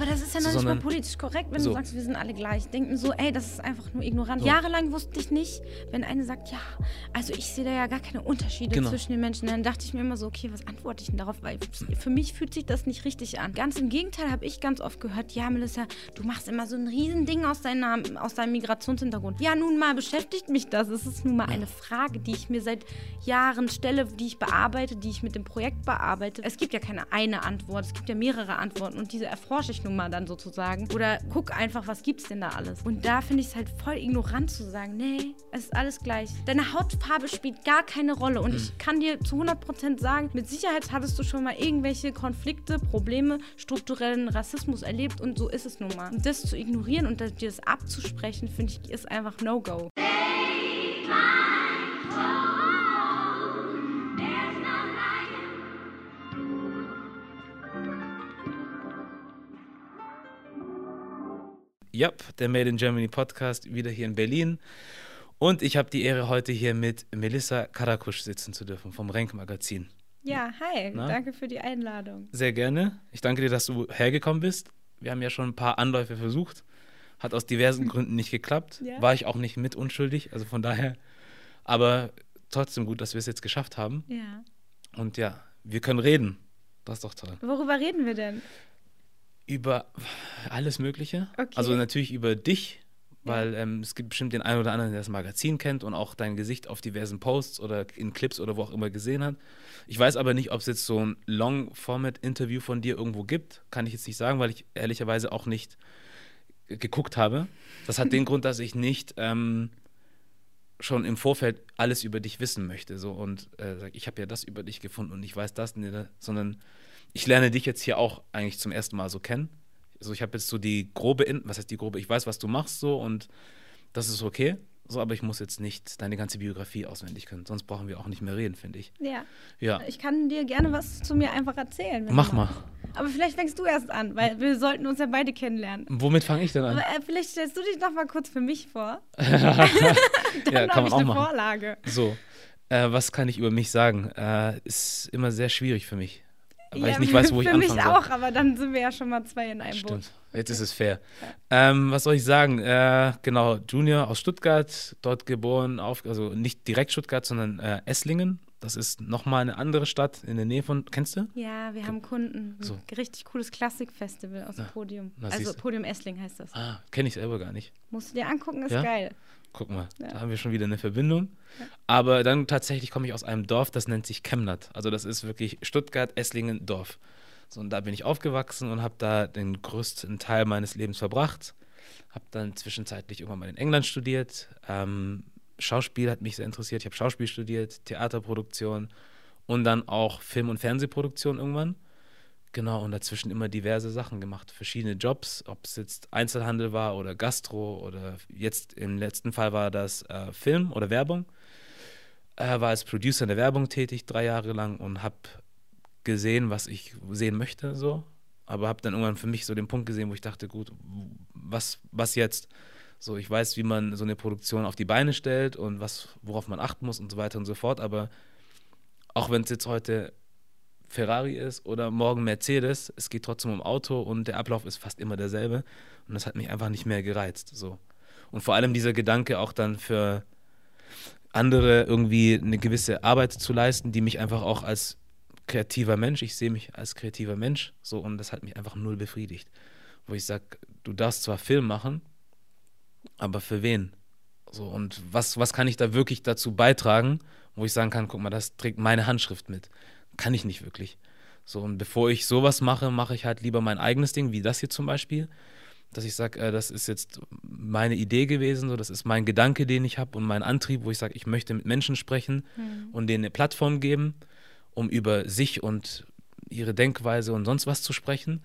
Aber das ist ja noch So, nicht mal politisch korrekt, wenn so. du sagst, wir sind alle gleich. Denken so, ey, das ist einfach nur ignorant. So. Jahrelang wusste ich nicht, wenn eine sagt, ja, also ich sehe da ja gar keine Unterschiede Genau. zwischen den Menschen. Dann dachte ich mir immer so, okay, was antworte ich denn darauf? Weil für mich fühlt sich das nicht richtig an. Ganz im Gegenteil habe ich ganz oft gehört, ja, Melissa, du machst immer so ein Riesending aus, deiner, aus deinem Migrationshintergrund. Ja, nun mal beschäftigt mich das. Es ist nun mal eine Frage, die ich mir seit Jahren stelle, die ich bearbeite, die ich mit dem Projekt bearbeite. Es gibt ja keine eine Antwort, es gibt ja mehrere Antworten und diese erforsche ich nun mal dann sozusagen. Oder guck einfach, was gibt's denn da alles? Und da finde ich es halt voll ignorant zu sagen, nee, es ist alles gleich. Deine Hautfarbe spielt gar keine Rolle und ich kann dir zu 100% sagen, mit Sicherheit hattest du schon mal irgendwelche Konflikte, Probleme, strukturellen Rassismus erlebt und so ist es nun mal. Und das zu ignorieren und das- dir das abzusprechen, finde ich, ist einfach No-Go. Ja, der Made in Germany Podcast wieder hier in Berlin. Und ich habe die Ehre, heute hier mit Melissa Karakusch sitzen zu dürfen vom Renk Magazin. Ja, hi, Na? danke für die Einladung. Sehr gerne. Ich danke dir, dass du hergekommen bist. Wir haben ja schon ein paar Anläufe versucht. Hat aus diversen Gründen nicht geklappt. Ja. War ich auch nicht mit unschuldig. Also von daher. Aber trotzdem gut, dass wir es jetzt geschafft haben. Ja. Und ja, wir können reden. Das ist doch toll. Worüber reden wir denn? Über alles Mögliche. Okay. Also natürlich über dich, weil ähm, es gibt bestimmt den einen oder anderen, der das Magazin kennt und auch dein Gesicht auf diversen Posts oder in Clips oder wo auch immer gesehen hat. Ich weiß aber nicht, ob es jetzt so ein Long-Format-Interview von dir irgendwo gibt. Kann ich jetzt nicht sagen, weil ich ehrlicherweise auch nicht geguckt habe. Das hat den Grund, dass ich nicht ähm, schon im Vorfeld alles über dich wissen möchte. So und äh, ich habe ja das über dich gefunden und ich weiß das, da- sondern ich lerne dich jetzt hier auch eigentlich zum ersten Mal so kennen. Also ich habe jetzt so die grobe, In was heißt die grobe? Ich weiß, was du machst so und das ist okay. So, aber ich muss jetzt nicht deine ganze Biografie auswendig können. Sonst brauchen wir auch nicht mehr reden, finde ich. Ja. Ja, Ich kann dir gerne was zu mir einfach erzählen. mach mal. Aber vielleicht fängst du erst an, weil wir sollten uns ja beide kennenlernen. Womit fange ich denn Aber an? äh, vielleicht stellst du dich noch mal kurz für mich vor. ja, Dann kann habe ich auch eine machen. Vorlage. So, äh, was kann ich über mich sagen? Äh, ist immer sehr schwierig für mich, weil ja, ich nicht weiß, wo ich Für anfangen mich soll. auch, aber dann sind wir ja schon mal zwei in einem Boot. Stimmt. Jetzt ist es fair. Ähm, was soll ich sagen? Äh, genau, Junior aus Stuttgart, dort geboren, auf, also nicht direkt Stuttgart, sondern äh, Esslingen. Das ist nochmal eine andere Stadt in der Nähe von, kennst du? Ja, wir haben Kunden. So. richtig cooles Klassikfestival aus dem Podium. na, also. Podium Essling heißt das. Ah, kenne ich selber gar nicht. Musst du dir angucken, ist Ja? geil. Guck mal, Ja. da haben wir schon wieder eine Verbindung. Aber dann tatsächlich komme ich aus einem Dorf, das nennt sich Chemnat. Also das ist wirklich Stuttgart, Esslingen, Dorf. So, und da bin ich aufgewachsen und habe da den größten Teil meines Lebens verbracht. Habe dann zwischenzeitlich irgendwann mal in England studiert. Ähm, Schauspiel hat mich sehr interessiert. Ich habe Schauspiel studiert, Theaterproduktion und dann auch Film- und Fernsehproduktion irgendwann. Genau, und dazwischen immer diverse Sachen gemacht. Verschiedene Jobs, ob es jetzt Einzelhandel war oder Gastro oder jetzt im letzten Fall war das äh, Film oder Werbung. Äh, war als Producer in der Werbung tätig, drei Jahre lang und habe gesehen, was ich sehen möchte, so. Aber habe dann irgendwann für mich so den Punkt gesehen, wo ich dachte, gut, was, was jetzt? So, ich weiß, wie man so eine Produktion auf die Beine stellt und was, worauf man achten muss und so weiter und so fort. Aber auch wenn es jetzt heute Ferrari ist oder morgen Mercedes, es geht trotzdem um Auto und der Ablauf ist fast immer derselbe. Und das hat mich einfach nicht mehr gereizt. So. Und vor allem dieser Gedanke auch dann für andere irgendwie eine gewisse Arbeit zu leisten, die mich einfach auch als kreativer Mensch, ich sehe mich als kreativer Mensch, so und das hat mich einfach null befriedigt. Wo ich sage, du darfst zwar Film machen, aber für wen? So, und was, was kann ich da wirklich dazu beitragen, wo ich sagen kann, guck mal, das trägt meine Handschrift mit. Kann ich nicht wirklich. So, und bevor ich sowas mache, mache ich halt lieber mein eigenes Ding, wie das hier zum Beispiel. Dass ich sage, äh, das ist jetzt meine Idee gewesen, so, das ist mein Gedanke, den ich habe und mein Antrieb, wo ich sage, ich möchte mit Menschen sprechen und denen eine Plattform geben, um über sich und ihre Denkweise und sonst was zu sprechen.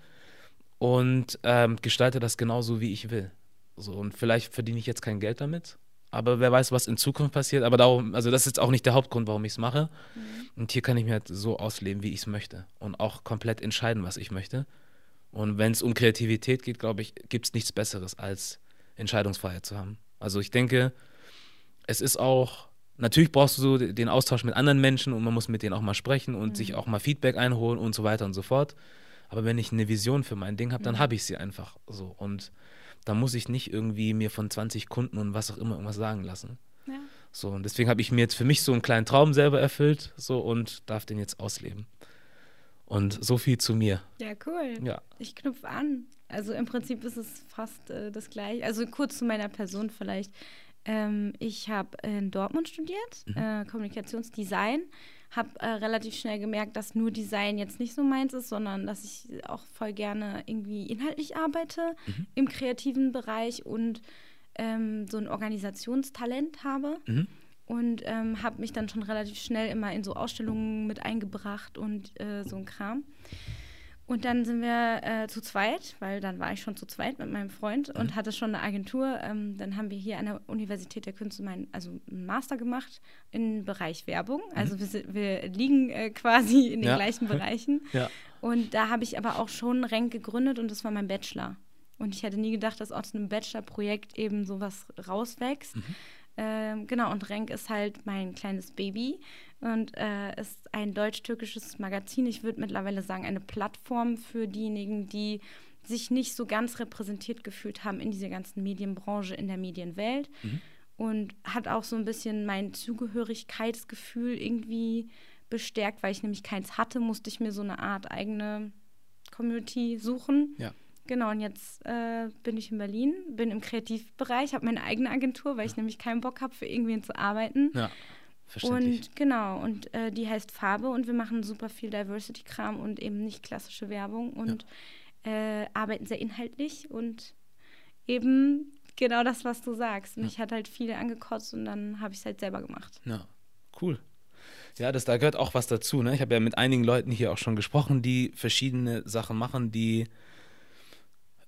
Und ähm, gestalte das genauso, wie ich will. So, und vielleicht verdiene ich jetzt kein Geld damit, aber wer weiß, was in Zukunft passiert. Aber darum, also das ist jetzt auch nicht der Hauptgrund, warum ich es mache. Und hier kann ich mir halt so ausleben, wie ich es möchte. Und auch komplett entscheiden, was ich möchte. Und wenn es um Kreativität geht, glaube ich, gibt es nichts Besseres, als Entscheidungsfreiheit zu haben. Also ich denke, es ist auch, natürlich brauchst du so den Austausch mit anderen Menschen und man muss mit denen auch mal sprechen und sich auch mal Feedback einholen und so weiter und so fort. Aber wenn ich eine Vision für mein Ding habe, dann Mhm. habe ich sie einfach so. Und da muss ich nicht irgendwie mir von 20 Kunden und was auch immer irgendwas sagen lassen. Ja. So, und deswegen habe ich mir jetzt für mich so einen kleinen Traum selber erfüllt, so und darf den jetzt ausleben. Und so viel zu mir. Ja, cool. Ja. Ich knüpfe an. Also im Prinzip ist es fast äh, das gleiche. Also kurz zu meiner Person vielleicht. Ähm, ich habe in Dortmund studiert, äh, Kommunikationsdesign. Habe äh, relativ schnell gemerkt, dass nur Design jetzt nicht so meins ist, sondern dass ich auch voll gerne irgendwie inhaltlich arbeite im kreativen Bereich und ähm, so ein Organisationstalent habe. Mhm. Und ähm, habe mich dann schon relativ schnell immer in so Ausstellungen mit eingebracht und äh, so ein Kram. Und dann sind wir äh, zu zweit, weil dann war ich schon zu zweit mit meinem Freund und hatte schon eine Agentur. Ähm, dann haben wir hier an der Universität der Künste mein, also einen Master gemacht im Bereich Werbung. Also wir, wir liegen äh, quasi in den Ja. gleichen Bereichen. Ja. Und da habe ich aber auch schon Renk gegründet und das war mein Bachelor. Und ich hätte nie gedacht, dass aus einem Bachelor-Projekt eben sowas rauswächst. Ähm, genau, und Renk ist halt mein kleines Baby und äh, ist ein deutsch-türkisches Magazin. Ich würde mittlerweile sagen, eine Plattform für diejenigen, die sich nicht so ganz repräsentiert gefühlt haben in dieser ganzen Medienbranche, in der Medienwelt. Und hat auch so ein bisschen mein Zugehörigkeitsgefühl irgendwie bestärkt, weil ich nämlich keins hatte, musste ich mir so eine Art eigene Community suchen. Ja. Genau, und jetzt äh, bin ich in Berlin, bin im Kreativbereich, habe meine eigene Agentur, weil ich nämlich keinen Bock habe, für irgendwen zu arbeiten. Ja. Verständlich. Und genau, und äh, die heißt Farbe und wir machen super viel Diversity-Kram und eben nicht klassische Werbung und äh, arbeiten sehr inhaltlich und eben genau das, was du sagst. Mich hat halt viel angekotzt und dann habe ich es halt selber gemacht. Ja, cool. Ja, das, da gehört auch was dazu. Ne? Ich habe ja mit einigen Leuten hier auch schon gesprochen, die verschiedene Sachen machen, die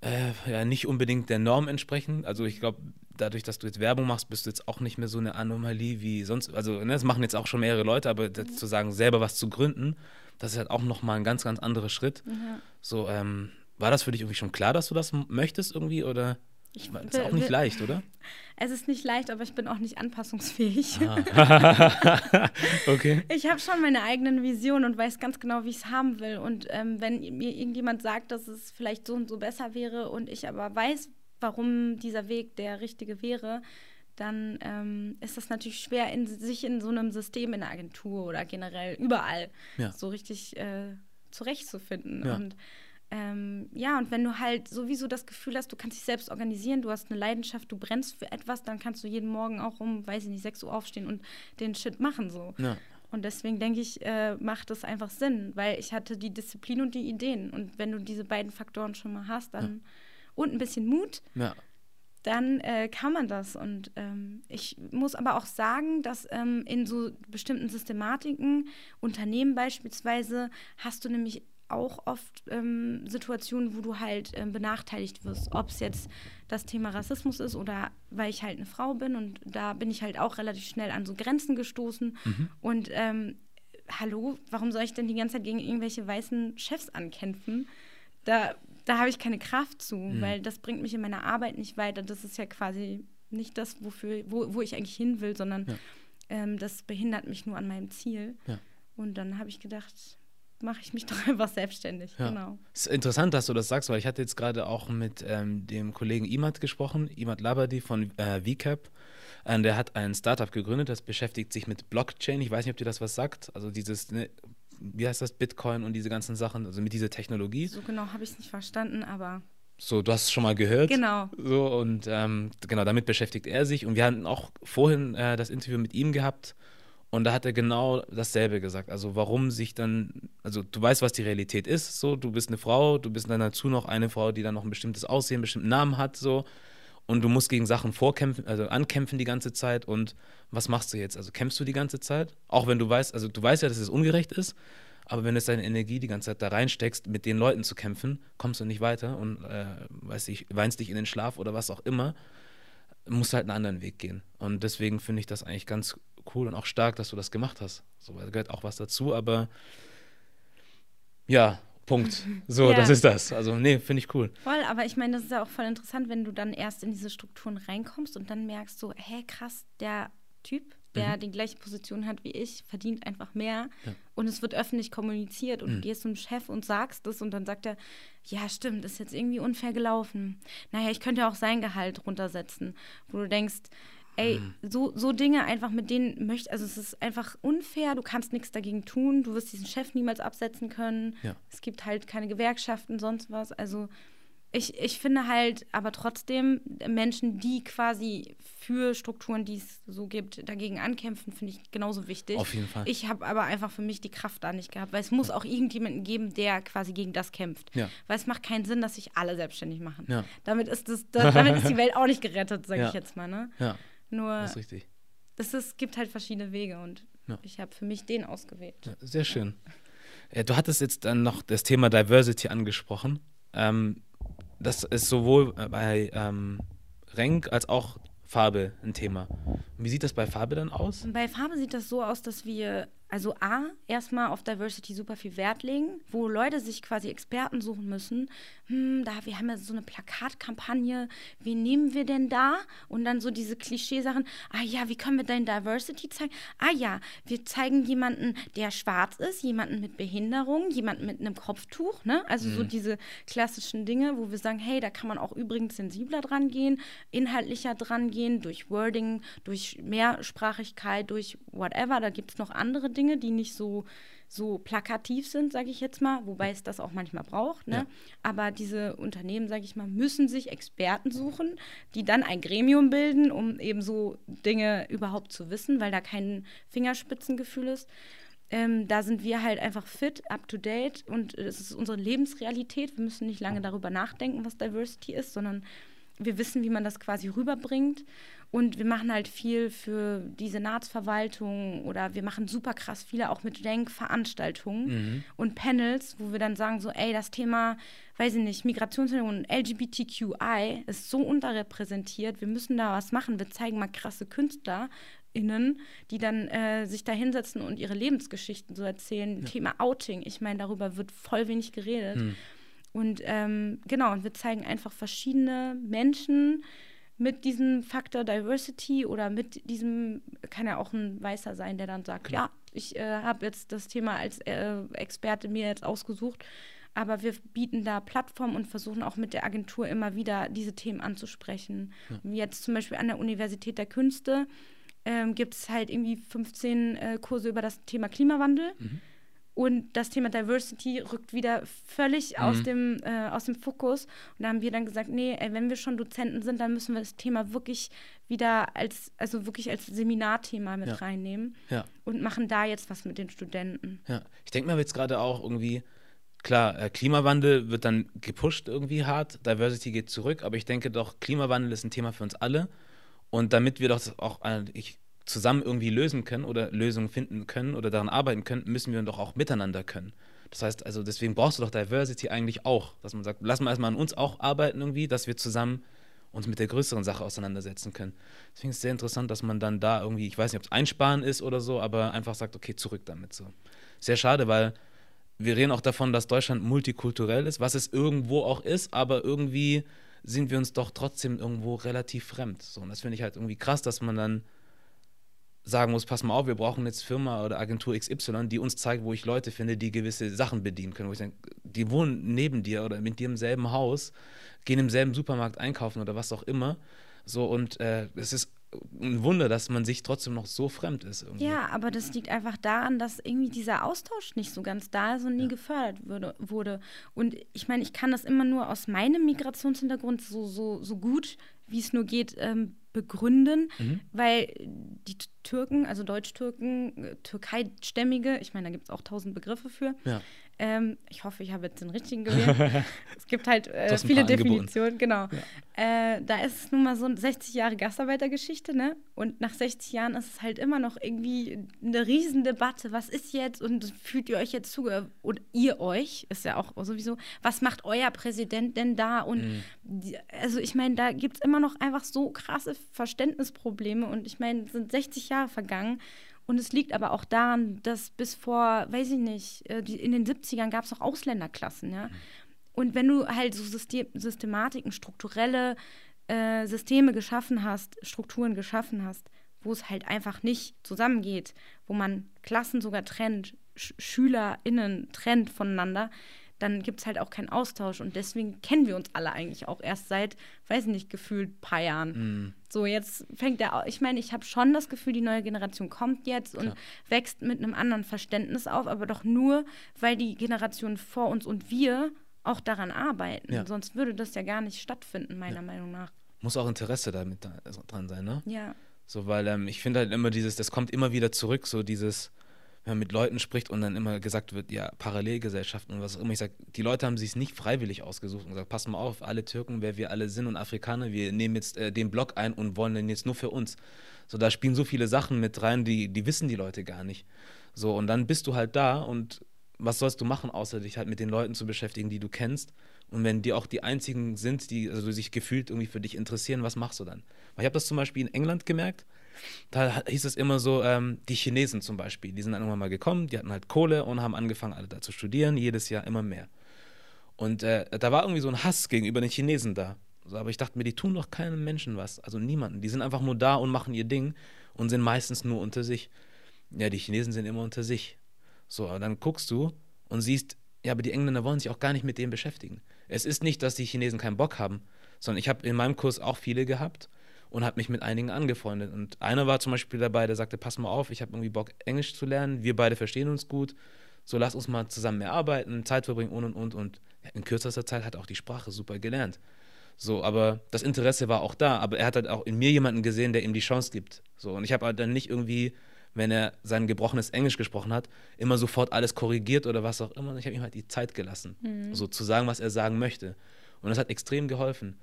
äh, ja nicht unbedingt der Norm entsprechen. Also ich glaube, dadurch, dass du jetzt Werbung machst, bist du jetzt auch nicht mehr so eine Anomalie wie sonst. Also ne, das machen jetzt auch schon mehrere Leute, aber das zu sagen, selber was zu gründen, das ist halt auch nochmal ein ganz, ganz anderer Schritt. Ja. So, ähm, war das für dich irgendwie schon klar, dass du das möchtest irgendwie oder? Ich Das ist auch nicht leicht, oder? Es ist nicht leicht, aber ich bin auch nicht anpassungsfähig. okay. Ich habe schon meine eigenen Visionen und weiß ganz genau, wie ich es haben will. Und ähm, wenn mir irgendjemand sagt, dass es vielleicht so und so besser wäre und ich aber weiß, warum dieser Weg der richtige wäre, dann ähm, ist das natürlich schwer, in, sich in so einem System in der Agentur oder generell überall Ja. so richtig äh, zurechtzufinden. Ja. Und ähm, ja, und wenn du halt sowieso das Gefühl hast, du kannst dich selbst organisieren, du hast eine Leidenschaft, du brennst für etwas, dann kannst du jeden Morgen auch um, weiß ich nicht, 6 Uhr aufstehen und den Shit machen so. Ja. Und deswegen denke ich, äh, macht es einfach Sinn, weil ich hatte die Disziplin und die Ideen. Und wenn du diese beiden Faktoren schon mal hast, dann und ein bisschen Mut, Ja. dann äh, kann man das. Und ähm, ich muss aber auch sagen, dass ähm, in so bestimmten Systematiken, Unternehmen beispielsweise, hast du nämlich auch oft ähm, Situationen, wo du halt ähm, benachteiligt wirst. Ob es jetzt das Thema Rassismus ist oder weil ich halt eine Frau bin und da bin ich halt auch relativ schnell an so Grenzen gestoßen. Und ähm, hallo, warum soll ich denn die ganze Zeit gegen irgendwelche weißen Chefs ankämpfen? Da, da habe ich keine Kraft zu, weil das bringt mich in meiner Arbeit nicht weiter. Das ist ja quasi nicht das, wofür, wo, wo ich eigentlich hin will, sondern Ja. ähm, das behindert mich nur an meinem Ziel. Ja. Und dann habe ich gedacht, mache ich mich doch einfach selbstständig. Ja. Genau. Es ist interessant, dass du das sagst, weil ich hatte jetzt gerade auch mit ähm, dem Kollegen Imad gesprochen, Imad Labadi von äh, VCAP. Ähm, der hat ein Startup gegründet, das beschäftigt sich mit Blockchain. Ich weiß nicht, ob dir das was sagt. Also dieses, ne, wie heißt das, Bitcoin und diese ganzen Sachen, also mit dieser Technologie. So genau habe ich es nicht verstanden, aber So, du hast es schon mal gehört. Genau. So, und ähm, genau, damit beschäftigt er sich. Und wir hatten auch vorhin äh, das Interview mit ihm gehabt. Und da hat er genau dasselbe gesagt. Also warum sich dann, also du weißt, was die Realität ist, so, du bist eine Frau, du bist dann dazu noch eine Frau, die dann noch ein bestimmtes Aussehen, einen bestimmten Namen hat, so. Und du musst gegen Sachen vorkämpfen, also ankämpfen die ganze Zeit. Und was machst du jetzt? Also kämpfst du die ganze Zeit? Auch wenn du weißt, also du weißt ja, dass es ungerecht ist, aber wenn du deine Energie die ganze Zeit da reinsteckst, mit den Leuten zu kämpfen, kommst du nicht weiter und äh, weiß ich, weinst dich in den Schlaf oder was auch immer, musst halt einen anderen Weg gehen. Und deswegen finde ich das eigentlich ganz cool und auch stark, dass du das gemacht hast. So, da gehört auch was dazu, aber ja, Punkt. So, Ja. das ist das. Also, nee, finde ich cool. voll. Aber ich meine, das ist ja auch voll interessant, wenn du dann erst in diese Strukturen reinkommst und dann merkst so, hä, krass, der Typ, der die gleiche Position hat wie ich, verdient einfach mehr. Ja. Und es wird öffentlich kommuniziert und du gehst zum Chef und sagst das und dann sagt er, ja, stimmt, ist jetzt irgendwie unfair gelaufen. Naja, ich könnte auch sein Gehalt runtersetzen, wo du denkst, ey, so, so Dinge einfach mit denen möchte, also es ist einfach unfair, du kannst nichts dagegen tun, du wirst diesen Chef niemals absetzen können. Ja. Es gibt halt keine Gewerkschaften, sonst was. Also ich, ich finde halt aber trotzdem Menschen, die quasi für Strukturen, die es so gibt, dagegen ankämpfen, finde ich genauso wichtig. Auf jeden Fall. Ich habe aber einfach für mich die Kraft da nicht gehabt, weil es muss auch irgendjemanden geben, der quasi gegen das kämpft. Ja. Weil es macht keinen Sinn, dass sich alle selbstständig machen. Ja. Damit, ist das, da, damit ist die Welt auch nicht gerettet, sage Ja. ich jetzt mal. Ne? Ja, Nur das ist richtig. es ist, gibt halt verschiedene Wege und Ja. ich habe für mich den ausgewählt. Ja, sehr schön. Ja, du hattest jetzt dann noch das Thema Diversity angesprochen. Ähm, das ist sowohl bei ähm, Renk als auch Farbe ein Thema. Wie sieht das bei Farbe dann aus? Bei Farbe sieht das so aus, dass wir, also A, erstmal auf Diversity super viel Wert legen, wo Leute sich quasi Experten suchen müssen. Hm, da, wir haben ja so eine Plakatkampagne, wen nehmen wir denn da? Und dann so diese Klischeesachen, ah ja, wie können wir denn Diversity zeigen? Ah ja, wir zeigen jemanden, der schwarz ist, jemanden mit Behinderung, jemanden mit einem Kopftuch, ne? Also so diese klassischen Dinge, wo wir sagen, hey, da kann man auch übrigens sensibler dran gehen, inhaltlicher dran gehen, durch Wording, durch Mehrsprachigkeit, durch whatever. Da gibt es noch andere Dinge, die nicht so, so plakativ sind, sage ich jetzt mal, wobei es das auch manchmal braucht. Ne? Ja. Aber diese Unternehmen, sage ich mal, müssen sich Experten suchen, die dann ein Gremium bilden, um eben so Dinge überhaupt zu wissen, weil da kein Fingerspitzengefühl ist. Ähm, da sind wir halt einfach fit, up to date und es ist unsere Lebensrealität. Wir müssen nicht lange darüber nachdenken, was Diversity ist, sondern wir wissen, wie man das quasi rüberbringt. Und wir machen halt viel für die Senatsverwaltung oder wir machen super krass viele auch mit Denkveranstaltungen und Panels, wo wir dann sagen so, ey, das Thema, weiß ich nicht, Migrationshintergrund und LGBTQI ist so unterrepräsentiert, wir müssen da was machen. Wir zeigen mal krasse KünstlerInnen, die dann äh, sich da hinsetzen und ihre Lebensgeschichten so erzählen. Thema Outing, ich meine, darüber wird voll wenig geredet. Und ähm, genau, und wir zeigen einfach verschiedene Menschen mit diesem Faktor Diversity oder mit diesem, kann ja auch ein Weißer sein, der dann sagt, ja, ich äh, habe jetzt das Thema als äh, Experte mir jetzt ausgesucht, aber wir bieten da Plattformen und versuchen auch mit der Agentur immer wieder diese Themen anzusprechen. Wie Jetzt zum Beispiel an der Universität der Künste ähm, gibt es halt irgendwie 15 äh, Kurse über das Thema Klimawandel. Und das Thema Diversity rückt wieder völlig aus, dem, äh, aus dem Fokus. Und da haben wir dann gesagt, nee, ey, wenn wir schon Dozenten sind, dann müssen wir das Thema wirklich wieder als, also wirklich als Seminarthema mit Ja. reinnehmen Ja. und machen da jetzt was mit den Studenten. Ja, ich denke mir jetzt gerade auch irgendwie, klar, äh, Klimawandel wird dann gepusht irgendwie hart, Diversity geht zurück, aber ich denke doch, Klimawandel ist ein Thema für uns alle. Und damit wir das auch eigentlich zusammen irgendwie lösen können oder Lösungen finden können oder daran arbeiten können, müssen wir doch auch miteinander können. Das heißt, also deswegen brauchst du doch Diversity eigentlich auch, dass man sagt, lass mal erstmal an uns auch arbeiten irgendwie, dass wir zusammen uns mit der größeren Sache auseinandersetzen können. Deswegen ist es sehr interessant, dass man dann da irgendwie, ich weiß nicht, ob es einsparen ist oder so, aber einfach sagt, okay, zurück damit so. Sehr schade, weil wir reden auch davon, dass Deutschland multikulturell ist, was es irgendwo auch ist, aber irgendwie sind wir uns doch trotzdem irgendwo relativ fremd. So, und das finde ich halt irgendwie krass, dass man dann sagen muss, pass mal auf, wir brauchen jetzt Firma oder Agentur XY, die uns zeigt, wo ich Leute finde, die gewisse Sachen bedienen können. Wo ich denke, die wohnen neben dir oder mit dir im selben Haus, gehen im selben Supermarkt einkaufen oder was auch immer. So, und äh, es ist ein Wunder, dass man sich trotzdem noch so fremd ist. Irgendwie. Ja, aber das liegt einfach daran, dass irgendwie dieser Austausch nicht so ganz da ist und nie gefördert würde, wurde. Und ich meine, ich kann das immer nur aus meinem Migrationshintergrund so, so, so gut, wie es nur geht, ähm, begründen, weil die Türken, also Deutsch-Türken, äh, Türkei-Stämmige, ich meine, da gibt es auch tausend Begriffe für. Ja. Ähm, ich hoffe, ich habe jetzt den richtigen gewählt. es gibt halt äh, viele. Definitionen, genau. Äh, da ist es nun mal so eine 60 Jahre Gastarbeitergeschichte, ne? Und nach 60 Jahren ist es halt immer noch irgendwie eine Riesendebatte. Was ist jetzt und fühlt ihr euch jetzt zugehört? Und ihr euch, ist ja auch sowieso, was macht euer Präsident denn da? Und Mhm. die, also ich meine, da gibt es immer noch einfach so krasse Verständnisprobleme. Und ich meine, es sind 60 Jahre vergangen. Und es liegt aber auch daran, dass bis vor, weiß ich nicht, äh, in den 70ern gab es noch Ausländerklassen, ja. Und wenn du halt so System, Systematiken, strukturelle äh, Systeme geschaffen hast, Strukturen geschaffen hast, wo es halt einfach nicht zusammengeht, wo man Klassen sogar trennt, Sch SchülerInnen trennt voneinander, dann gibt es halt auch keinen Austausch. Und deswegen kennen wir uns alle eigentlich auch erst seit, weiß nicht, gefühlt ein paar Jahren. Mhm. So, jetzt fängt der, ich meine, ich habe schon das Gefühl, die neue Generation kommt jetzt und Klar. wächst mit einem anderen Verständnis auf, aber doch nur, weil die Generation vor uns und wir auch daran arbeiten. Ja. Sonst würde das ja gar nicht stattfinden, meiner Meinung nach. Muss auch Interesse damit da, also dran sein, ne? Ja. So, weil ähm, ich finde halt immer dieses, das kommt immer wieder zurück, so dieses, wenn man mit Leuten spricht und dann immer gesagt wird, ja, Parallelgesellschaften und was auch immer. Ich sage, die Leute haben sich es nicht freiwillig ausgesucht und gesagt, pass mal auf, alle Türken, wer wir alle sind und Afrikaner, wir nehmen jetzt äh, den Block ein und wollen den jetzt nur für uns. So, da spielen so viele Sachen mit rein, die, die wissen die Leute gar nicht. So, und dann bist du halt da und was sollst du machen, außer dich halt mit den Leuten zu beschäftigen, die du kennst. Und wenn die auch die einzigen sind, die also sich gefühlt irgendwie für dich interessieren, was machst du dann? Weil ich habe das zum Beispiel in England gemerkt. Da hieß es immer so, ähm, die Chinesen zum Beispiel, die sind dann irgendwann mal gekommen, die hatten halt Kohle und haben angefangen, alle da zu studieren, jedes Jahr immer mehr. Und äh, da war irgendwie so ein Hass gegenüber den Chinesen da. So, aber ich dachte mir, die tun doch keinem Menschen was, also niemanden. Die sind einfach nur da und machen ihr Ding und sind meistens nur unter sich. Ja, die Chinesen sind immer unter sich. So, aber dann guckst du und siehst, ja, aber die Engländer wollen sich auch gar nicht mit dem beschäftigen. Es ist nicht, dass die Chinesen keinen Bock haben, sondern ich habe in meinem Kurs auch viele gehabt und habe mich mit einigen angefreundet. Und einer war zum Beispiel dabei, der sagte, pass mal auf, ich habe irgendwie Bock, Englisch zu lernen, wir beide verstehen uns gut, so lass uns mal zusammen mehr arbeiten, Zeit verbringen und und und. Und in kürzester Zeit hat er auch die Sprache super gelernt. So, aber das Interesse war auch da, aber er hat halt auch in mir jemanden gesehen, der ihm die Chance gibt. So, und ich habe halt dann nicht irgendwie, wenn er sein gebrochenes Englisch gesprochen hat, immer sofort alles korrigiert oder was auch immer. Ich habe ihm halt die Zeit gelassen, so zu sagen, was er sagen möchte. Und das hat extrem geholfen.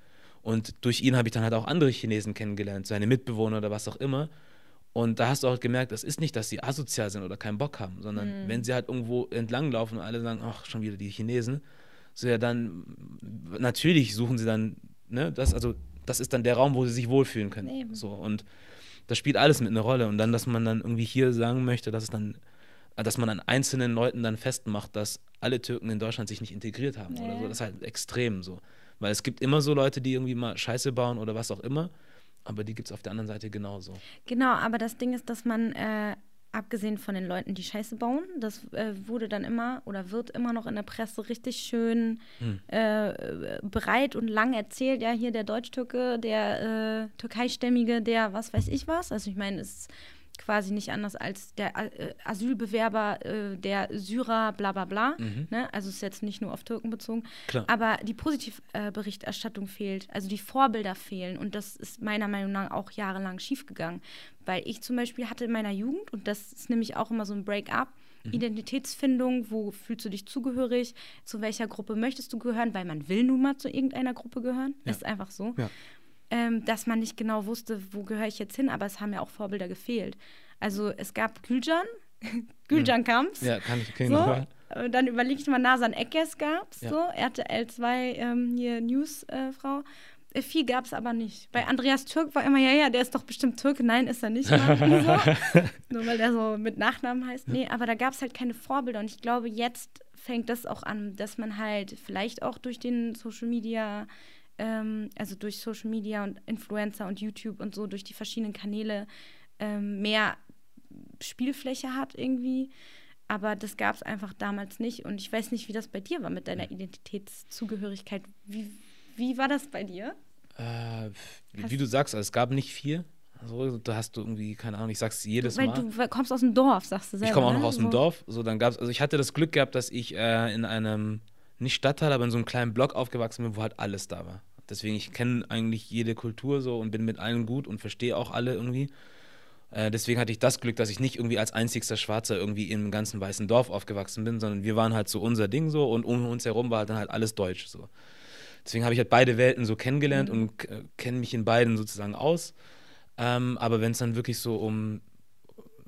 Und durch ihn habe ich dann halt auch andere Chinesen kennengelernt, seine Mitbewohner oder was auch immer. Und da hast du auch gemerkt, das ist nicht, dass sie asozial sind oder keinen Bock haben, sondern wenn sie halt irgendwo entlanglaufen und alle sagen, ach, schon wieder die Chinesen, so ja, dann natürlich suchen sie dann, ne, das, also das ist dann der Raum, wo sie sich wohlfühlen können. Eben. So, und das spielt alles mit einer Rolle. Und dann, dass man dann irgendwie hier sagen möchte, dass es dann, dass man an einzelnen Leuten dann festmacht, dass alle Türken in Deutschland sich nicht integriert haben oder Nee. so, das ist halt extrem so. Weil es gibt immer so Leute, die irgendwie mal Scheiße bauen oder was auch immer, aber die gibt es auf der anderen Seite genauso. Genau, aber das Ding ist, dass man, äh, abgesehen von den Leuten, die Scheiße bauen, das äh, wurde dann immer oder wird immer noch in der Presse richtig schön Hm. äh, breit und lang erzählt. Ja, hier der Deutsch-Türke, der äh, Türkeistämmige, der was weiß ich was. Also ich meine, es ist quasi nicht anders als der äh, Asylbewerber, äh, der Syrer, bla bla bla. Ne? Also es ist jetzt nicht nur auf Türken bezogen. Klar. Aber die Positivberichterstattung fehlt, also die Vorbilder fehlen. Und das ist meiner Meinung nach auch jahrelang schiefgegangen. Weil ich zum Beispiel hatte in meiner Jugend, und das ist nämlich auch immer so ein Break-up, Identitätsfindung, wo fühlst du dich zugehörig, zu welcher Gruppe möchtest du gehören, weil man will nun mal zu irgendeiner Gruppe gehören. Ja. Ist einfach so. Ja. Ähm, dass man nicht genau wusste, wo gehöre ich jetzt hin, aber es haben ja auch Vorbilder gefehlt. Also es gab Gülcan, Gülcan Kamps. Ja, kann ich, ich So, dann überlegt man, Nasan Eckes gab's, Ja. so, RTL 2, ähm, hier News-Frau. Äh, viel gab es aber nicht. Bei Andreas Türk war immer, ja, ja, der ist doch bestimmt Türke. Nein, ist er nicht. so. Nur weil der so mit Nachnamen heißt. Nee, aber da gab es halt keine Vorbilder. Und ich glaube, jetzt fängt das auch an, dass man halt vielleicht auch durch den Social Media, ähm, also durch Social Media und Influencer und YouTube und so, durch die verschiedenen Kanäle ähm, mehr Spielfläche hat irgendwie. Aber das gab es einfach damals nicht. Und ich weiß nicht, wie das bei dir war mit deiner Identitätszugehörigkeit. Wie, wie war das bei dir? Äh, wie, du sagst, also es gab nicht vier. Also, da hast du irgendwie, keine Ahnung, ich sag's jedes Weil Mal. du kommst aus dem Dorf, sagst du selber. Ich komme auch noch ne? aus dem So. Dorf. So, dann gab's, also ich hatte das Glück gehabt, dass ich äh, in einem, nicht Stadtteil, aber in so einem kleinen Block aufgewachsen bin, wo halt alles da war. Deswegen, ich kenne eigentlich jede Kultur so und bin mit allen gut und verstehe auch alle irgendwie. Äh, deswegen hatte ich das Glück, dass ich nicht irgendwie als einzigster Schwarzer irgendwie im ganzen weißen Dorf aufgewachsen bin, sondern wir waren halt so unser Ding so und um uns herum war dann halt alles deutsch so. Deswegen habe ich halt beide Welten so kennengelernt und äh, kenne mich in beiden sozusagen aus. Ähm, aber wenn es dann wirklich so um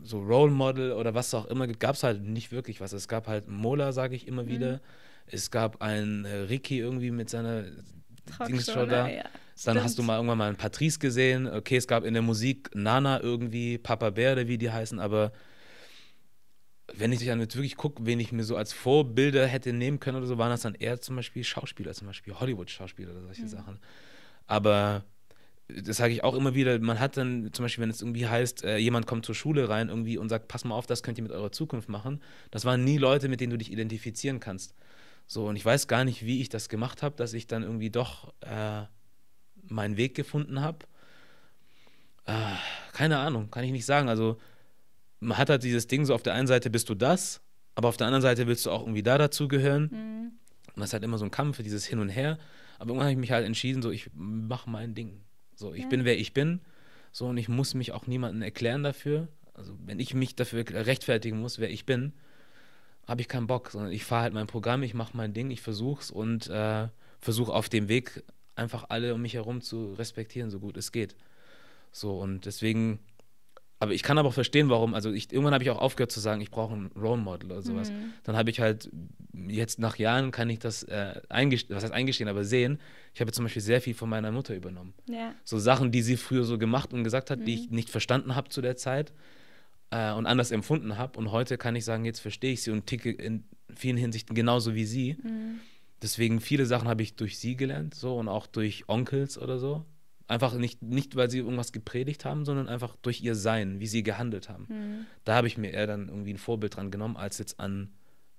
so Role Model oder was auch immer, gab es halt nicht wirklich was. Es gab halt Mola, sage ich immer wieder. Es gab einen äh, Ricky irgendwie mit seiner Dingshow da. ja. Dann Stimmt. hast du mal irgendwann mal einen Patrice gesehen. Okay, es gab in der Musik Nana irgendwie, Papa Bär oder wie die heißen, aber wenn ich dann jetzt wirklich gucke, wen ich mir so als Vorbilder hätte nehmen können oder so, waren das dann eher zum Beispiel Schauspieler, zum Beispiel Hollywood-Schauspieler oder solche Sachen. Aber das sage ich auch immer wieder, man hat dann zum Beispiel, wenn es irgendwie heißt, äh, jemand kommt zur Schule rein irgendwie und sagt, pass mal auf, das könnt ihr mit eurer Zukunft machen. Das waren nie Leute, mit denen du dich identifizieren kannst. So, und ich weiß gar nicht, wie ich das gemacht habe, dass ich dann irgendwie doch äh, meinen Weg gefunden habe. Äh, keine Ahnung, kann ich nicht sagen. Also, man hat halt dieses Ding, so auf der einen Seite bist du das, aber auf der anderen Seite willst du auch irgendwie da dazugehören. Mhm. Und das ist halt immer so ein Kampf, dieses Hin und Her. Aber irgendwann habe ich mich halt entschieden, so, ich mache mein Ding. So, ich ja. bin, wer ich bin. So, und ich muss mich auch niemandem erklären dafür. Also, wenn ich mich dafür rechtfertigen muss, wer ich bin, habe ich keinen Bock, sondern ich fahre halt mein Programm, ich mache mein Ding, ich versuche es und äh, versuche auf dem Weg einfach alle um mich herum zu respektieren, so gut es geht. So, und deswegen aber ich kann aber auch verstehen, warum. Also ich, irgendwann habe ich auch aufgehört zu sagen, ich brauche ein Role Model oder sowas. Mhm. Dann habe ich halt, jetzt nach Jahren kann ich das äh, eingestehen, was heißt eingestehen, aber sehen, ich habe zum Beispiel sehr viel von meiner Mutter übernommen. Ja. So Sachen, die sie früher so gemacht und gesagt hat, mhm. die ich mhm. nicht verstanden habe zu der Zeit äh, und anders empfunden habe. Und heute kann ich sagen, jetzt verstehe ich sie und ticke in vielen Hinsichten genauso wie sie. Mhm. Deswegen viele Sachen habe ich durch sie gelernt, so und auch durch Onkels oder so. Einfach nicht, nicht, weil sie irgendwas gepredigt haben, sondern einfach durch ihr Sein, wie sie gehandelt haben. Mhm. Da habe ich mir eher dann irgendwie ein Vorbild dran genommen, als jetzt an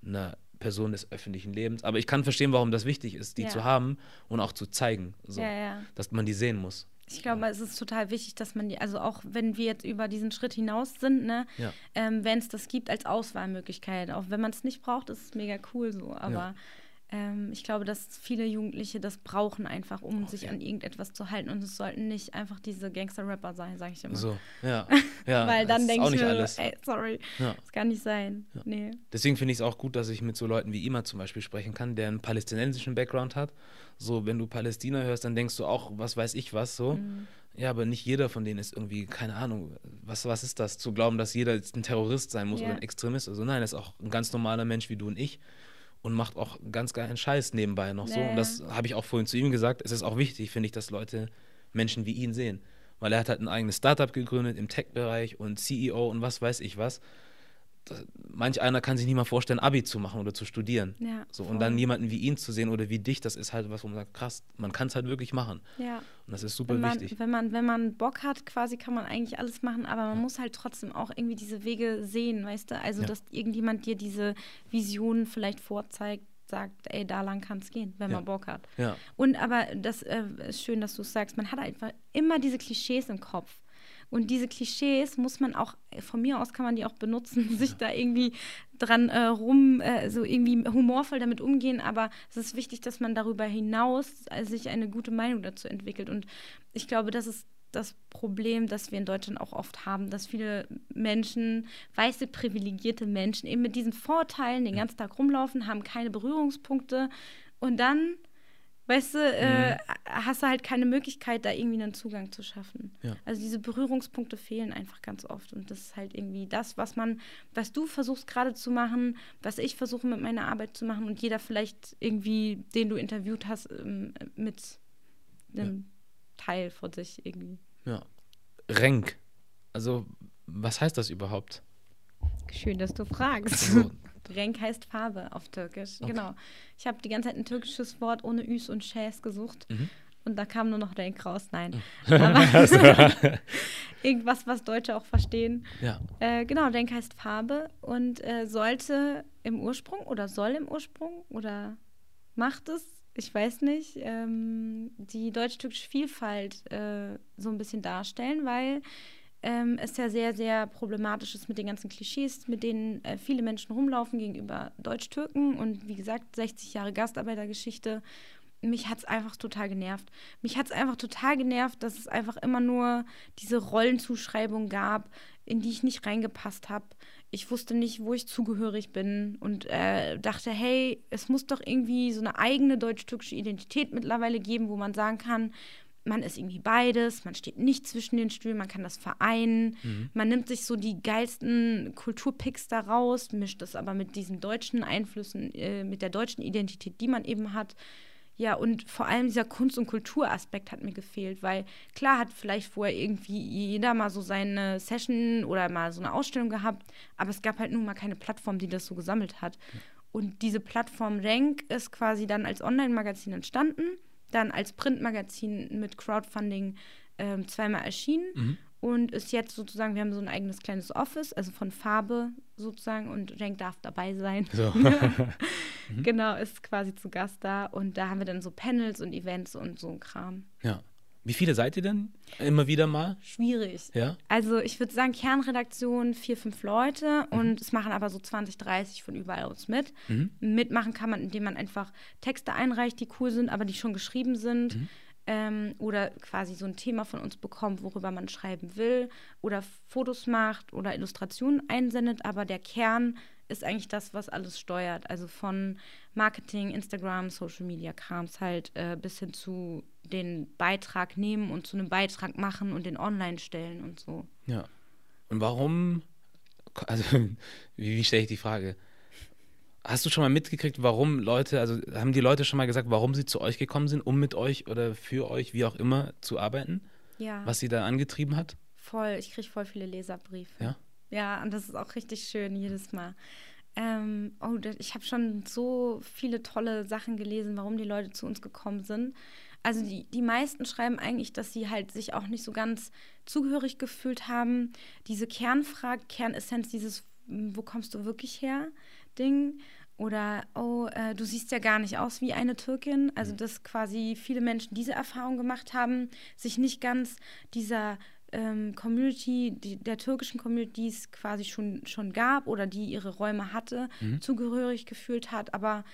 einer Person des öffentlichen Lebens. Aber ich kann verstehen, warum das wichtig ist, die ja. zu haben und auch zu zeigen, so, ja, ja. dass man die sehen muss. Ich glaube, es ist total wichtig, dass man die, also auch wenn wir jetzt über diesen Schritt hinaus sind, ne, ähm, wenn es das gibt als Auswahlmöglichkeit, auch wenn man es nicht braucht, ist es mega cool so. Aber ähm, ich glaube, dass viele Jugendliche das brauchen einfach, um oh, sich an irgendetwas zu halten. Und es sollten nicht einfach diese Gangster-Rapper sein, sage ich immer. So, ja. ja Weil dann denke ich mir, alles. ey, sorry, ja. das kann nicht sein. Ja. Nee. Deswegen finde ich es auch gut, dass ich mit so Leuten wie Ima zum Beispiel sprechen kann, der einen palästinensischen Background hat. So, wenn du Palästina hörst, dann denkst du auch, was weiß ich was so. Mhm. Ja, aber nicht jeder von denen ist irgendwie, keine Ahnung, was, was ist das? Zu glauben, dass jeder jetzt ein Terrorist sein muss oder ein Extremist. Also nein, er ist auch ein ganz normaler Mensch wie du und ich und macht auch ganz geilen Scheiß nebenbei noch so. Und das habe ich auch vorhin zu ihm gesagt. Es ist auch wichtig, finde ich, dass Leute Menschen wie ihn sehen. Weil er hat halt ein eigenes Startup gegründet im Tech-Bereich und CEO und was weiß ich was manch einer kann sich nicht mal vorstellen, Abi zu machen oder zu studieren. Ja, so, und dann jemanden wie ihn zu sehen oder wie dich, das ist halt was, wo man sagt, krass, man kann es halt wirklich machen. Ja. Und das ist super wenn man, wichtig. Wenn man, wenn man Bock hat, quasi kann man eigentlich alles machen, aber man ja. muss halt trotzdem auch irgendwie diese Wege sehen, weißt du? Also, ja. dass irgendjemand dir diese Vision vielleicht vorzeigt, sagt, ey, da lang kann es gehen, wenn man Bock hat. Ja. Und aber das äh, ist schön, dass du es sagst, man hat einfach immer diese Klischees im Kopf. Und diese Klischees muss man auch, von mir aus kann man die auch benutzen, sich da irgendwie dran äh, rum, äh, so irgendwie humorvoll damit umgehen. Aber es ist wichtig, dass man darüber hinaus äh, sich eine gute Meinung dazu entwickelt. Und ich glaube, das ist das Problem, das wir in Deutschland auch oft haben, dass viele Menschen, weiße, privilegierte Menschen, eben mit diesen Vorteilen den ganzen Tag rumlaufen, haben keine Berührungspunkte und dann weißt du, äh, mhm. hast du halt keine Möglichkeit, da irgendwie einen Zugang zu schaffen. Ja. Also diese Berührungspunkte fehlen einfach ganz oft. Und das ist halt irgendwie das, was man, was du versuchst gerade zu machen, was ich versuche mit meiner Arbeit zu machen und jeder vielleicht irgendwie, den du interviewt hast, ähm, mit einem ja. Teil von sich irgendwie. Ja. Renk. Also, was heißt das überhaupt? Schön, dass du fragst. Also, Renk heißt Farbe auf Türkisch. Okay. Genau. Ich habe die ganze Zeit ein türkisches Wort ohne Üs und Schäs gesucht. Mhm. Und da kam nur noch Renk raus. Nein. Aber irgendwas, was Deutsche auch verstehen. Ja. Äh, genau, Renk heißt Farbe und äh, sollte im Ursprung oder soll im Ursprung oder macht es, ich weiß nicht, ähm, die deutsch-türkische Vielfalt äh, so ein bisschen darstellen, weil ähm, es ja sehr, sehr problematisch ist mit den ganzen Klischees, mit denen äh, viele Menschen rumlaufen gegenüber Deutsch-Türken und wie gesagt, 60 Jahre Gastarbeitergeschichte. Mich hat es einfach total genervt. Mich hat es einfach total genervt, dass es einfach immer nur diese Rollenzuschreibung gab, in die ich nicht reingepasst habe. Ich wusste nicht, wo ich zugehörig bin und äh, dachte, hey, es muss doch irgendwie so eine eigene deutsch-türkische Identität mittlerweile geben, wo man sagen kann, man ist irgendwie beides, man steht nicht zwischen den Stühlen, man kann das vereinen, mhm. man nimmt sich so die geilsten Kulturpicks da raus, mischt das aber mit diesen deutschen Einflüssen, äh, mit der deutschen Identität, die man eben hat. Ja, und vor allem dieser Kunst- und Kulturaspekt hat mir gefehlt, weil klar hat vielleicht vorher irgendwie jeder mal so seine Session oder mal so eine Ausstellung gehabt, aber es gab halt nun mal keine Plattform, die das so gesammelt hat. Und diese Plattform Rank ist quasi dann als Online-Magazin entstanden dann als Printmagazin mit Crowdfunding ähm, zweimal erschienen Mhm. und ist jetzt sozusagen, wir haben so ein eigenes kleines Office, also von Farbe sozusagen und Jenk darf dabei sein. So. Genau, ist quasi zu Gast da und da haben wir dann so Panels und Events und so ein Kram. ja. Wie viele seid ihr denn? Immer wieder mal? Schwierig. Ja. Also ich würde sagen, Kernredaktion vier, fünf Leute Mhm. und es machen aber so 20, 30 von überall aus mit. Mhm. Mitmachen kann man, indem man einfach Texte einreicht, die cool sind, aber die schon geschrieben sind. Mhm. Ähm, oder quasi so ein Thema von uns bekommt, worüber man schreiben will. Oder Fotos macht oder Illustrationen einsendet. Aber der Kern ist eigentlich das, was alles steuert. Also von Marketing, Instagram, Social Media Krams halt äh, bis hin zu den Beitrag nehmen und zu einem Beitrag machen und den online stellen und so. Ja. Und warum, also wie, wie stelle ich die Frage? Hast du schon mal mitgekriegt, warum Leute, also haben die Leute schon mal gesagt, warum sie zu euch gekommen sind, um mit euch oder für euch, wie auch immer, zu arbeiten? Ja, Was sie da angetrieben hat? voll. Ich kriege voll viele Leserbriefe. Ja? Ja, und das ist auch richtig schön jedes Mal. Ähm, oh, ich habe schon so viele tolle Sachen gelesen, warum die Leute zu uns gekommen sind. Also die, die meisten schreiben eigentlich, dass sie halt sich auch nicht so ganz zugehörig gefühlt haben. Diese Kernfrage, Kernessenz, dieses "M, Wo kommst du wirklich her? Ding. Oder, oh, äh, du siehst ja gar nicht aus wie eine Türkin. Also, dass quasi viele Menschen diese Erfahrung gemacht haben, sich nicht ganz dieser ähm, Community, die, der türkischen Community, die es quasi schon, schon gab oder die ihre Räume hatte, zugehörig gefühlt hat, aber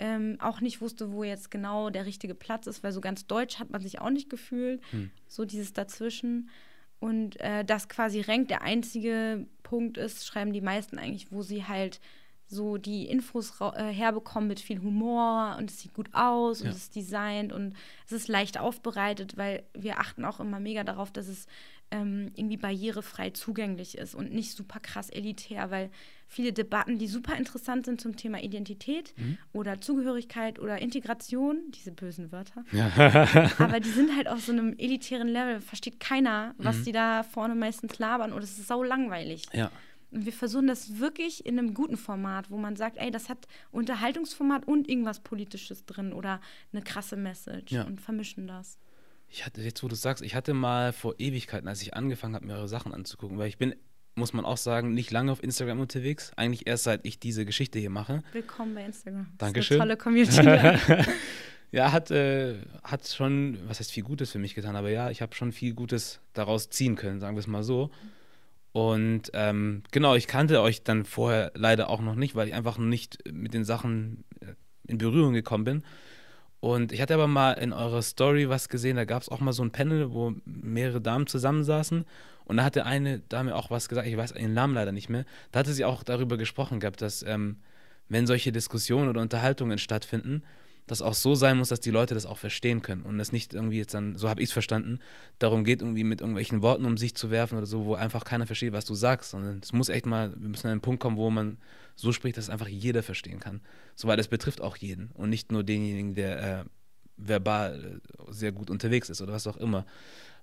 ähm, auch nicht wusste, wo jetzt genau der richtige Platz ist, weil so ganz deutsch hat man sich auch nicht gefühlt. So dieses Dazwischen. Und äh, das quasi Rank der einzige Punkt ist, schreiben die meisten eigentlich, wo sie halt so die Infos äh, herbekommen mit viel Humor und es sieht gut aus und Ja. es ist designt und es ist leicht aufbereitet, weil wir achten auch immer mega darauf, dass es ähm, irgendwie barrierefrei zugänglich ist und nicht super krass elitär, weil viele Debatten, die super interessant sind zum Thema Identität oder Zugehörigkeit oder Integration, diese bösen Wörter, aber die sind halt auf so einem elitären Level, versteht keiner, was die da vorne meistens labern und es ist sau langweilig. Ja. Und wir versuchen das wirklich in einem guten Format, wo man sagt, ey, das hat Unterhaltungsformat und irgendwas Politisches drin oder eine krasse Message Ja. und vermischen das. Ich hatte, jetzt wo du sagst, ich hatte mal vor Ewigkeiten, als ich angefangen habe, mir eure Sachen anzugucken, weil ich bin, muss man auch sagen, nicht lange auf Instagram unterwegs. Eigentlich erst seit ich diese Geschichte hier mache. Willkommen bei Instagram. Dankeschön. Das ist eine tolle Community. Ja, hat, äh, hat schon, was heißt viel Gutes für mich getan, aber ja, ich habe schon viel Gutes daraus ziehen können, sagen wir es mal so. Und ähm, genau, ich kannte euch dann vorher leider auch noch nicht, weil ich einfach nicht mit den Sachen äh, in Berührung gekommen bin. Und ich hatte aber mal in eurer Story was gesehen, da gab es auch mal so ein Panel, wo mehrere Damen zusammensaßen. Und da hatte eine Dame auch was gesagt, ich weiß ihren Namen leider nicht mehr. Da hatte sie auch darüber gesprochen gehabt, dass ähm, wenn solche Diskussionen oder Unterhaltungen stattfinden, das auch so sein muss, dass die Leute das auch verstehen können und es nicht irgendwie jetzt dann, so habe ich es verstanden, darum geht, irgendwie mit irgendwelchen Worten um sich zu werfen oder so, wo einfach keiner versteht, was du sagst, sondern es muss echt mal, wir müssen an einen Punkt kommen, wo man so spricht, dass es einfach jeder verstehen kann. So, weil das betrifft auch jeden und nicht nur denjenigen, der äh, verbal äh, sehr gut unterwegs ist oder was auch immer.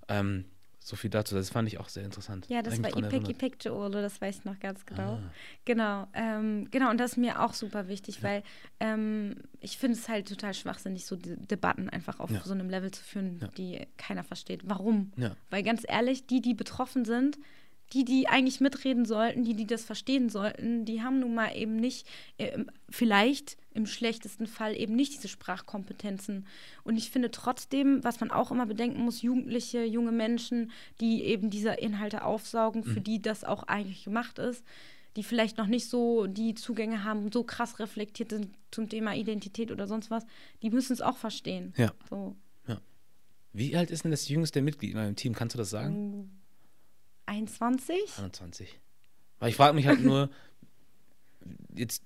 Ähm, so viel dazu, das fand ich auch sehr interessant. Ja, das war mich dran Ipek erinnert. Ipek Joolo, das weiß ich noch ganz genau. Ah. Genau, ähm, genau, und das ist mir auch super wichtig, weil ähm, ich finde es halt total schwachsinnig, so De Debatten einfach auf Ja. so einem Level zu führen, Ja. die keiner versteht. Warum? Ja. Weil ganz ehrlich, die, die betroffen sind, die, die eigentlich mitreden sollten, die, die das verstehen sollten, die haben nun mal eben nicht, äh, vielleicht im schlechtesten Fall eben nicht diese Sprachkompetenzen. Und ich finde trotzdem, was man auch immer bedenken muss, Jugendliche, junge Menschen, die eben diese Inhalte aufsaugen, für die das auch eigentlich gemacht ist, die vielleicht noch nicht so die Zugänge haben, so krass reflektiert sind zum Thema Identität oder sonst was, die müssen es auch verstehen. Ja. So. Wie alt ist denn das jüngste Mitglied in eurem Team? Kannst du das sagen? 21? 21. Weil ich frage mich halt nur, jetzt,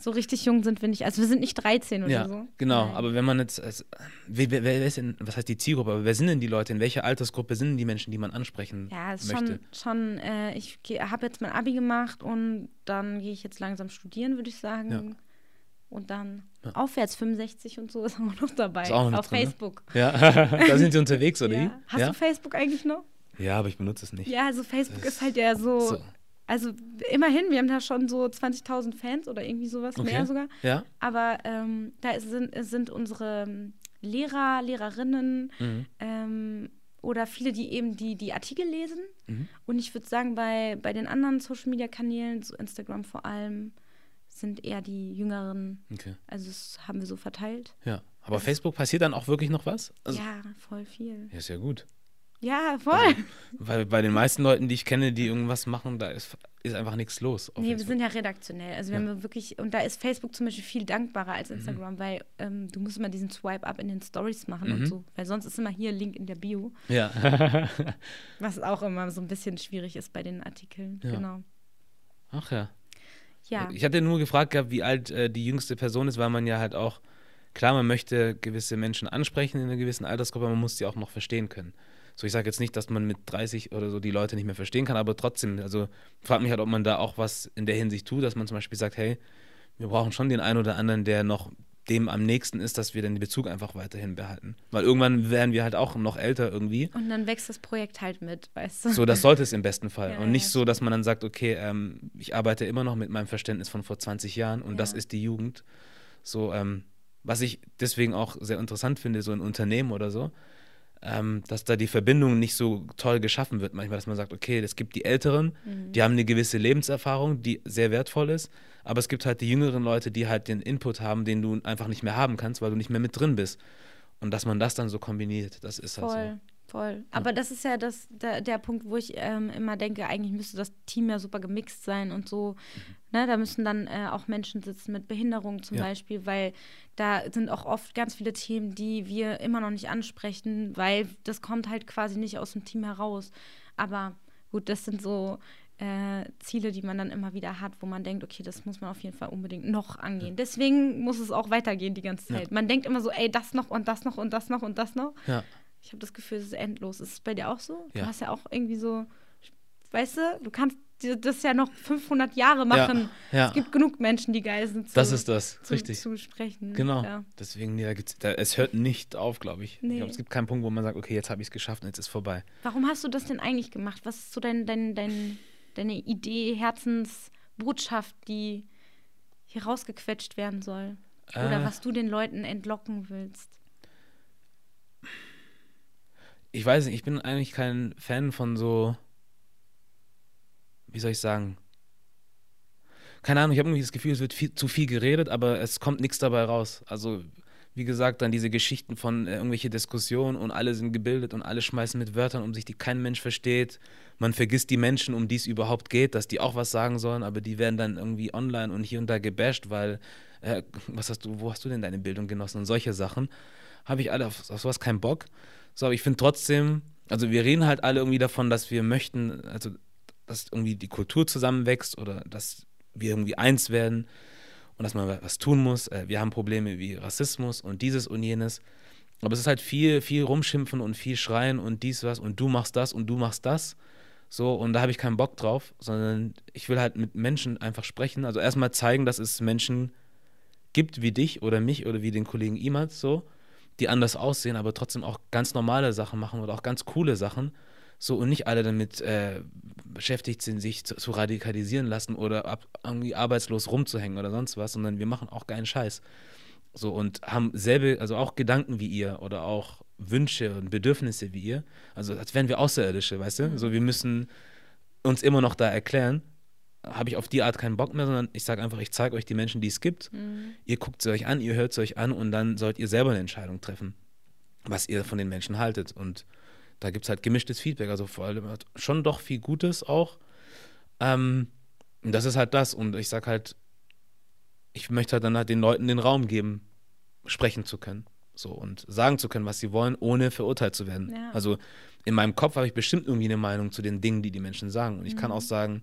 So richtig jung sind wir nicht. Also wir sind nicht 13 oder ja, so. genau, Nein. aber wenn man jetzt, als, wer, wer, wer ist denn, was heißt die Zielgruppe, aber wer sind denn die Leute, in welcher Altersgruppe sind denn die Menschen, die man ansprechen Ja, ist möchte? schon, schon äh, ich habe jetzt mein Abi gemacht und dann gehe ich jetzt langsam studieren, würde ich sagen. Ja. Und dann Ja. aufwärts 65 und so ist auch noch dabei. Ist auch noch Auf drin, ne? Facebook. Ja, da sind sie unterwegs, oder Ja. Hast ja? du Facebook eigentlich noch? Ja, aber ich benutze es nicht. Ja, also Facebook Das ist halt ja so, So. Also immerhin, wir haben da schon so 20.000 Fans oder irgendwie sowas, Okay. mehr sogar. Ja? Aber ähm, da ist, sind, sind unsere ähm, Lehrer, Lehrerinnen Mhm. ähm, oder viele, die eben die, die Artikel lesen. Mhm. Und ich würde sagen, bei, bei den anderen Social Media Kanälen, so Instagram vor allem, sind eher die Jüngeren. Okay. Also das haben wir so verteilt. Ja. Aber Das- Facebook passiert dann auch wirklich noch was? Also, ja, voll viel. ja, ist ja gut. Ja, voll. Weil bei den meisten Leuten, die ich kenne, die irgendwas machen, da ist, ist einfach nichts los. nee, wir Facebook. sind ja redaktionell. Also wir Ja. haben wirklich, und da ist Facebook zum Beispiel viel dankbarer als Instagram, weil ähm, du musst immer diesen Swipe-Up in den Stories machen und Mhm. so. Weil sonst ist immer hier Link in der Bio, Ja. was auch immer so ein bisschen schwierig ist bei den Artikeln. Ja. Genau. Ach ja. Ja. Ich hatte nur gefragt gehabt, wie alt äh, die jüngste Person ist, weil man ja halt auch, klar, man möchte gewisse Menschen ansprechen in einer gewissen Altersgruppe, man muss sie auch noch verstehen können. So, ich sage jetzt nicht, dass man mit 30 oder so die Leute nicht mehr verstehen kann, aber trotzdem, also fragt mich halt, ob man da auch was in der Hinsicht tut, dass man zum Beispiel sagt, hey, wir brauchen schon den einen oder anderen, der noch dem am nächsten ist, dass wir den Bezug einfach weiterhin behalten. Weil irgendwann werden wir halt auch noch älter irgendwie. Und dann wächst das Projekt halt mit, weißt du? So, das sollte es im besten Fall. Ja, und nicht ja, so, dass man dann sagt, okay, ähm, ich arbeite immer noch mit meinem Verständnis von vor 20 Jahren und das Ja. ist die Jugend. So, ähm, was ich deswegen auch sehr interessant finde, so in Unternehmen oder so, ähm, dass da die Verbindung nicht so toll geschaffen wird. Manchmal, dass man sagt, okay, es gibt die Älteren, Mhm. die haben eine gewisse Lebenserfahrung, die sehr wertvoll ist, aber es gibt halt die jüngeren Leute, die halt den Input haben, den du einfach nicht mehr haben kannst, weil du nicht mehr mit drin bist. Und dass man das dann so kombiniert, das ist halt so. Voll. Aber das ist ja das, der, der Punkt, wo ich ähm, immer denke, eigentlich müsste das Team ja super gemixt sein und so. Mhm. Ne, da müssen dann äh, auch Menschen sitzen mit Behinderung zum Ja. Beispiel, weil da sind auch oft ganz viele Themen, die wir immer noch nicht ansprechen, weil das kommt halt quasi nicht aus dem Team heraus. Aber gut, das sind so äh, Ziele, die man dann immer wieder hat, wo man denkt, okay, das muss man auf jeden Fall unbedingt noch angehen. Deswegen muss es auch weitergehen die ganze Ja. Zeit. Man denkt immer so, ey, das noch und das noch und das noch und das noch. Ja. Ich habe das Gefühl, es ist endlos. Ist es bei dir auch so? Du Ja. hast ja auch irgendwie so, weißt du, du kannst das ja noch 500 Jahre machen. ja. Es gibt genug Menschen, die geil sind zu, Das ist das, zu, richtig. zu sprechen. Genau. Ja. Deswegen, ja, gibt's, da, es hört nicht auf, glaube ich. Nee. ich glaub, es gibt keinen Punkt, wo man sagt, okay, jetzt habe ich es geschafft und jetzt ist vorbei. Warum hast du das denn eigentlich gemacht? Was ist so dein, dein, dein, deine Idee, Herzensbotschaft, die hier rausgequetscht werden soll? Oder Äh. was du den Leuten entlocken willst? Ich weiß nicht, ich bin eigentlich kein Fan von so, wie soll ich sagen? Keine Ahnung, ich habe irgendwie das Gefühl, es wird viel, zu viel geredet, aber es kommt nichts dabei raus. Also, wie gesagt, dann diese Geschichten von äh, irgendwelche Diskussionen und alle sind gebildet und alle schmeißen mit Wörtern um sich, die kein Mensch versteht. Man vergisst die Menschen, um die es überhaupt geht, dass die auch was sagen sollen, aber die werden dann irgendwie online und hier und da gebasht, weil, äh, was hast du, wo hast du denn deine Bildung genossen und solche Sachen. Habe ich alle auf, auf sowas keinen Bock. So, aber ich finde trotzdem, also wir reden halt alle irgendwie davon, dass wir möchten, also dass irgendwie die Kultur zusammenwächst oder dass wir irgendwie eins werden und dass man was tun muss. Äh, Wir haben Probleme wie Rassismus und dieses und jenes. Aber es ist halt viel, viel rumschimpfen und viel schreien und dies, was und du machst das und du machst das. So, und da habe ich keinen Bock drauf, sondern ich will halt mit Menschen einfach sprechen. Also erstmal zeigen, dass es Menschen gibt wie dich oder mich oder wie den Kollegen Imad, so, die anders aussehen, aber trotzdem auch ganz normale Sachen machen oder auch ganz coole Sachen. So, und nicht alle damit äh, beschäftigt sind, sich zu, zu radikalisieren lassen oder ab, irgendwie arbeitslos rumzuhängen oder sonst was, sondern wir machen auch geilen Scheiß. So, und haben selbe, also auch Gedanken wie ihr oder auch Wünsche und Bedürfnisse wie ihr. Also, als wären wir Außerirdische, weißt du? So, wir müssen uns immer noch da erklären. Habe ich auf die Art keinen Bock mehr, sondern ich sage einfach, ich zeige euch die Menschen, die es gibt. Ihr guckt sie euch an, ihr hört sie euch an und dann sollt ihr selber eine Entscheidung treffen, was ihr von den Menschen haltet. Und da gibt es halt gemischtes Feedback, also vor allem halt schon doch viel Gutes auch. Ähm, und das ist halt das. Und ich sage halt, ich möchte halt dann halt den Leuten den Raum geben, sprechen zu können. So und sagen zu können, was sie wollen, ohne verurteilt zu werden. Ja. Also in meinem Kopf habe ich bestimmt irgendwie eine Meinung zu den Dingen, die die Menschen sagen. Und ich kann auch sagen,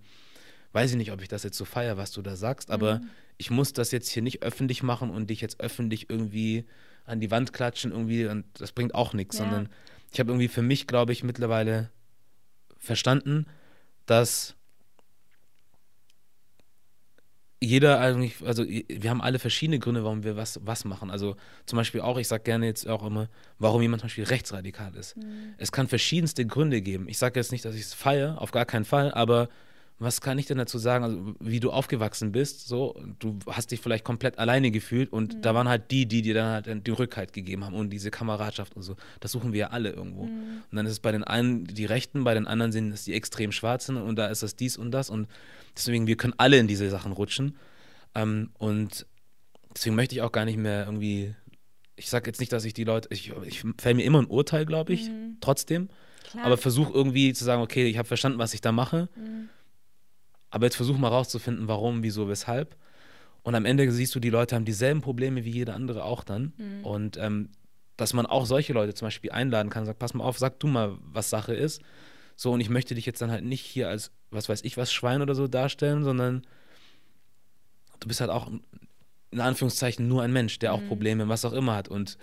weiß ich nicht, ob ich das jetzt so feiere, was du da sagst, aber ich muss das jetzt hier nicht öffentlich machen und dich jetzt öffentlich irgendwie an die Wand klatschen irgendwie und das bringt auch nichts, Ja. sondern ich habe irgendwie für mich, glaube ich, mittlerweile verstanden, dass jeder eigentlich, also wir haben alle verschiedene Gründe, warum wir was, was machen. Also zum Beispiel auch, ich sage gerne jetzt auch immer, warum jemand zum Beispiel rechtsradikal ist. Es kann verschiedenste Gründe geben. Ich sage jetzt nicht, dass ich es feiere, auf gar keinen Fall, aber was kann ich denn dazu sagen, also wie du aufgewachsen bist, so, du hast dich vielleicht komplett alleine gefühlt und mhm. da waren halt die, die dir dann halt die Rückhalt gegeben haben und diese Kameradschaft und so. Das suchen wir ja alle irgendwo. Mhm. Und dann ist es bei den einen die Rechten, bei den anderen sind es die extrem Schwarzen und da ist das dies und das und deswegen, wir können alle in diese Sachen rutschen ähm, und deswegen möchte ich auch gar nicht mehr irgendwie, ich sage jetzt nicht, dass ich die Leute, ich, ich fäll mir immer ein Urteil, glaube ich, mhm. trotzdem, Klar. aber versuche irgendwie zu sagen, okay, ich habe verstanden, was ich da mache mhm. Aber jetzt versuch mal rauszufinden, warum, wieso, weshalb. Und am Ende siehst du, die Leute haben dieselben Probleme wie jeder andere auch dann. Mhm. Und ähm, dass man auch solche Leute zum Beispiel einladen kann, sagt, pass mal auf, sag du mal, was Sache ist. So, und ich möchte dich jetzt dann halt nicht hier als, was weiß ich, was Schwein oder so darstellen, sondern du bist halt auch in Anführungszeichen nur ein Mensch, der auch mhm. Probleme, was auch immer hat. Und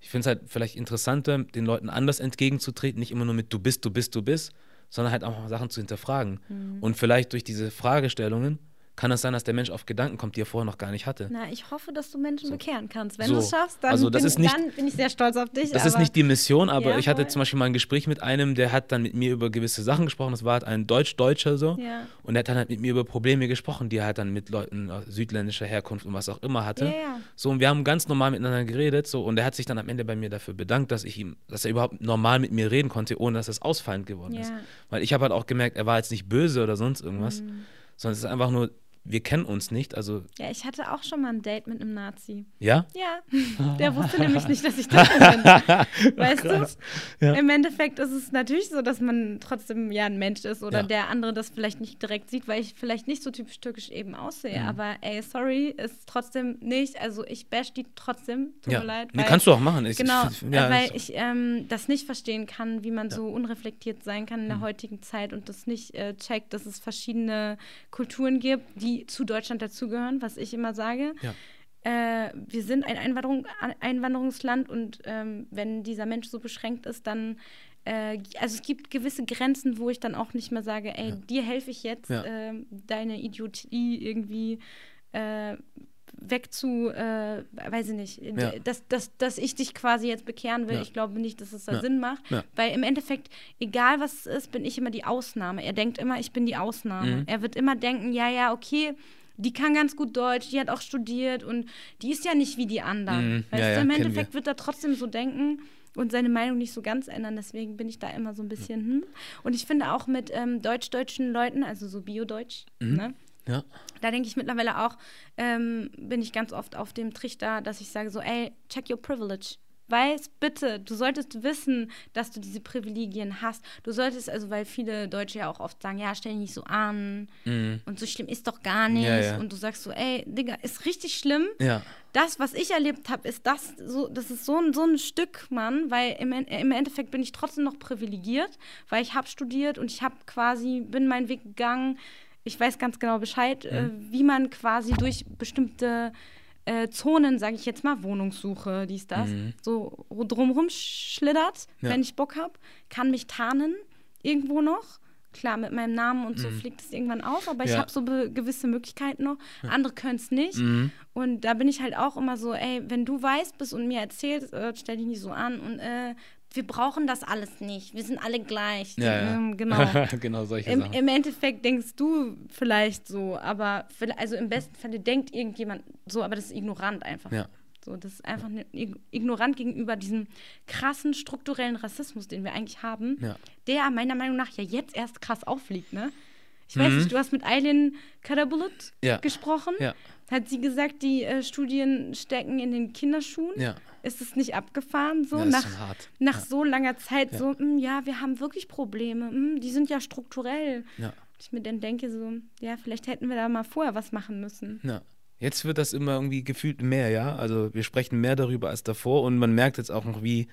ich finde es halt vielleicht interessanter, den Leuten anders entgegenzutreten, nicht immer nur mit du bist, du bist, du bist, sondern halt auch Sachen zu hinterfragen. Mhm. Und vielleicht durch diese Fragestellungen kann es sein, dass der Mensch auf Gedanken kommt, die er vorher noch gar nicht hatte. Na, ich hoffe, dass du Menschen so. bekehren kannst. Wenn so. du es schaffst, dann, also das bin, nicht, dann bin ich sehr stolz auf dich. Das ist nicht die Mission, aber ja, ich hatte zum Beispiel mal ein Gespräch mit einem, der hat dann mit mir über gewisse Sachen gesprochen. Das war halt ein Deutsch-Deutscher so. Ja. Und der hat dann halt mit mir über Probleme gesprochen, die er halt dann mit Leuten südländischer Herkunft und was auch immer hatte. Ja, so, und wir haben ganz normal miteinander geredet. So, und er hat sich dann am Ende bei mir dafür bedankt, dass ich ihm, dass er überhaupt normal mit mir reden konnte, ohne dass es ausfallend geworden ist. Weil ich habe halt auch gemerkt, er war jetzt nicht böse oder sonst irgendwas, mhm. sondern es ist einfach nur wir kennen uns nicht. Also ja, ich hatte auch schon mal ein Date mit einem Nazi. Ja? Ja. Der wusste nämlich nicht, dass ich das bin. Weißt Ach, du? Ja. Im Endeffekt ist es natürlich so, dass man trotzdem ja ein Mensch ist oder ja. der andere das vielleicht nicht direkt sieht, weil ich vielleicht nicht so typisch türkisch eben aussehe. Mhm. Aber ey, sorry, ist trotzdem nicht. Also ich bash die trotzdem. Tut ja. mir leid. Nee, kannst du auch machen. Ich, genau, ich, ja, weil ich ähm, das nicht verstehen kann, wie man so unreflektiert sein kann in der mhm. heutigen Zeit und das nicht äh, checkt, dass es verschiedene Kulturen gibt, die die zu Deutschland dazugehören, was ich immer sage. Ja. Äh, wir sind ein Einwanderung, Einwanderungsland und ähm, wenn dieser Mensch so beschränkt ist, dann äh, also es gibt gewisse Grenzen, wo ich dann auch nicht mehr sage, ey, ja. dir helfe ich jetzt, ja. äh, deine Idiotie irgendwie äh, wegzu, äh, weiß ich nicht, ja. dass, dass, dass ich dich quasi jetzt bekehren will. Ja. Ich glaube nicht, dass es da ja. Sinn macht. Weil im Endeffekt, egal was es ist, bin ich immer die Ausnahme. Er denkt immer, ich bin die Ausnahme. Mhm. Er wird immer denken, ja, ja, okay, die kann ganz gut Deutsch, die hat auch studiert und die ist ja nicht wie die anderen. Mhm. Weißt du, im Endeffekt wird er trotzdem so denken und seine Meinung nicht so ganz ändern. Deswegen bin ich da immer so ein bisschen, hm. Und ich finde auch mit ähm, deutsch-deutschen Leuten, also so Bio-Deutsch, mhm. ne? Ja. Da denke ich mittlerweile auch, ähm, bin ich ganz oft auf dem Trichter, dass ich sage so, ey, check your privilege. Weiß bitte, du solltest wissen, dass du diese Privilegien hast. Du solltest, also weil viele Deutsche ja auch oft sagen, ja, stell dich nicht so an mhm. und so schlimm ist doch gar nicht. Ja, ja. Und du sagst so, ey, Digga, ist richtig schlimm. Ja. Das, was ich erlebt habe, ist das so, das ist so ein, so ein Stück, Mann, weil im, im Endeffekt bin ich trotzdem noch privilegiert, weil ich habe studiert und ich habe quasi, bin meinen Weg gegangen ich weiß ganz genau Bescheid, mhm. äh, wie man quasi durch bestimmte äh, Zonen, sage ich jetzt mal, Wohnungssuche, dies, das, mhm. so drumrum schlittert, ja. wenn ich Bock habe, kann mich tarnen irgendwo noch. Klar, mit meinem Namen und so mhm. fliegt es irgendwann auf, aber ja. ich habe so gewisse Möglichkeiten noch. Ja. Andere können es nicht. Mhm. Und da bin ich halt auch immer so, ey, wenn du weiß bist und mir erzählst, äh, stell dich nicht so an und äh, wir brauchen das alles nicht. Wir sind alle gleich. Ja. Ähm, genau. genau solche Im, Sachen. Im Endeffekt denkst du vielleicht so, aber also im besten Falle denkt irgendjemand so, aber das ist ignorant einfach. Ja. So, das ist einfach ignorant gegenüber diesem krassen strukturellen Rassismus, den wir eigentlich haben, ja. der meiner Meinung nach ja jetzt erst krass auffliegt, ne? Ich weiß mhm. nicht, du hast mit Eileen Karabulut ja. gesprochen. Ja. Hat sie gesagt, die äh, Studien stecken in den Kinderschuhen? Ja. Ist es nicht abgefahren so? Ja, nach nach so langer Zeit so, mh, hm, ja, wir haben wirklich Probleme. Mh, hm, die sind ja strukturell. Ich mir dann denke so, ja, vielleicht hätten wir da mal vorher was machen müssen. Jetzt wird das immer irgendwie gefühlt mehr, ja. Also wir sprechen mehr darüber als davor und man merkt jetzt auch noch, wie,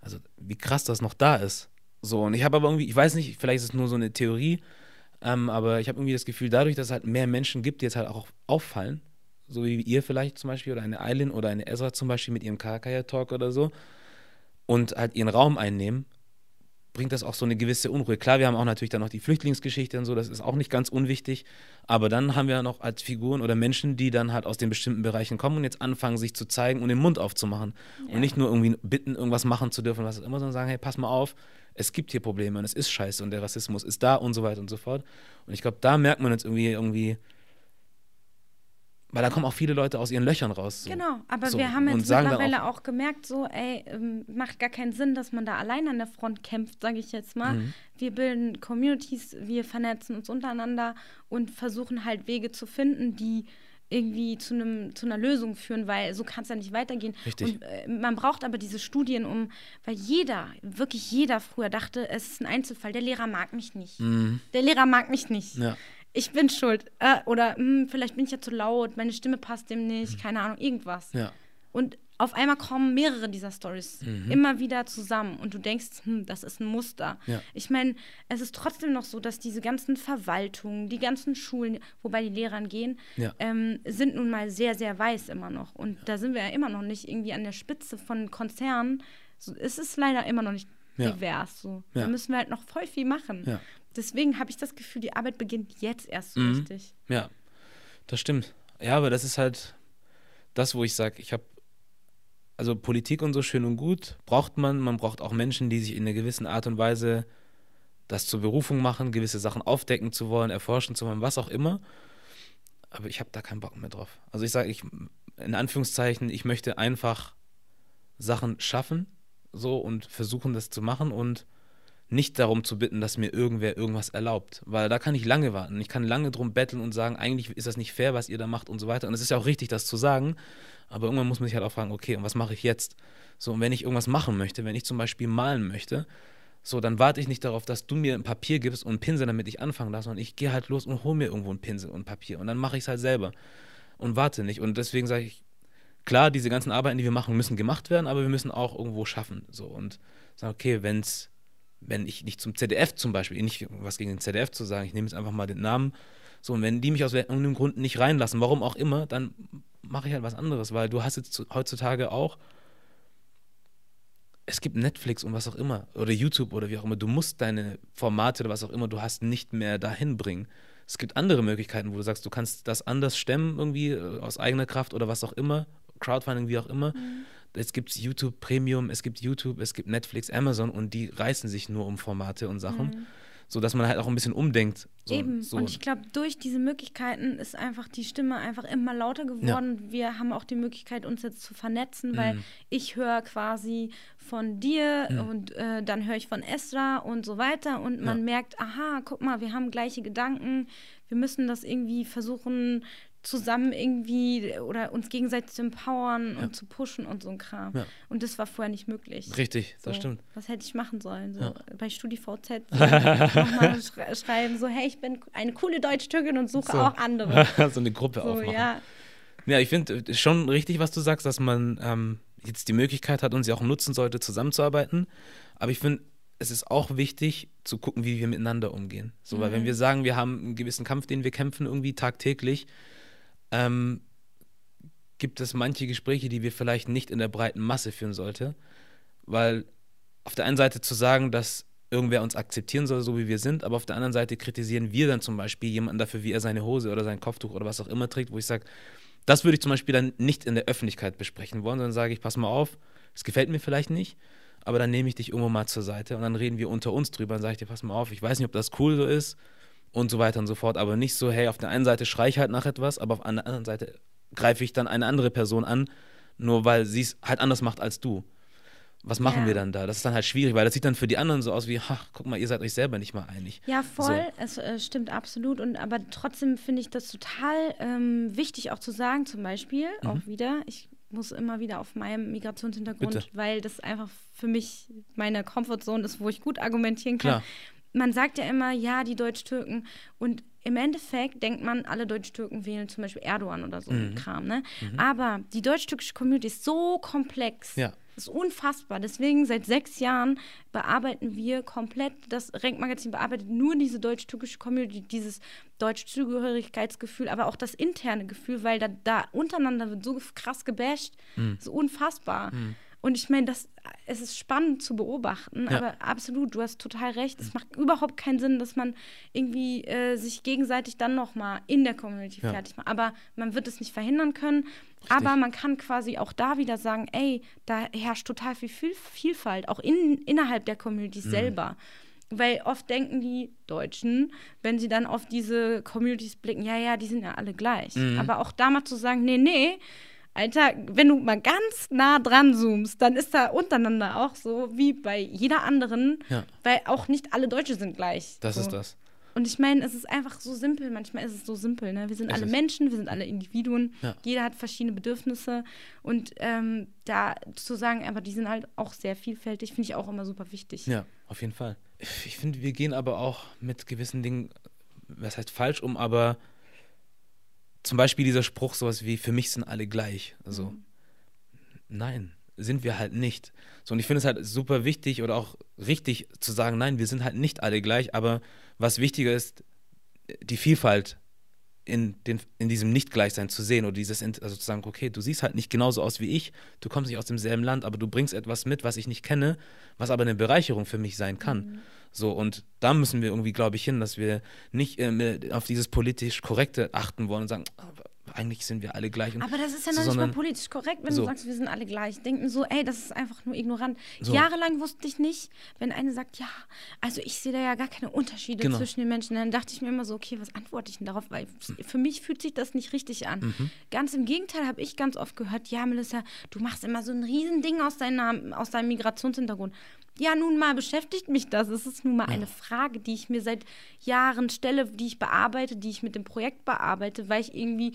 also wie krass das noch da ist. So, und ich habe aber irgendwie, ich weiß nicht, vielleicht ist es nur so eine Theorie, ähm, aber ich habe irgendwie das Gefühl, dadurch, dass es halt mehr Menschen gibt, die jetzt halt auch auffallen, so wie ihr vielleicht zum Beispiel oder eine Eileen oder eine Ezra zum Beispiel mit ihrem Kakaya-Talk oder so und halt ihren Raum einnehmen, bringt das auch so eine gewisse Unruhe. Klar, wir haben auch natürlich dann noch die Flüchtlingsgeschichte und so, das ist auch nicht ganz unwichtig. Aber dann haben wir noch als Figuren oder Menschen, die dann halt aus den bestimmten Bereichen kommen und jetzt anfangen, sich zu zeigen und den Mund aufzumachen. Ja. Und nicht nur irgendwie bitten, irgendwas machen zu dürfen, was immer, sondern sagen, hey, pass mal auf, es gibt hier Probleme und es ist scheiße und der Rassismus ist da und so weiter und so fort. Und ich glaube, da merkt man jetzt irgendwie, irgendwie, weil da kommen auch viele Leute aus ihren Löchern raus. So. Genau, aber so. wir haben jetzt mittlerweile auch, auch, gemerkt, so, ey, ähm, macht gar keinen Sinn, dass man da allein an der Front kämpft, sage ich jetzt mal. Mhm. Wir bilden Communities, wir vernetzen uns untereinander und versuchen halt Wege zu finden, die irgendwie zu, einem, zu einer Lösung führen, weil so kann es ja nicht weitergehen. Richtig. Und äh, man braucht aber diese Studien, um, weil jeder, wirklich jeder früher dachte, es ist ein Einzelfall, der Lehrer mag mich nicht. Mhm. Der Lehrer mag mich nicht. Ja ich bin schuld. Äh, oder mh, hm, vielleicht bin ich ja zu laut, meine Stimme passt dem nicht, mhm. keine Ahnung, irgendwas. Ja. Und auf einmal kommen mehrere dieser Stories mhm. immer wieder zusammen und du denkst, hm, das ist ein Muster. Ja. Ich meine, es ist trotzdem noch so, dass diese ganzen Verwaltungen, die ganzen Schulen, wobei die Lehrern gehen, ja. ähm, sind nun mal sehr, sehr weiß immer noch. Und ja. da sind wir ja immer noch nicht irgendwie an der Spitze von Konzernen. So, es ist leider immer noch nicht divers. So. Da müssen wir halt noch voll viel machen deswegen habe ich das Gefühl, die Arbeit beginnt jetzt erst so mhm. richtig. Ja, das stimmt. Ja, aber das ist halt das, wo ich sage, ich habe, also Politik und so schön und gut braucht man. Man braucht auch Menschen, die sich in einer gewissen Art und Weise das zur Berufung machen, gewisse Sachen aufdecken zu wollen, erforschen zu wollen, was auch immer. Aber ich habe da keinen Bock mehr drauf. Also ich sage, ich, in Anführungszeichen, ich möchte einfach Sachen schaffen, so und versuchen, das zu machen und nicht darum zu bitten, dass mir irgendwer irgendwas erlaubt, weil da kann ich lange warten. Ich kann lange drum betteln und sagen, eigentlich ist das nicht fair, was ihr da macht und so weiter. Und es ist ja auch richtig, das zu sagen, aber irgendwann muss man sich halt auch fragen, okay, und was mache ich jetzt? So, und wenn ich irgendwas machen möchte, wenn ich zum Beispiel malen möchte, so, dann warte ich nicht darauf, dass du mir ein Papier gibst und einen Pinsel, damit ich anfangen darf, sondern ich gehe halt los und hole mir irgendwo einen Pinsel und Papier und dann mache ich es halt selber und warte nicht. Und deswegen sage ich, klar, diese ganzen Arbeiten, die wir machen, müssen gemacht werden, aber wir müssen auch irgendwo schaffen. So und sagen, okay, wenn es wenn ich nicht zum ZDF zum Beispiel, nicht was gegen den ZDF zu sagen, ich nehme jetzt einfach mal den Namen, so, und wenn die mich aus irgendeinem Grund nicht reinlassen, warum auch immer, dann mache ich halt was anderes, weil du hast jetzt heutzutage auch, es gibt Netflix und was auch immer, oder YouTube oder wie auch immer, du musst deine Formate oder was auch immer, du hast nicht mehr dahin bringen. Es gibt andere Möglichkeiten, wo du sagst, du kannst das anders stemmen, irgendwie äh, aus eigener Kraft oder was auch immer, Crowdfunding, wie auch immer. Mhm es gibt YouTube Premium, es gibt YouTube, es gibt Netflix, Amazon und die reißen sich nur um Formate und Sachen. Mhm. So dass man halt auch ein bisschen umdenkt. So, Eben. So. Und ich glaube, durch diese Möglichkeiten ist einfach die Stimme einfach immer lauter geworden. Ja. Wir haben auch die Möglichkeit, uns jetzt zu vernetzen, weil mhm. ich höre quasi von dir mhm. und äh, dann höre ich von Esra und so weiter. Und man ja. merkt, aha, guck mal, wir haben gleiche Gedanken. Wir müssen das irgendwie versuchen zusammen irgendwie oder uns gegenseitig zu empowern ja. und zu pushen und so ein Kram. Ja. Und das war vorher nicht möglich. Richtig, so, das stimmt. Was hätte ich machen sollen? So ja. bei StudiVZ so nochmal schre schreiben, so hey, ich bin eine coole Deutsch-Türkin und suche so. auch andere. so eine Gruppe so, aufmachen. Ja, ja ich finde äh, schon richtig, was du sagst, dass man ähm, jetzt die Möglichkeit hat und sie auch nutzen sollte, zusammenzuarbeiten. Aber ich finde, es ist auch wichtig zu gucken, wie wir miteinander umgehen. So, mhm. weil wenn mhm. wir sagen, wir haben einen gewissen Kampf, den wir kämpfen, irgendwie tagtäglich, ähm, gibt es manche Gespräche, die wir vielleicht nicht in der breiten Masse führen sollten, weil auf der einen Seite zu sagen, dass irgendwer uns akzeptieren soll, so wie wir sind, aber auf der anderen Seite kritisieren wir dann zum Beispiel jemanden dafür, wie er seine Hose oder sein Kopftuch oder was auch immer trägt, wo ich sage, das würde ich zum Beispiel dann nicht in der Öffentlichkeit besprechen wollen, sondern sage ich, pass mal auf, es gefällt mir vielleicht nicht, aber dann nehme ich dich irgendwo mal zur Seite und dann reden wir unter uns drüber und sage ich dir, pass mal auf, ich weiß nicht, ob das cool so ist, und so weiter und so fort. Aber nicht so, hey, auf der einen Seite schreie ich halt nach etwas, aber auf der anderen Seite greife ich dann eine andere Person an, nur weil sie es halt anders macht als du. Was machen ja. wir dann da? Das ist dann halt schwierig, weil das sieht dann für die anderen so aus wie, ach, guck mal, ihr seid euch selber nicht mal einig. Ja, voll, so. es äh, stimmt absolut. Und aber trotzdem finde ich das total ähm, wichtig auch zu sagen, zum Beispiel, mhm. auch wieder, ich muss immer wieder auf meinem Migrationshintergrund, Bitte. weil das einfach für mich meine Comfortzone ist, wo ich gut argumentieren kann. Klar man sagt ja immer, ja, die Deutsch-Türken. Und im Endeffekt denkt man, alle Deutsch-Türken wählen zum Beispiel Erdogan oder so mhm. Kram. Ne? Mhm. Aber die deutsch-türkische Community ist so komplex. Ja. Das ist unfassbar. Deswegen seit sechs Jahren bearbeiten wir komplett, das Renk-Magazin bearbeitet nur diese deutsch-türkische Community, dieses Deutsch-Zugehörigkeitsgefühl, aber auch das interne Gefühl, weil da, da untereinander wird so krass gebasht. Mhm. Das ist unfassbar. Mhm. Und ich meine, das, es ist spannend zu beobachten, Ja. aber absolut, du hast total recht. Es macht überhaupt keinen Sinn, dass man irgendwie äh, sich gegenseitig dann nochmal in der Community Ja. fertig macht. Aber man wird es nicht verhindern können. Aber man kann quasi auch da wieder sagen, ey, da herrscht total viel Viel- Vielfalt, auch in, innerhalb der Community Mhm. selber. Weil oft denken die Deutschen, wenn sie dann auf diese Communities blicken, ja, ja, die sind ja alle gleich. Mhm. Aber auch da mal zu sagen, nee, nee, Alter, wenn du mal ganz nah dran zoomst, dann ist da untereinander auch so wie bei jeder anderen, Ja. weil auch nicht alle Deutsche sind gleich. Das so. ist das. Und ich meine, es ist einfach so simpel. Manchmal ist es so simpel. Ne? Wir sind Es alle Menschen, wir sind alle Individuen. Ja. Jeder hat verschiedene Bedürfnisse. Und ähm, da zu sagen, aber die sind halt auch sehr vielfältig, finde ich auch immer super wichtig. Ja, auf jeden Fall. Ich finde, wir gehen aber auch mit gewissen Dingen, was heißt falsch um, aber zum Beispiel dieser Spruch, sowas wie, für mich sind alle gleich. Also, Mhm. nein, sind wir halt nicht. So, und ich finde es halt super wichtig oder auch richtig zu sagen, nein, wir sind halt nicht alle gleich, aber was wichtiger ist, die Vielfalt in, den, in diesem Nicht-Gleichsein zu sehen oder dieses, also zu sagen, okay, du siehst halt nicht genauso aus wie ich, du kommst nicht aus demselben Land, aber du bringst etwas mit, was ich nicht kenne, was aber eine Bereicherung für mich sein kann. So, und da müssen wir irgendwie, glaube ich, hin, dass wir nicht äh, auf dieses politisch Korrekte achten wollen und sagen, ah, eigentlich sind wir alle gleich. Aber das ist ja so, noch nicht mal politisch korrekt, wenn so. du sagst, wir sind alle gleich. Denken so, ey, das ist einfach nur ignorant. So. Jahrelang wusste ich nicht, wenn eine sagt, ja, also ich sehe da ja gar keine Unterschiede Genau. zwischen den Menschen. Dann dachte ich mir immer so, okay, was antworte ich denn darauf? Weil für mich fühlt sich das nicht richtig an. Mhm. Ganz im Gegenteil habe ich ganz oft gehört, ja, Melissa, du machst immer so ein Riesending aus, deiner, aus deinem Migrationshintergrund. Ja, nun mal beschäftigt mich das. Es ist nun mal eine Frage, die ich mir seit Jahren stelle, die ich bearbeite, die ich mit dem Projekt bearbeite, weil ich irgendwie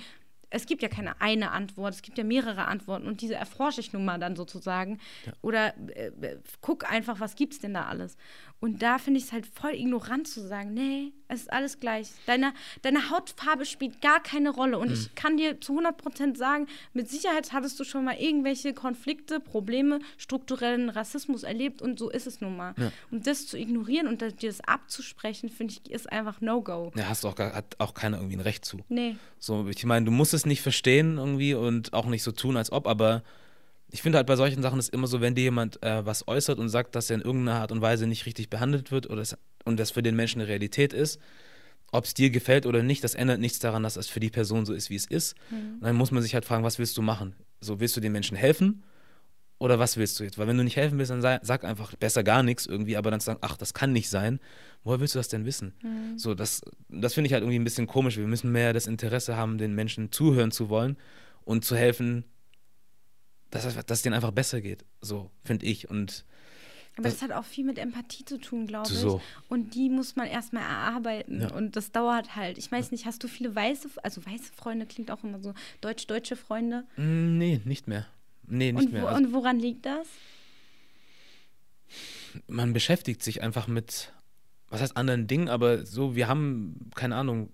es gibt ja keine eine Antwort, es gibt ja mehrere Antworten und diese erforsche ich nun mal dann sozusagen. Oder äh, äh, guck einfach, was gibt's denn da alles? Und da finde ich es halt voll ignorant zu sagen, nee, es ist alles gleich. Deine, deine Hautfarbe spielt gar keine Rolle. Und Hm. ich kann dir zu 100% sagen, mit Sicherheit hattest du schon mal irgendwelche Konflikte, Probleme, strukturellen Rassismus erlebt und so ist es nun mal. Und das zu ignorieren und dir das abzusprechen, finde ich, ist einfach No-Go. Ja, hast auch, hat auch keiner irgendwie ein Recht zu. Nee. So, ich meine, du musst es nicht verstehen irgendwie und auch nicht so tun, als ob, aber ich finde halt bei solchen Sachen ist immer so, wenn dir jemand äh, was äußert und sagt, dass er in irgendeiner Art und Weise nicht richtig behandelt wird oder es, und das für den Menschen eine Realität ist, ob es dir gefällt oder nicht, das ändert nichts daran, dass es für die Person so ist, wie es ist. Und dann muss man sich halt fragen, was willst du machen? So, willst du den Menschen helfen? Oder was willst du jetzt? Weil wenn du nicht helfen willst, dann sei, sag einfach besser gar nichts irgendwie, aber dann zu sagen, ach, das kann nicht sein. Woher willst du das denn wissen? So, das, das finde ich halt irgendwie ein bisschen komisch. Wir müssen mehr das Interesse haben, den Menschen zuhören zu wollen und zu helfen, dass, es- dass es denen einfach besser geht. So, finde ich. Und Aber Das- das, hat auch viel mit Empathie zu tun, glaube ich. So. Und die muss man erstmal erarbeiten. Ja. Und das dauert halt. Ich weiß nicht, hast du viele weiße, also weiße Freunde klingt auch immer so, deutsch-deutsche Freunde? mm, nee, nicht mehr. Nee, nicht Und, mehr. wo, Also, und woran liegt das? man beschäftigt sich einfach mit, was heißt anderen Dingen, aber so, wir haben, keine Ahnung,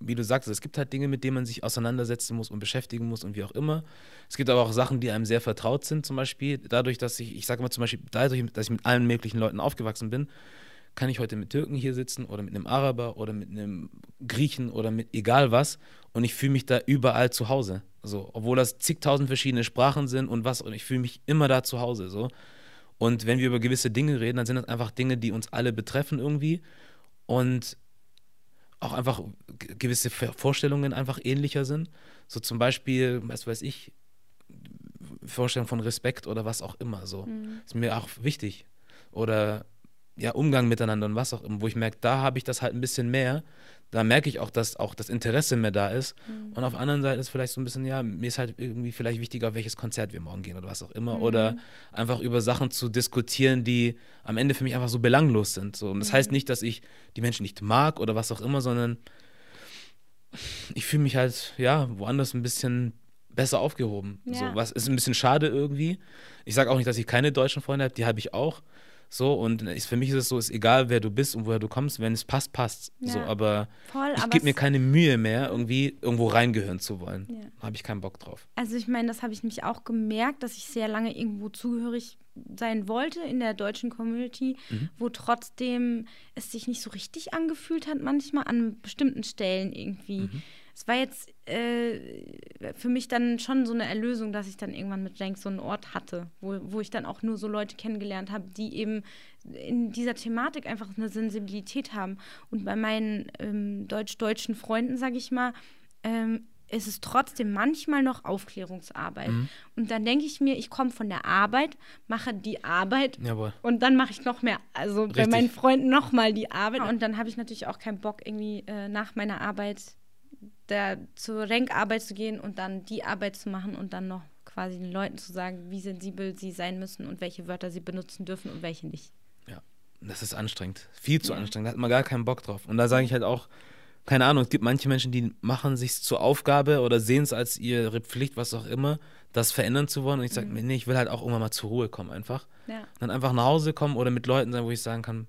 wie du sagst, es gibt halt Dinge, mit denen man sich auseinandersetzen muss und beschäftigen muss und wie auch immer. Es gibt aber auch Sachen, die einem sehr vertraut sind, zum Beispiel dadurch, dass ich, ich sage mal zum Beispiel, dadurch, dass ich mit allen möglichen Leuten aufgewachsen bin, kann ich heute mit Türken hier sitzen oder mit einem Araber oder mit einem Griechen oder mit egal was und ich fühle mich da überall zu Hause. So, obwohl das zigtausend verschiedene Sprachen sind und was und ich fühle mich immer da zu Hause. So. Und wenn wir über gewisse Dinge reden, dann sind das einfach Dinge, die uns alle betreffen irgendwie und auch einfach gewisse Vorstellungen einfach ähnlicher sind. So zum Beispiel, was weiß ich, Vorstellung von Respekt oder was auch immer. So ist mir auch wichtig. Oder ja, Umgang miteinander und was auch immer, wo ich merke, da habe ich das halt ein bisschen mehr. Da merke ich auch, dass auch das Interesse mehr da ist. Und auf der anderen Seite ist vielleicht so ein bisschen, ja, mir ist halt irgendwie vielleicht wichtiger, auf welches Konzert wir morgen gehen oder was auch immer. Oder einfach über Sachen zu diskutieren, die am Ende für mich einfach so belanglos sind. So. Und das heißt nicht, dass ich die Menschen nicht mag oder was auch immer, sondern ich fühle mich halt, ja, woanders ein bisschen besser aufgehoben. Ja. So, was ist ein bisschen schade irgendwie. Ich sage auch nicht, dass ich keine deutschen Freunde habe, die habe ich auch. So, und ist, für mich ist es so, ist egal, wer du bist und woher du kommst, wenn es passt, passt. So, Ja. aber Voll, ich gebe mir keine Mühe mehr, irgendwie irgendwo reingehören zu wollen. Ja. Habe ich keinen Bock drauf. Also ich meine, das habe ich nämlich auch gemerkt, dass ich sehr lange irgendwo zugehörig sein wollte in der deutschen Community, Mhm. wo trotzdem es sich nicht so richtig angefühlt hat manchmal an bestimmten Stellen irgendwie. Mhm. Es war jetzt äh, für mich dann schon so eine Erlösung, dass ich dann irgendwann mit Jenks so einen Ort hatte, wo, wo ich dann auch nur so Leute kennengelernt habe, die eben in dieser Thematik einfach eine Sensibilität haben. Und bei meinen ähm, deutsch-deutschen Freunden, sage ich mal, ähm, ist es trotzdem manchmal noch Aufklärungsarbeit. Mhm. Und dann denke ich mir, ich komme von der Arbeit, mache die Arbeit Jawohl. und dann mache ich noch mehr, also Richtig. bei meinen Freunden nochmal die Arbeit. Und dann habe ich natürlich auch keinen Bock, irgendwie äh, nach meiner Arbeit da zur Renkarbeit zu gehen und dann die Arbeit zu machen und dann noch quasi den Leuten zu sagen, wie sensibel sie sein müssen und welche Wörter sie benutzen dürfen und welche nicht. Ja, das ist anstrengend. Viel zu ja. anstrengend. Da hat man gar keinen Bock drauf. Und da sage ich halt auch, keine Ahnung, es gibt manche Menschen, die machen sich zur Aufgabe oder sehen es als ihre Pflicht, was auch immer, das verändern zu wollen. Und ich sage mhm. mir, nee, ich will halt auch irgendwann mal zur Ruhe kommen einfach. Ja. Dann einfach nach Hause kommen oder mit Leuten sein, wo ich sagen kann,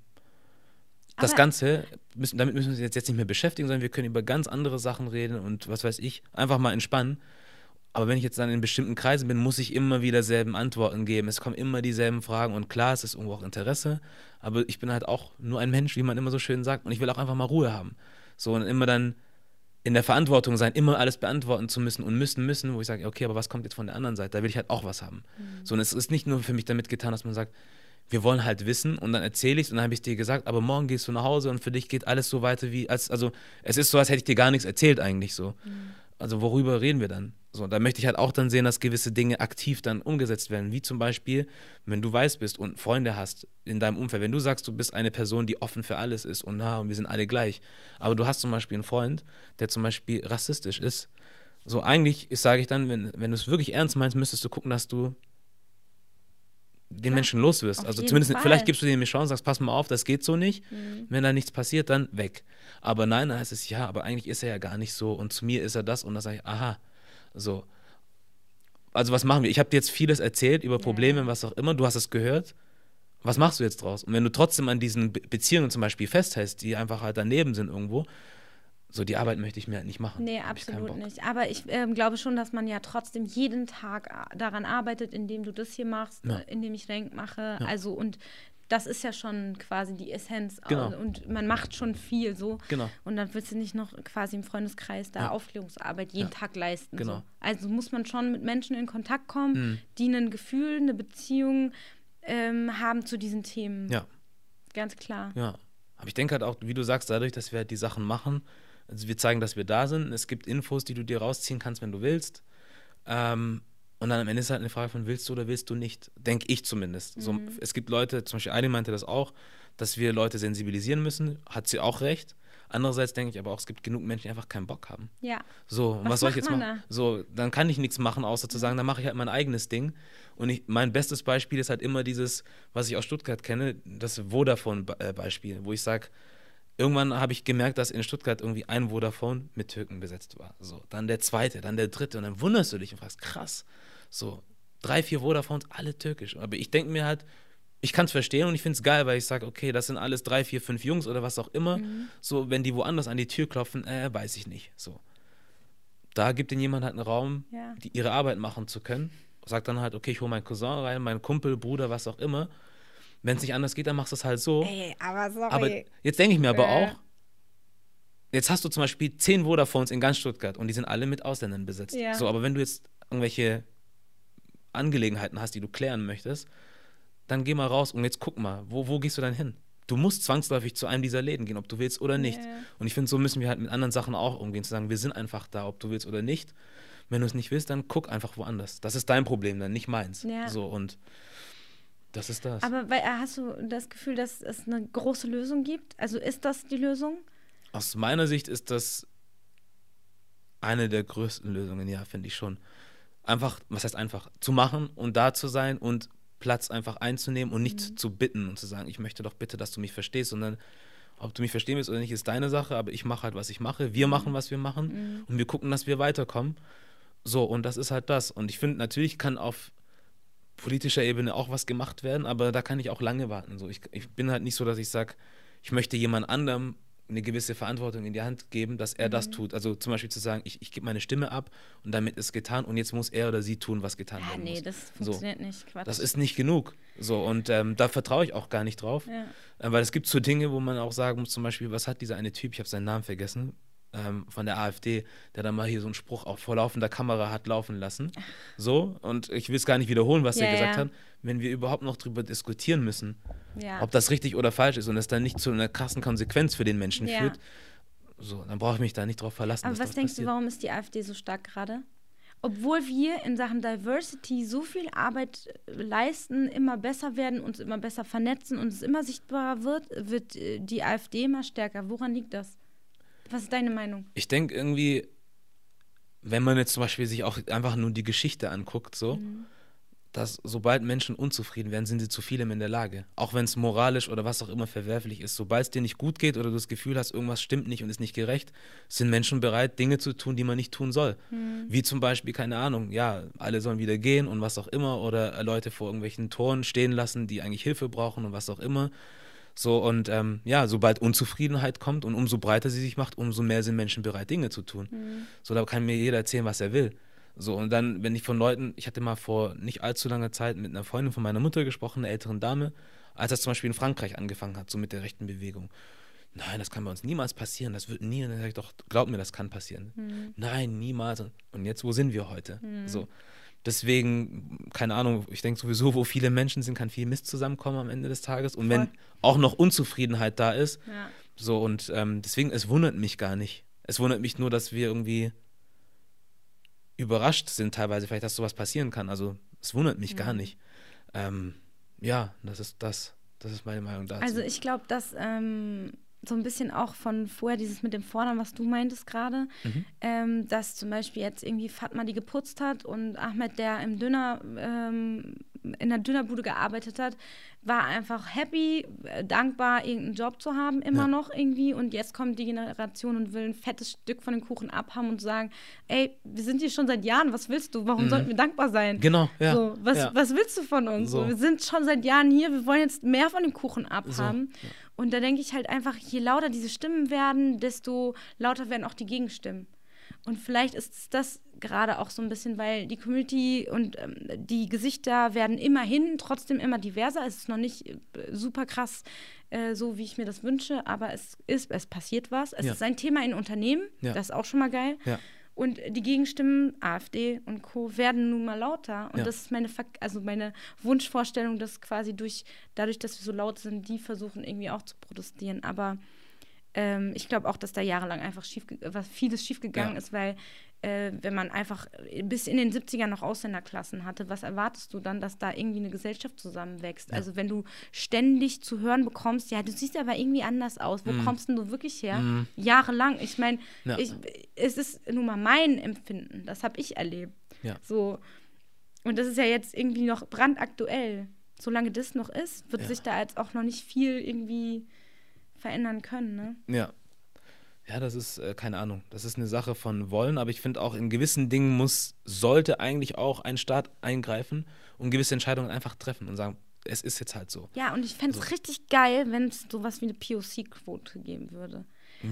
das Ganze, müssen, damit müssen wir uns jetzt nicht mehr beschäftigen, sondern wir können über ganz andere Sachen reden und was weiß ich, einfach mal entspannen. Aber wenn ich jetzt dann in bestimmten Kreisen bin, muss ich immer wieder selben Antworten geben. Es kommen immer dieselben Fragen und klar, es ist irgendwo auch Interesse, aber ich bin halt auch nur ein Mensch, wie man immer so schön sagt, und ich will auch einfach mal Ruhe haben. So und immer dann in der Verantwortung sein, immer alles beantworten zu müssen und müssen, müssen, wo ich sage, okay, aber was kommt jetzt von der anderen Seite? Da will ich halt auch was haben. Mhm. So und es ist nicht nur für mich damit getan, dass man sagt, wir wollen halt wissen und dann erzähle ich es und dann habe ich dir gesagt, aber morgen gehst du nach Hause und für dich geht alles so weiter wie, als, also es ist so, als hätte ich dir gar nichts erzählt eigentlich so. Mhm. Also worüber reden wir dann? So, da möchte ich halt auch dann sehen, dass gewisse Dinge aktiv dann umgesetzt werden, wie zum Beispiel, wenn du weiß bist und Freunde hast in deinem Umfeld, wenn du sagst, du bist eine Person, die offen für alles ist und na, und wir sind alle gleich, aber du hast zum Beispiel einen Freund, der zum Beispiel rassistisch ist, so eigentlich sage ich dann, wenn, wenn du es wirklich ernst meinst, müsstest du gucken, dass du den ja, Menschen los wirst. Also zumindest, Fall. vielleicht gibst du dir eine Chance, sagst, pass mal auf, das geht so nicht. Mhm. Wenn da nichts passiert, dann weg. Aber nein, dann heißt es, ja, aber eigentlich ist er ja gar nicht so und zu mir ist er das und dann sage ich, aha, so. Also was machen wir? Ich habe dir jetzt vieles erzählt über Probleme, ja. was auch immer, du hast es gehört. Was machst du jetzt draus? Und wenn du trotzdem an diesen Beziehungen zum Beispiel festhältst, die einfach halt daneben sind irgendwo, so die Arbeit möchte ich mir halt nicht machen. Nee, absolut nicht. Aber ich äh, glaube schon, dass man ja trotzdem jeden Tag äh, daran arbeitet, indem du das hier machst, ja. Indem ich Rank mache. Ja. Also und das ist ja schon quasi die Essenz. Genau. Und man macht schon viel so. Genau. Und dann willst du nicht noch quasi im Freundeskreis da ja. Aufklärungsarbeit jeden Tag leisten. Genau. So. Also muss man schon mit Menschen in Kontakt kommen, mhm. die ein Gefühl, eine Beziehung ähm, haben zu diesen Themen. Ja. Ganz klar. Ja. Aber ich denke halt auch, wie du sagst, dadurch, dass wir halt die Sachen machen, also wir zeigen, dass wir da sind. Es gibt Infos, die du dir rausziehen kannst, wenn du willst. Ähm, und dann am Ende ist halt eine Frage von willst du oder willst du nicht. Denke ich zumindest. Mhm. So, es gibt Leute, zum Beispiel eine meinte das auch, dass wir Leute sensibilisieren müssen. Hat sie auch recht. Andererseits denke ich aber auch, es gibt genug Menschen, die einfach keinen Bock haben. Ja. So, was, was soll ich jetzt machen? Da? So, dann kann ich nichts machen, außer zu sagen, dann mache ich halt mein eigenes Ding. Und ich, mein bestes Beispiel ist halt immer dieses, was ich aus Stuttgart kenne, das Vodafone-Beispiel, wo ich sage, Irgendwann habe ich gemerkt, dass in Stuttgart irgendwie ein Vodafone mit Türken besetzt war. So, dann der zweite, dann der dritte und dann wunderst du dich und fragst, krass, so drei, vier Vodafones, alle türkisch. Aber ich denke mir halt, ich kann es verstehen und ich finde es geil, weil ich sage, okay, das sind alles drei, vier, fünf Jungs oder was auch immer. Mhm. So, wenn die woanders an die Tür klopfen, äh, weiß ich nicht. So. Da gibt ihnen jemand halt einen Raum, ja. die ihre Arbeit machen zu können. Sagt dann halt, okay, ich hole meinen Cousin rein, meinen Kumpel, Bruder, was auch immer. Wenn es nicht anders geht, dann machst du es halt so. Ey, aber sorry. Aber jetzt denke ich mir aber äh. auch, jetzt hast du zum Beispiel zehn Vodafones in ganz Stuttgart und die sind alle mit Ausländern besetzt. Ja. So, aber wenn du jetzt irgendwelche Angelegenheiten hast, die du klären möchtest, dann geh mal raus und jetzt guck mal, wo, wo gehst du dann hin? Du musst zwangsläufig zu einem dieser Läden gehen, ob du willst oder nicht. Yeah. Und ich finde, so müssen wir halt mit anderen Sachen auch umgehen, zu sagen, wir sind einfach da, ob du willst oder nicht. Wenn du es nicht willst, dann guck einfach woanders. Das ist dein Problem dann, nicht meins. Ja. So und das ist das. Aber weil, hast du das Gefühl, dass es eine große Lösung gibt? Also ist das die Lösung? Aus meiner Sicht ist das eine der größten Lösungen, ja, finde ich schon. Einfach, was heißt einfach, zu machen und da zu sein und Platz einfach einzunehmen und nicht mhm. zu bitten und zu sagen, ich möchte doch bitte, dass du mich verstehst, sondern ob du mich verstehen willst oder nicht, ist deine Sache, aber ich mache halt, was ich mache. Wir mhm. machen, was wir machen mhm. und wir gucken, dass wir weiterkommen. So, und das ist halt das. Und ich finde, natürlich kann auf politischer Ebene auch was gemacht werden, aber da kann ich auch lange warten. So, ich, ich bin halt nicht so, dass ich sage, ich möchte jemand anderem eine gewisse Verantwortung in die Hand geben, dass er mhm. das tut. Also zum Beispiel zu sagen, ich, ich gebe meine Stimme ab und damit ist getan und jetzt muss er oder sie tun, was getan ja, werden nee, muss. Nee, das funktioniert so. nicht. Quatsch. Das ist nicht genug. So, und ähm, da vertraue ich auch gar nicht drauf. Ja. Äh, weil es gibt so Dinge, wo man auch sagen muss, zum Beispiel, was hat dieser eine Typ, ich habe seinen Namen vergessen, ähm, von der AfD, der dann mal hier so einen Spruch auch vor laufender Kamera hat laufen lassen. So, und ich will es gar nicht wiederholen, was Ja, er gesagt ja. hat, wenn wir überhaupt noch drüber diskutieren müssen, Ja. ob das richtig oder falsch ist und es dann nicht zu einer krassen Konsequenz für den Menschen führt, so, dann brauche ich mich da nicht drauf verlassen. Aber was denkst du, passiert. warum ist die AfD so stark gerade? Obwohl wir in Sachen Diversity so viel Arbeit äh, leisten, immer besser werden, uns immer besser vernetzen und es immer sichtbarer wird, wird äh, die AfD immer stärker. Woran liegt das? Was ist deine Meinung? Ich denke irgendwie, wenn man jetzt zum Beispiel sich auch einfach nur die Geschichte anguckt, so, Mhm. dass sobald Menschen unzufrieden werden, sind sie zu vielem in der Lage. Auch wenn es moralisch oder was auch immer verwerflich ist. Sobald es dir nicht gut geht oder du das Gefühl hast, irgendwas stimmt nicht und ist nicht gerecht, sind Menschen bereit, Dinge zu tun, die man nicht tun soll. Mhm. Wie zum Beispiel, keine Ahnung, ja, alle sollen wieder gehen und was auch immer oder Leute vor irgendwelchen Toren stehen lassen, die eigentlich Hilfe brauchen und was auch immer. So, und ähm, ja, sobald Unzufriedenheit kommt und umso breiter sie sich macht, umso mehr sind Menschen bereit, Dinge zu tun. So, da kann mir jeder erzählen, was er will. So, und dann, wenn ich von Leuten, ich hatte mal vor nicht allzu langer Zeit mit einer Freundin von meiner Mutter gesprochen, einer älteren Dame, als das zum Beispiel in Frankreich angefangen hat, so mit der rechten Bewegung. Nein, das kann bei uns niemals passieren, das wird nie. Und dann sage ich doch, glaub mir, das kann passieren. Nein, niemals. Und jetzt, wo sind wir heute? So. Deswegen, keine Ahnung, ich denke sowieso, wo viele Menschen sind, kann viel Mist zusammenkommen am Ende des Tages. Und wenn Voll. auch noch Unzufriedenheit da ist, Ja. so und ähm, deswegen, es wundert mich gar nicht. Es wundert mich nur, dass wir irgendwie überrascht sind teilweise, vielleicht, dass sowas passieren kann. Also es wundert mich gar nicht. Ähm, ja, das ist das. Das ist meine Meinung dazu. Also ich glaube, dass ähm, so ein bisschen auch von vorher dieses mit dem Fordern, was du meintest gerade, Mhm. ähm, dass zum Beispiel jetzt irgendwie Fatma die geputzt hat und Ahmed, der im Döner, ähm, in der Dönerbude gearbeitet hat, war einfach happy, äh, dankbar, irgendeinen Job zu haben, immer Ja. noch irgendwie. Und jetzt kommt die Generation und will ein fettes Stück von dem Kuchen abhaben und sagen, ey, wir sind hier schon seit Jahren, was willst du? Warum sollten wir dankbar sein? genau, ja. So, was, ja. was willst du von uns? So. So. wir sind schon seit Jahren hier, wir wollen jetzt mehr von dem Kuchen abhaben. Und da denke ich halt einfach, je lauter diese Stimmen werden, desto lauter werden auch die Gegenstimmen. Und vielleicht ist das gerade auch so ein bisschen, weil die Community und ähm, die Gesichter werden immerhin trotzdem immer diverser. Es ist noch nicht äh, super krass, äh, so wie ich mir das wünsche, aber es ist, es passiert was. Es Ja. ist ein Thema in Unternehmen, Ja. das ist auch schon mal geil. Ja. Und die Gegenstimmen, AfD und Co., werden nun mal lauter. Und Ja. das ist meine, also meine Wunschvorstellung, dass quasi durch, dadurch, dass wir so laut sind, die versuchen irgendwie auch zu protestieren. Aber ähm, ich glaube auch, dass da jahrelang einfach schief, was vieles schiefgegangen Ja. ist, weil äh, wenn man einfach bis in den 70ern noch Ausländerklassen hatte, was erwartest du dann, dass da irgendwie eine Gesellschaft zusammenwächst? Also wenn du ständig zu hören bekommst, ja, du siehst aber irgendwie anders aus, wo kommst denn du wirklich her? Jahrelang. Ich meine, Ja. es ist nun mal mein Empfinden, das habe ich erlebt. Ja. So. Und das ist ja jetzt irgendwie noch brandaktuell. Solange das noch ist, wird Ja. sich da jetzt auch noch nicht viel irgendwie verändern können, ne? Ja. Ja, das ist, äh, keine Ahnung, das ist eine Sache von Wollen, aber ich finde auch in gewissen Dingen muss, sollte eigentlich auch ein Staat eingreifen und gewisse Entscheidungen einfach treffen und sagen, es ist jetzt halt so. Ja, und ich fände es So. richtig geil, wenn es sowas wie eine POC-Quote geben würde.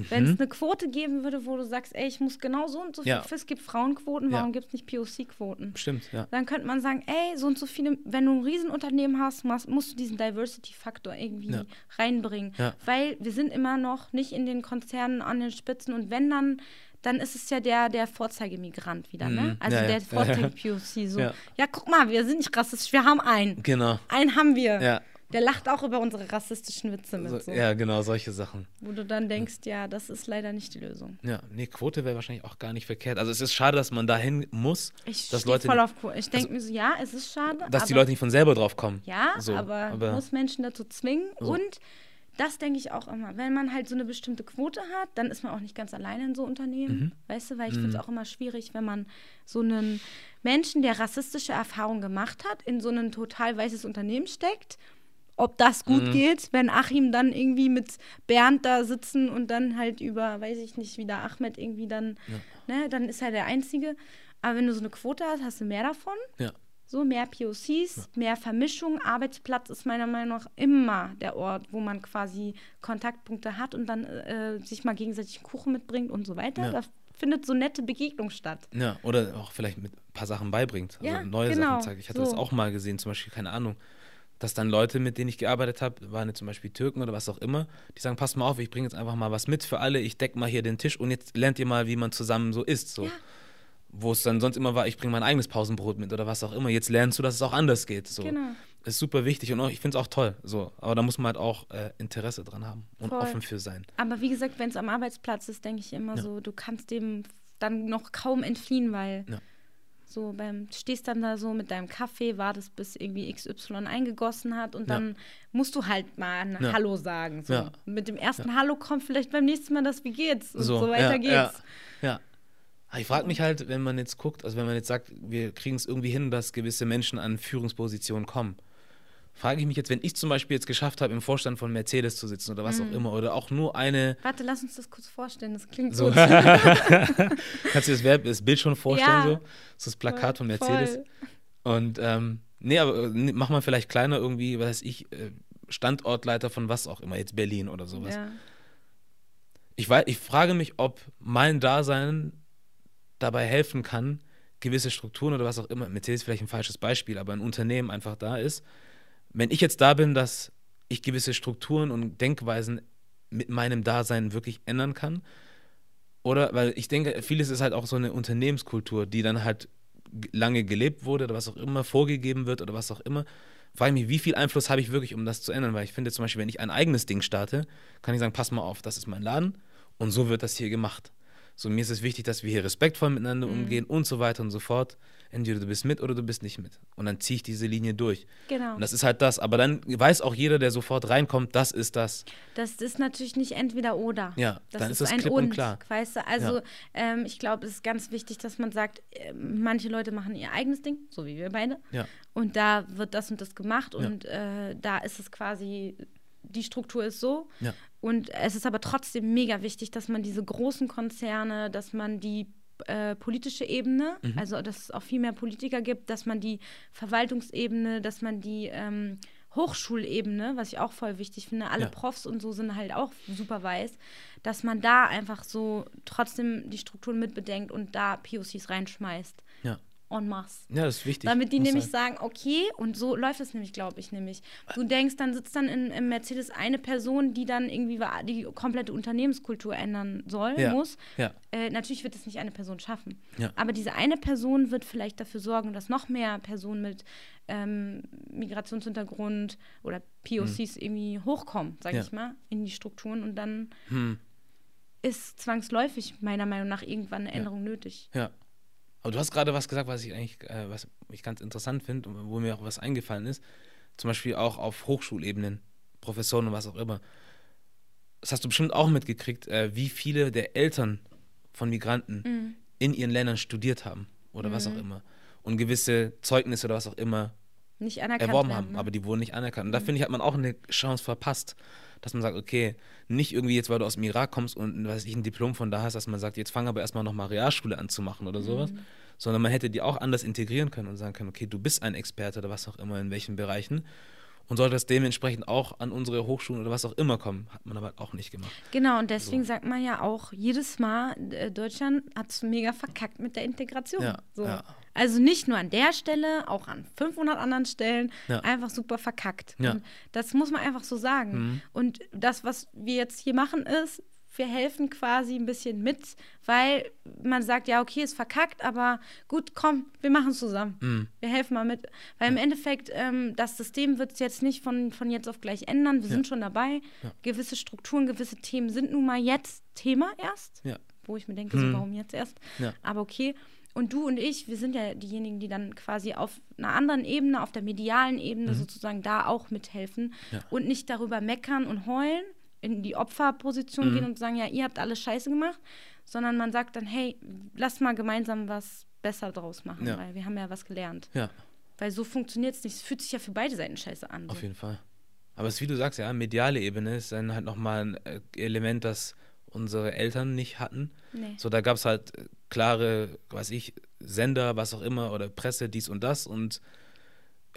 Wenn Mhm. es eine Quote geben würde, wo du sagst, ey, ich muss genau so und so viel, Ja. es gibt Frauenquoten, Ja. warum gibt es nicht POC-Quoten? Stimmt, ja. Dann könnte man sagen, ey, so und so viele, wenn du ein Riesenunternehmen hast, musst, du diesen Diversity-Faktor irgendwie Ja. reinbringen. Ja. Weil wir sind immer noch nicht in den Konzernen an den Spitzen und wenn dann, dann ist es ja der, der Vorzeigemigrant wieder, ne? Mhm. Also Ja, ja. der Vorzeige-POC. So, ja. Ja. guck mal, wir sind nicht rassistisch, wir haben einen. Genau. Einen haben wir. Ja. Der lacht auch über unsere rassistischen Witze mit. So, ja, genau, solche Sachen. Wo du dann denkst, ja, das ist leider nicht die Lösung. Ja, nee, Quote wäre wahrscheinlich auch gar nicht verkehrt. Also es ist schade, dass man dahin muss, Ich dass stehe Leute, voll auf Quote. Ich denke mir so, ja, es ist schade. dass die aber- Leute nicht von selber drauf kommen. Ja, So, aber, aber- muss Menschen dazu zwingen. So. Und das denke ich auch immer. Wenn man halt so eine bestimmte Quote hat, dann ist man auch nicht ganz alleine in so Unternehmen. Mhm. Weißt du, weil ich finde es auch immer schwierig, wenn man so einen Menschen, der rassistische Erfahrungen gemacht hat, in so ein total weißes Unternehmen steckt. Ob das gut Mhm. geht, wenn Achim dann irgendwie mit Bernd da sitzen und dann halt über, weiß ich nicht, wieder Ahmed irgendwie dann, ne, dann ist er der Einzige. Aber wenn du so eine Quote hast, hast du mehr davon. Ja. So mehr POCs, mehr Vermischung. Arbeitsplatz ist meiner Meinung nach immer der Ort, wo man quasi Kontaktpunkte hat und dann äh, sich mal gegenseitig Kuchen mitbringt und so weiter. Ja. Da findet so nette Begegnung statt. Ja, oder auch vielleicht mit ein paar Sachen beibringt. Also Ja, neue genau, Sachen zeigt. Ich hatte das so. auch mal gesehen, zum Beispiel, keine Ahnung, dass dann Leute, mit denen ich gearbeitet habe, waren jetzt zum Beispiel Türken oder was auch immer, die sagen, passt mal auf, ich bringe jetzt einfach mal was mit für alle, ich decke mal hier den Tisch und jetzt lernt ihr mal, wie man zusammen so isst. So. Ja. Wo es dann sonst immer war, ich bringe mein eigenes Pausenbrot mit oder was auch immer. Jetzt lernst du, dass es auch anders geht. So. Genau. Ist super wichtig und auch, ich finde es auch toll. So. Aber da muss man halt auch äh, Interesse dran haben und Voll. offen für sein. Aber wie gesagt, wenn es am Arbeitsplatz ist, denke ich immer Ja. so, du kannst dem dann noch kaum entfliehen, weil Ja. So beim stehst dann da so mit deinem Kaffee, wartest bis irgendwie XY eingegossen hat und Ja. dann musst du halt mal ein Ja. Hallo sagen. So. Ja. Mit dem ersten Hallo kommt vielleicht beim nächsten Mal das Wie geht's und so, ja, weiter geht's. Ja, ja. Aber Ich frage mich halt, wenn man jetzt guckt, also wenn man jetzt sagt, wir kriegen es irgendwie hin, dass gewisse Menschen an Führungspositionen kommen, frage ich mich jetzt, wenn ich zum Beispiel jetzt geschafft habe, im Vorstand von Mercedes zu sitzen oder Mhm. was auch immer, oder auch nur eine, Warte, lass uns das kurz vorstellen. Das klingt so, kannst du das, Verb, das Bild schon vorstellen, Ja. so? Das ist das Plakat von Mercedes. Voll. Und ähm, nee, aber äh, mach mal vielleicht kleiner irgendwie, was weiß ich, äh, Standortleiter von was auch immer, jetzt Berlin oder sowas. Ja. Ich, weiß, ich frage mich, ob mein Dasein dabei helfen kann, gewisse Strukturen oder was auch immer, Mercedes ist vielleicht ein falsches Beispiel, aber ein Unternehmen einfach da ist. Wenn ich jetzt da bin, dass ich gewisse Strukturen und Denkweisen mit meinem Dasein wirklich ändern kann, oder, weil ich denke, vieles ist halt auch so eine Unternehmenskultur, die dann halt lange gelebt wurde oder was auch immer, vorgegeben wird oder was auch immer. Frage mich, wie viel Einfluss habe ich wirklich, um das zu ändern? Weil ich finde zum Beispiel, wenn ich ein eigenes Ding starte, kann ich sagen, pass mal auf, das ist mein Laden und so wird das hier gemacht. So, mir ist es wichtig, dass wir hier respektvoll miteinander umgehen und so weiter und so fort. Entweder du bist mit oder du bist nicht mit. Und dann ziehe ich diese Linie durch. Genau. Und das ist halt das. Aber dann weiß auch jeder, der sofort reinkommt, das ist das. Das ist natürlich nicht entweder oder. Ja, das dann ist, ist das ein klipp und, und klar. Weißt du, also Ja. ähm, ich glaube, es ist ganz wichtig, dass man sagt, äh, manche Leute machen ihr eigenes Ding, so wie wir beide. Ja. Und da wird das und das gemacht Ja. und äh, da ist es quasi, die Struktur ist so. Ja. Und es ist aber trotzdem mega wichtig, dass man diese großen Konzerne, dass man die äh, politische Ebene, Mhm. also dass es auch viel mehr Politiker gibt, dass man die Verwaltungsebene, dass man die ähm, Hochschulebene, was ich auch voll wichtig finde, alle Ja. Profs und so sind halt auch super weiß, dass man da einfach so trotzdem die Strukturen mitbedenkt und da POCs reinschmeißt. Ja. En masse. Ja, das ist wichtig. Damit die Muss nämlich sein. sagen, okay, und so läuft es nämlich, glaube ich, nämlich. Du denkst, dann sitzt dann in, im Mercedes eine Person, die dann irgendwie die komplette Unternehmenskultur ändern soll, Ja. muss. Ja. Äh, natürlich wird es nicht eine Person schaffen. Ja. Aber diese eine Person wird vielleicht dafür sorgen, dass noch mehr Personen mit ähm, Migrationshintergrund oder POCs irgendwie hochkommen, sage ich mal, in die Strukturen. Und dann Hm. ist zwangsläufig meiner Meinung nach irgendwann eine Änderung nötig. Ja. Aber du hast gerade was gesagt, was ich eigentlich, äh, was ich ganz interessant finde und wo mir auch was eingefallen ist. Zum Beispiel auch auf Hochschulebenen, Professoren und was auch immer. Das hast du bestimmt auch mitgekriegt, äh, wie viele der Eltern von Migranten Mhm. in ihren Ländern studiert haben oder was auch immer. Und gewisse Zeugnisse oder was auch immer Nicht anerkannt erworben werden, haben, ne? aber die wurden nicht anerkannt. Und da finde ich, hat man auch eine Chance verpasst, dass man sagt, okay, nicht irgendwie jetzt, weil du aus dem Irak kommst und weiß ich, ein Diplom von da hast, dass man sagt, jetzt fang aber erstmal nochmal Realschule an zu machen oder sowas, Mhm. sondern man hätte die auch anders integrieren können und sagen können, okay, du bist ein Experte oder was auch immer, in welchen Bereichen und sollte das dementsprechend auch an unsere Hochschulen oder was auch immer kommen. Hat man aber auch nicht gemacht. Genau, und deswegen sagt man ja auch jedes Mal, äh, Deutschland hat es mega verkackt mit der Integration. Ja, so. ja. Also nicht nur an der Stelle, auch an 500 anderen Stellen, Ja. einfach super verkackt. Ja. Das muss man einfach so sagen. Mhm. Und das, was wir jetzt hier machen, ist, wir helfen quasi ein bisschen mit, weil man sagt, ja, okay, ist verkackt, aber gut, komm, wir machen es zusammen. Mhm. Wir helfen mal mit. Weil im Endeffekt, ähm, das System wird es jetzt nicht von, von jetzt auf gleich ändern. Wir sind schon dabei. Ja. Gewisse Strukturen, gewisse Themen sind nun mal jetzt Thema erst. Ja. Wo ich mir denke, so, Hm. warum jetzt erst? Ja. Aber okay. Und du und ich, wir sind ja diejenigen, die dann quasi auf einer anderen Ebene, auf der medialen Ebene sozusagen da auch mithelfen Mhm. Ja. und nicht darüber meckern und heulen, in die Opferposition Mhm. gehen und sagen, ja, ihr habt alles scheiße gemacht, sondern man sagt dann, hey, lass mal gemeinsam was besser draus machen, Ja. weil wir haben ja was gelernt. Ja, Weil so funktioniert es nicht. Es fühlt sich ja für beide Seiten scheiße an. So. auf jeden Fall. Aber es ist, wie du sagst, ja, mediale Ebene ist dann halt nochmal ein äh, Element, das unsere Eltern nicht hatten. Nee. So, da gab es halt äh, klare, weiß ich, Sender, was auch immer, oder Presse, dies und das. Und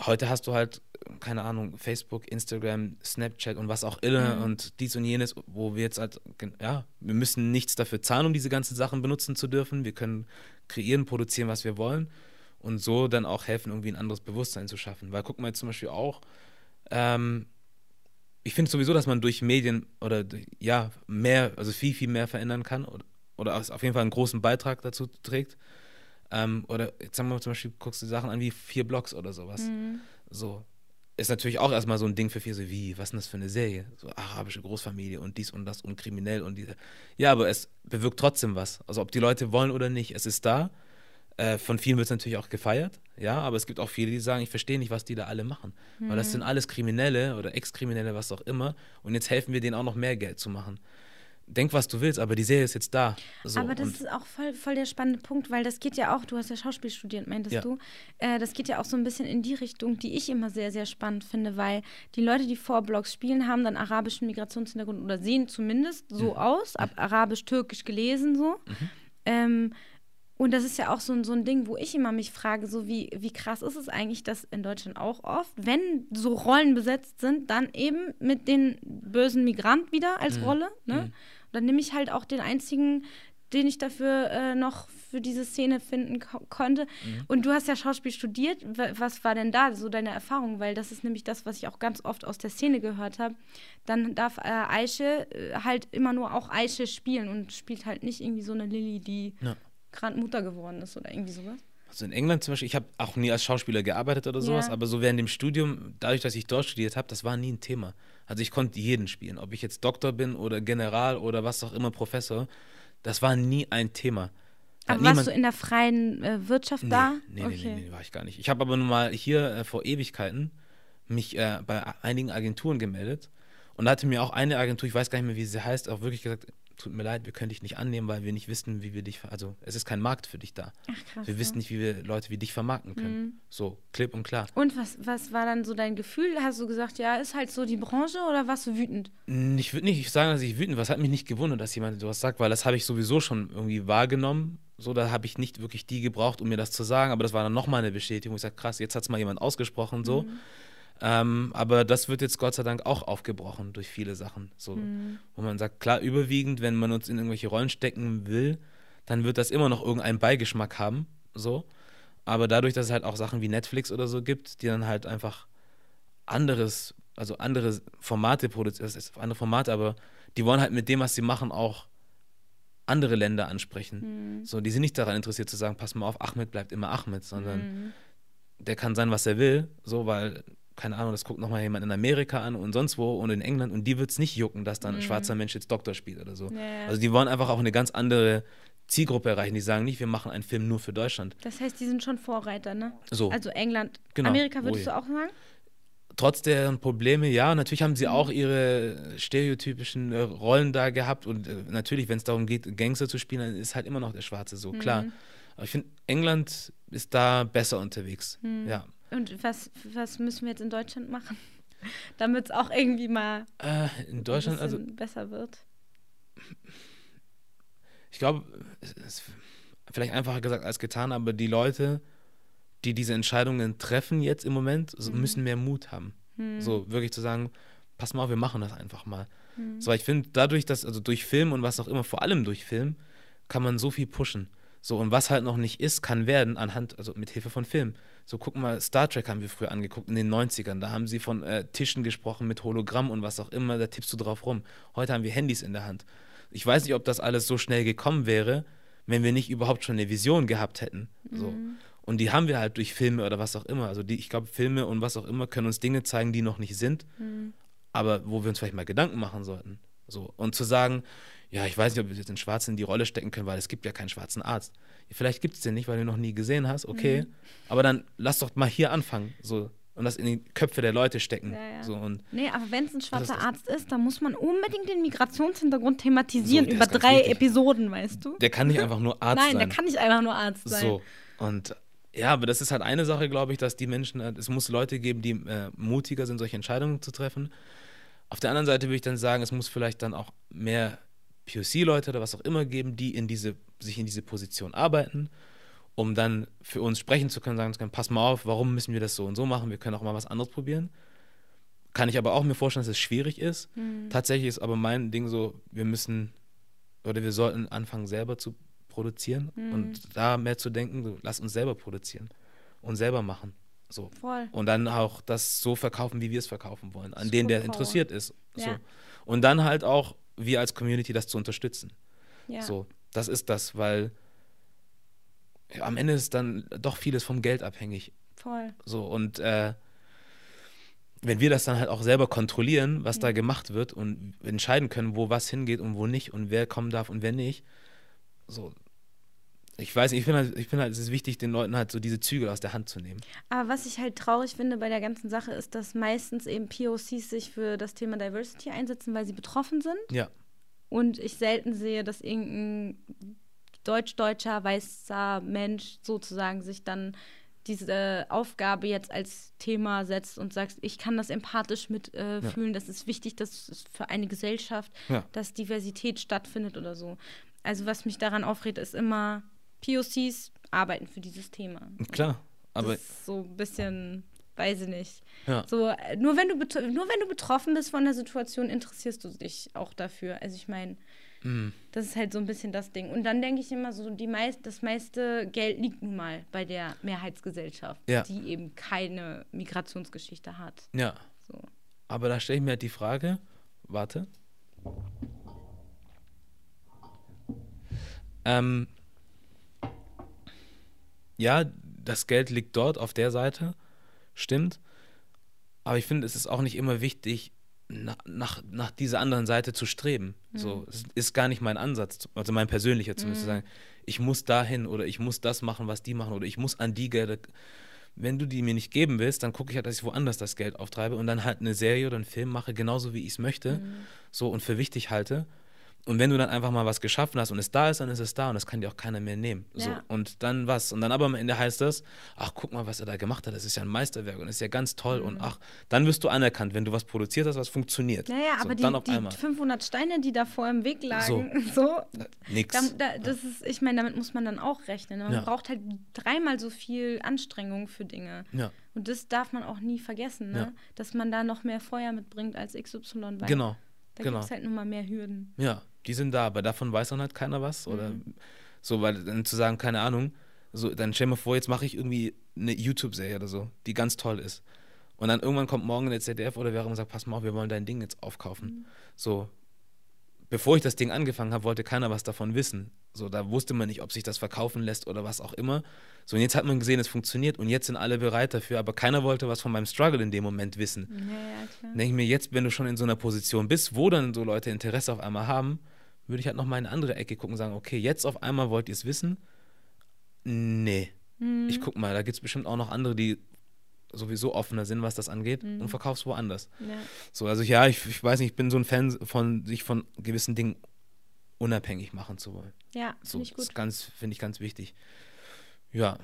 heute hast du halt, keine Ahnung, Facebook, Instagram, Snapchat und was auch immer Mhm. und dies und jenes, wo wir jetzt halt, ja, wir müssen nichts dafür zahlen, um diese ganzen Sachen benutzen zu dürfen. Wir können kreieren, produzieren, was wir wollen und so dann auch helfen, irgendwie ein anderes Bewusstsein zu schaffen. Weil guck mal jetzt zum Beispiel auch, Ähm, ich finde sowieso, dass man durch Medien oder ja, mehr, also viel, viel mehr verändern kann oder, oder auf jeden Fall einen großen Beitrag dazu trägt. Ähm, oder jetzt sagen wir mal zum Beispiel, guckst du Sachen an wie vier Blogs oder sowas. Mhm. So. Ist natürlich auch erstmal so ein Ding für viele, so wie, was ist denn das für eine Serie? So arabische Großfamilie und dies und das und kriminell und diese. Ja, aber es bewirkt trotzdem was. Also ob die Leute wollen oder nicht, es ist da. Äh, von vielen wird es natürlich auch gefeiert, ja, aber es gibt auch viele, die sagen, ich verstehe nicht, was die da alle machen. Mhm. Weil das sind mhm. alles Kriminelle oder Ex-Kriminelle, was auch immer. Und jetzt helfen wir denen auch noch mehr Geld zu machen. Denk, was du willst, aber die Serie ist jetzt da. So, aber das ist auch voll, voll der spannende Punkt, weil das geht ja auch, du hast ja Schauspiel studiert, meintest ja. du. Äh, das geht ja auch so ein bisschen in die Richtung, die ich immer sehr, sehr spannend finde, weil die Leute, die vor Blogs spielen, haben dann arabischen Migrationshintergrund oder sehen zumindest so mhm. aus, ab arabisch-türkisch gelesen so. Mhm. Ähm, und das ist ja auch so ein, so ein Ding, wo ich immer mich frage, so wie, wie krass ist es eigentlich, dass in Deutschland auch oft, wenn so Rollen besetzt sind, dann eben mit den bösen Migrant wieder als mhm. Rolle. Ne? Mhm. dann nehme ich halt auch den einzigen, den ich dafür äh, noch für diese Szene finden ko konnte. Mhm. Und du hast ja Schauspiel studiert. Was war denn da so deine Erfahrung? Weil das ist nämlich das, was ich auch ganz oft aus der Szene gehört habe. Dann darf äh, Aische äh, halt immer nur auch Aische spielen und spielt halt nicht irgendwie so eine Lilly, die ja gerade Mutter geworden ist oder irgendwie sowas? Also in England zum Beispiel, ich habe auch nie als Schauspieler gearbeitet oder sowas, ja. aber so während dem Studium, dadurch, dass ich dort studiert habe, das war nie ein Thema. Also ich konnte jeden spielen, ob ich jetzt Doktor bin oder General oder was auch immer, Professor, das war nie ein Thema. Aber warst du in der freien äh, Wirtschaft nee, da? Nee, okay. nee, nee, nee, war ich gar nicht. Ich habe aber nun mal hier äh, vor Ewigkeiten mich äh, bei einigen Agenturen gemeldet und da hatte mir auch eine Agentur, ich weiß gar nicht mehr, wie sie heißt, auch wirklich gesagt, tut mir leid, wir können dich nicht annehmen, weil wir nicht wissen, wie wir dich, also es ist kein Markt für dich da. Ach, krass, wir wissen nicht, wie wir Leute wie dich vermarkten können. Mhm. So, klipp und klar. Und was, was war dann so dein Gefühl? Hast du gesagt, ja, ist halt so die Branche oder warst du wütend? Ich würde nicht sagen, dass ich wütend war. Es hat mich nicht gewundert, dass jemand sowas sagt, weil das habe ich sowieso schon irgendwie wahrgenommen. So, da habe ich nicht wirklich die gebraucht, um mir das zu sagen, aber das war dann nochmal eine Bestätigung. Ich sage, krass, jetzt hat es mal jemand ausgesprochen, so. Mhm. Ähm, aber das wird jetzt Gott sei Dank auch aufgebrochen durch viele Sachen. So, mhm. Wo man sagt, klar, überwiegend, wenn man uns in irgendwelche Rollen stecken will, dann wird das immer noch irgendeinen Beigeschmack haben. So. Aber dadurch, dass es halt auch Sachen wie Netflix oder so gibt, die dann halt einfach anderes, also andere Formate produzieren, das ist andere Formate, aber die wollen halt mit dem, was sie machen, auch andere Länder ansprechen. Mhm. So, die sind nicht daran interessiert zu sagen, pass mal auf, Ahmed bleibt immer Ahmed, sondern mhm. der kann sein, was er will, so, weil keine Ahnung, das guckt nochmal jemand in Amerika an und sonst wo und in England und die wird es nicht jucken, dass dann ein mhm. schwarzer Mensch jetzt Doktor spielt oder so. Ja. Also die wollen einfach auch eine ganz andere Zielgruppe erreichen. Die sagen nicht, wir machen einen Film nur für Deutschland. Das heißt, die sind schon Vorreiter, ne? So. Also England, genau. Amerika würdest oh, du auch sagen? Trotz deren Probleme, ja, natürlich haben sie mhm. auch ihre stereotypischen äh, Rollen da gehabt und äh, natürlich, wenn es darum geht, Gangster zu spielen, dann ist halt immer noch der Schwarze so, mhm. klar. Aber ich finde, England ist da besser unterwegs, mhm. ja. Und was, was müssen wir jetzt in Deutschland machen, damit es auch irgendwie mal äh, in Deutschland also besser wird? Ich glaube, es ist vielleicht einfacher gesagt als getan, aber die Leute, die diese Entscheidungen treffen jetzt im Moment, mhm. müssen mehr Mut haben. Mhm. So wirklich zu sagen, pass mal auf, wir machen das einfach mal. Mhm. So, ich finde, dadurch, dass, also durch Film und was auch immer, vor allem durch Film, kann man so viel pushen. So, und was halt noch nicht ist, kann werden anhand, also mit Hilfe von Film. So, guck mal, Star Trek haben wir früher angeguckt in den 90ern. Da haben sie von äh, Tischen gesprochen mit Hologramm und was auch immer, da tippst du drauf rum. Heute haben wir Handys in der Hand. Ich weiß nicht, ob das alles so schnell gekommen wäre, wenn wir nicht überhaupt schon eine Vision gehabt hätten. So. Mhm. Und die haben wir halt durch Filme oder was auch immer. Also die, ich glaube, Filme und was auch immer können uns Dinge zeigen, die noch nicht sind, mhm. aber wo wir uns vielleicht mal Gedanken machen sollten. So. Und zu sagen, ja, ich weiß nicht, ob wir jetzt den Schwarzen in die Rolle stecken können, weil es gibt ja keinen schwarzen Arzt. Vielleicht gibt es den nicht, weil du ihn noch nie gesehen hast, okay. Mhm. Aber dann lass doch mal hier anfangen. So, und das in die Köpfe der Leute stecken. Ja, ja. So, und nee, aber wenn es ein schwarzer ist Arzt ist, dann muss man unbedingt den Migrationshintergrund thematisieren so, über drei wichtig. Episoden, weißt du? Der kann nicht einfach nur Arzt Nein, sein. Nein, der kann nicht einfach nur Arzt sein. So, und ja, aber das ist halt eine Sache, glaube ich, dass die Menschen, es muss Leute geben, die äh, mutiger sind, solche Entscheidungen zu treffen. Auf der anderen Seite würde ich dann sagen, es muss vielleicht dann auch mehr POC-Leute oder was auch immer geben, die in diese, sich in diese Position arbeiten, um dann für uns sprechen zu können, sagen zu können, pass mal auf, warum müssen wir das so und so machen, wir können auch mal was anderes probieren. Kann ich aber auch mir vorstellen, dass es schwierig ist. Mhm. Tatsächlich ist aber mein Ding so, wir müssen oder wir sollten anfangen, selber zu produzieren mhm. und da mehr zu denken, so, lass uns selber produzieren und selber machen. So. Voll. Und dann auch das so verkaufen, wie wir es verkaufen wollen, an Superpower. den, der interessiert ist. So. Ja. Und dann halt auch wir als Community das zu unterstützen. Ja. So, das ist das, weil ja, am Ende ist dann doch vieles vom Geld abhängig. Voll. So, und äh, wenn wir das dann halt auch selber kontrollieren, was da gemacht wird und entscheiden können, wo was hingeht und wo nicht und wer kommen darf und wer nicht, so, ich weiß nicht, ich finde halt, ich finde halt, es ist wichtig, den Leuten halt so diese Zügel aus der Hand zu nehmen. Aber was ich halt traurig finde bei der ganzen Sache ist, dass meistens eben POCs sich für das Thema Diversity einsetzen, weil sie betroffen sind. Ja, Und ich selten sehe, dass irgendein deutsch-deutscher, weißer Mensch sozusagen sich dann diese Aufgabe jetzt als Thema setzt und sagt, ich kann das empathisch mitfühlen, äh, fühlen. das ist wichtig, das ist für eine Gesellschaft, Ja. dass Diversität stattfindet oder so. Also was mich daran aufregt, ist immer, POCs arbeiten für dieses Thema. klar. Aber das ist so ein bisschen, weiß ich nicht. ja, So, äh, nur wenn du nur wenn du betroffen bist von der Situation, interessierst du dich auch dafür. Also ich meine, mm, das ist halt so ein bisschen das Ding. Und dann denke ich immer so, die meist, das meiste Geld liegt nun mal bei der Mehrheitsgesellschaft, Ja. die eben keine Migrationsgeschichte hat. ja. So. Aber da stelle ich mir halt die Frage, warte. Ähm, ja, das Geld liegt dort auf der Seite, stimmt. Aber ich finde, es ist auch nicht immer wichtig, nach, nach, nach dieser anderen Seite zu streben. So, es ist gar nicht mein Ansatz, also mein persönlicher zumindest, zu sagen, ich muss dahin oder ich muss das machen, was die machen oder ich muss an die Gelder. Wenn du die mir nicht geben willst, dann gucke ich halt, dass ich woanders das Geld auftreibe und dann halt eine Serie oder einen Film mache, genauso wie ich es möchte, so und für wichtig halte. Und wenn du dann einfach mal was geschaffen hast und es da ist, dann ist es da und das kann dir auch keiner mehr nehmen. So. Ja. Und dann was? Und dann aber am Ende heißt das, ach, guck mal, was er da gemacht hat, das ist ja ein Meisterwerk und ist ja ganz toll und ach, dann wirst du anerkannt, wenn du was produziert hast, was funktioniert. Naja, so, aber die, die einmal. 500 Steine, die davor im Weg lagen, so, Nix. da, da, das ist, ich meine, damit muss man dann auch rechnen. Man Ja. braucht halt dreimal so viel Anstrengung für Dinge. ja, Und das darf man auch nie vergessen, ne? Ja. dass man da noch mehr Feuer mitbringt als XY, weil genau. da genau. gibt es halt nun mal mehr Hürden. Ja, die sind da, aber davon weiß dann halt keiner was. Oder Mhm. so, weil dann zu sagen, keine Ahnung, so, dann stell mir vor, jetzt mache ich irgendwie eine YouTube-Serie oder so, die ganz toll ist. Und dann irgendwann kommt morgen der ZDF oder wer auch immer und sagt, pass mal auf, wir wollen dein Ding jetzt aufkaufen. Mhm. So, bevor ich das Ding angefangen habe, wollte keiner was davon wissen. So, da wusste man nicht, ob sich das verkaufen lässt oder was auch immer. So, und jetzt hat man gesehen, es funktioniert und jetzt sind alle bereit dafür, aber keiner wollte was von meinem Struggle in dem Moment wissen. Ja. Denke ich mir, jetzt, wenn du schon in so einer Position bist, wo dann so Leute Interesse auf einmal haben, würde ich halt noch mal in eine andere Ecke gucken und sagen, okay, jetzt auf einmal wollt ihr es wissen? Nee. Mhm. Ich guck mal, da gibt es bestimmt auch noch andere, die sowieso offener sind, was das angeht und verkaufst woanders. Ja. So, also ja, ich, ich weiß nicht, ich bin so ein Fan von sich von gewissen Dingen unabhängig machen zu wollen. Ja, So, finde ich das gut. ganz, finde ich ganz wichtig. Ja,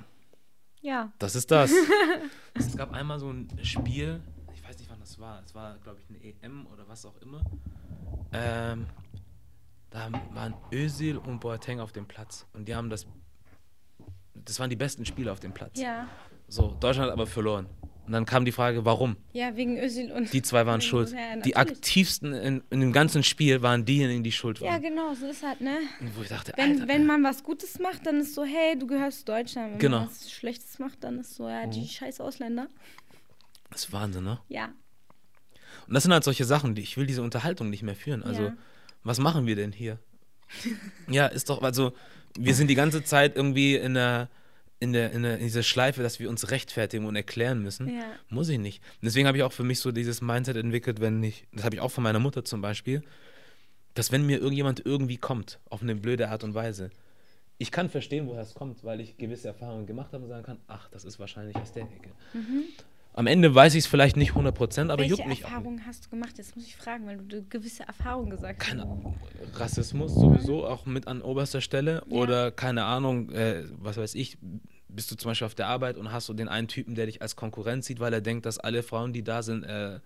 Ja. das ist das. es gab einmal so ein Spiel, ich weiß nicht, wann das war. Es war, glaube ich, eine EM oder was auch immer. Ähm, da waren Özil und Boateng auf dem Platz und die haben das. Das waren die besten Spieler auf dem Platz. Ja. So, Deutschland hat aber verloren. Und dann kam die Frage, warum? Ja, wegen Özil und. Die zwei waren Ja, schuld. natürlich. Die aktivsten in, in dem ganzen Spiel waren diejenigen, die schuld Ja, waren. genau, so ist halt, ne? Und wo ich dachte, Wenn, Alter, wenn man was Gutes macht, dann ist so, hey, du gehörst zu Deutschland. Wenn Genau. man was Schlechtes macht, dann ist so, ja, die scheiß Ausländer. das ist Wahnsinn, ne? Ja. Und das sind halt solche Sachen, die ich will diese Unterhaltung nicht mehr führen. Also, Ja. was machen wir denn hier? ja, ist doch, also, wir sind die ganze Zeit irgendwie in der, in der, in der in dieser Schleife, dass wir uns rechtfertigen und erklären müssen. Ja. Muss ich nicht. Und deswegen habe ich auch für mich so dieses Mindset entwickelt, wenn ich, das habe ich auch von meiner Mutter zum Beispiel, dass wenn mir irgendjemand irgendwie kommt, auf eine blöde Art und Weise, ich kann verstehen, woher es kommt, weil ich gewisse Erfahrungen gemacht habe und sagen kann, ach, das ist wahrscheinlich aus der Ecke. Am Ende weiß ich es vielleicht nicht 100%, aber Welche juckt mich auch nicht. Erfahrungen hast du gemacht? Jetzt muss ich fragen, weil du gewisse Erfahrung gesagt hast. keine Ahnung, Rassismus sowieso auch mit an oberster Stelle Ja. oder keine Ahnung, äh, was weiß ich, bist du zum Beispiel auf der Arbeit und hast so den einen Typen, der dich als Konkurrent sieht, weil er denkt, dass alle Frauen, die da sind, äh,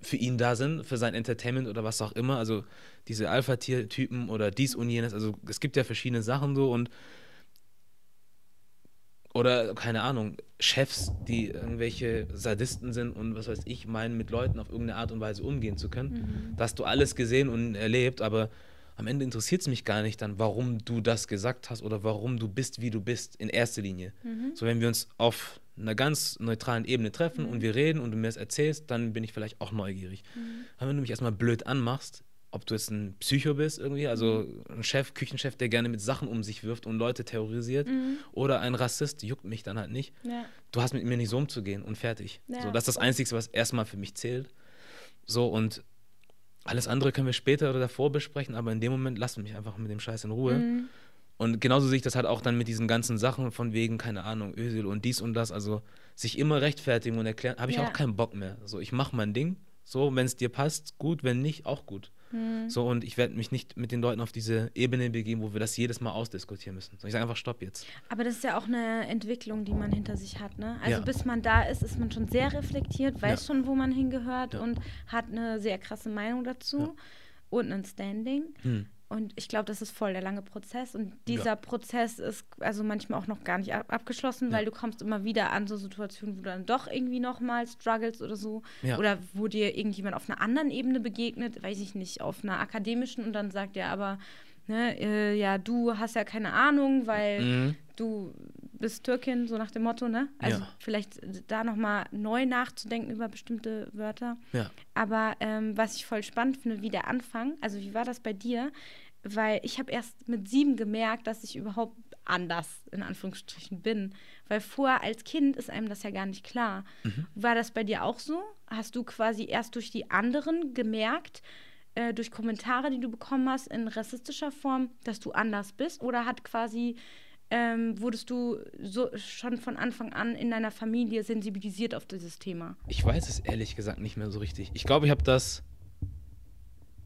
für ihn da sind, für sein Entertainment oder was auch immer, also diese Alpha-Tier-Typen oder dies und jenes, also es gibt ja verschiedene Sachen so und oder keine Ahnung, Chefs, die irgendwelche Sadisten sind und was weiß ich, meinen, mit Leuten auf irgendeine Art und Weise umgehen zu können. Da hast du alles gesehen und erlebt, aber am Ende interessiert es mich gar nicht dann, warum du das gesagt hast oder warum du bist, wie du bist, in erster Linie. So, wenn wir uns auf einer ganz neutralen Ebene treffen Mhm. und wir reden und du mir das erzählst, dann bin ich vielleicht auch neugierig. Mhm. Aber wenn du mich erstmal blöd anmachst, ob du jetzt ein Psycho bist irgendwie, also Mhm. ein Chef, Küchenchef, der gerne mit Sachen um sich wirft und Leute terrorisiert, Mhm. oder ein Rassist, juckt mich dann halt nicht. Ja. Du hast mit mir nicht so umzugehen und fertig. Ja. So, das ist das Einzige, was erstmal für mich zählt. So und alles andere können wir später oder davor besprechen, aber in dem Moment lass mich einfach mit dem Scheiß in Ruhe. Mhm. Und genauso sehe ich das halt auch dann mit diesen ganzen Sachen von wegen, keine Ahnung, Ösel und dies und das. Also sich immer rechtfertigen und erklären, habe ich Ja. auch keinen Bock mehr. So, ich mache mein Ding. So, wenn es dir passt, gut, wenn nicht, auch gut. Mhm. So, und ich werde mich nicht mit den Leuten auf diese Ebene begeben, wo wir das jedes Mal ausdiskutieren müssen. So, ich sage einfach Stopp jetzt. Aber das ist ja auch eine Entwicklung, die man hinter sich hat. Ne? Also Ja. bis man da ist, ist man schon sehr reflektiert, weiß Ja. schon, wo man hingehört Ja. und hat eine sehr krasse Meinung dazu und ein Standing. Hm. Und ich glaube, das ist voll der lange Prozess. Und dieser Ja. Prozess ist also manchmal auch noch gar nicht ab abgeschlossen, Ja. weil du kommst immer wieder an so Situationen, wo du dann doch irgendwie nochmal struggles oder so. Ja. Oder wo dir irgendjemand auf einer anderen Ebene begegnet, weiß ich nicht, auf einer akademischen und dann sagt er aber, ne, äh, ja, du hast ja keine Ahnung, weil Mhm. du bist Türkin, so nach dem Motto, ne? Also Ja. vielleicht da nochmal neu nachzudenken über bestimmte Wörter. Ja. Aber ähm, was ich voll spannend finde, wie der Anfang, also wie war das bei dir? Weil ich habe erst mit sieben gemerkt, dass ich überhaupt anders in Anführungsstrichen bin. Weil vorher als Kind ist einem das ja gar nicht klar. Mhm. War das bei dir auch so? Hast du quasi erst durch die anderen gemerkt, äh, durch Kommentare, die du bekommen hast, in rassistischer Form, dass du anders bist? Oder hat quasi, ähm, wurdest du so schon von Anfang an in deiner Familie sensibilisiert auf dieses Thema? Ich weiß es ehrlich gesagt nicht mehr so richtig. Ich glaube, ich habe das.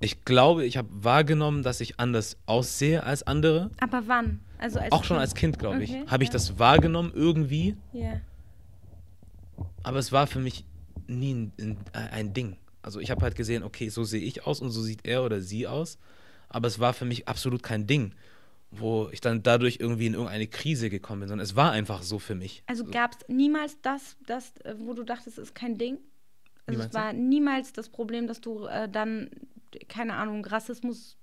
Ich glaube, ich habe wahrgenommen, dass ich anders aussehe als andere. Aber wann? Also als Auch schon als Kind, glaube Okay, ich. Habe ich ja. das wahrgenommen irgendwie. Ja. Aber es war für mich nie ein, ein, ein Ding. Also ich habe halt gesehen, okay, so sehe ich aus und so sieht er oder sie aus. Aber es war für mich absolut kein Ding, wo ich dann dadurch irgendwie in irgendeine Krise gekommen bin, sondern es war einfach so für mich. Also gab es niemals das, das, äh, wo du dachtest, es ist kein Ding? Also es war niemals das Problem, dass du äh, dann, keine Ahnung, Rassismus,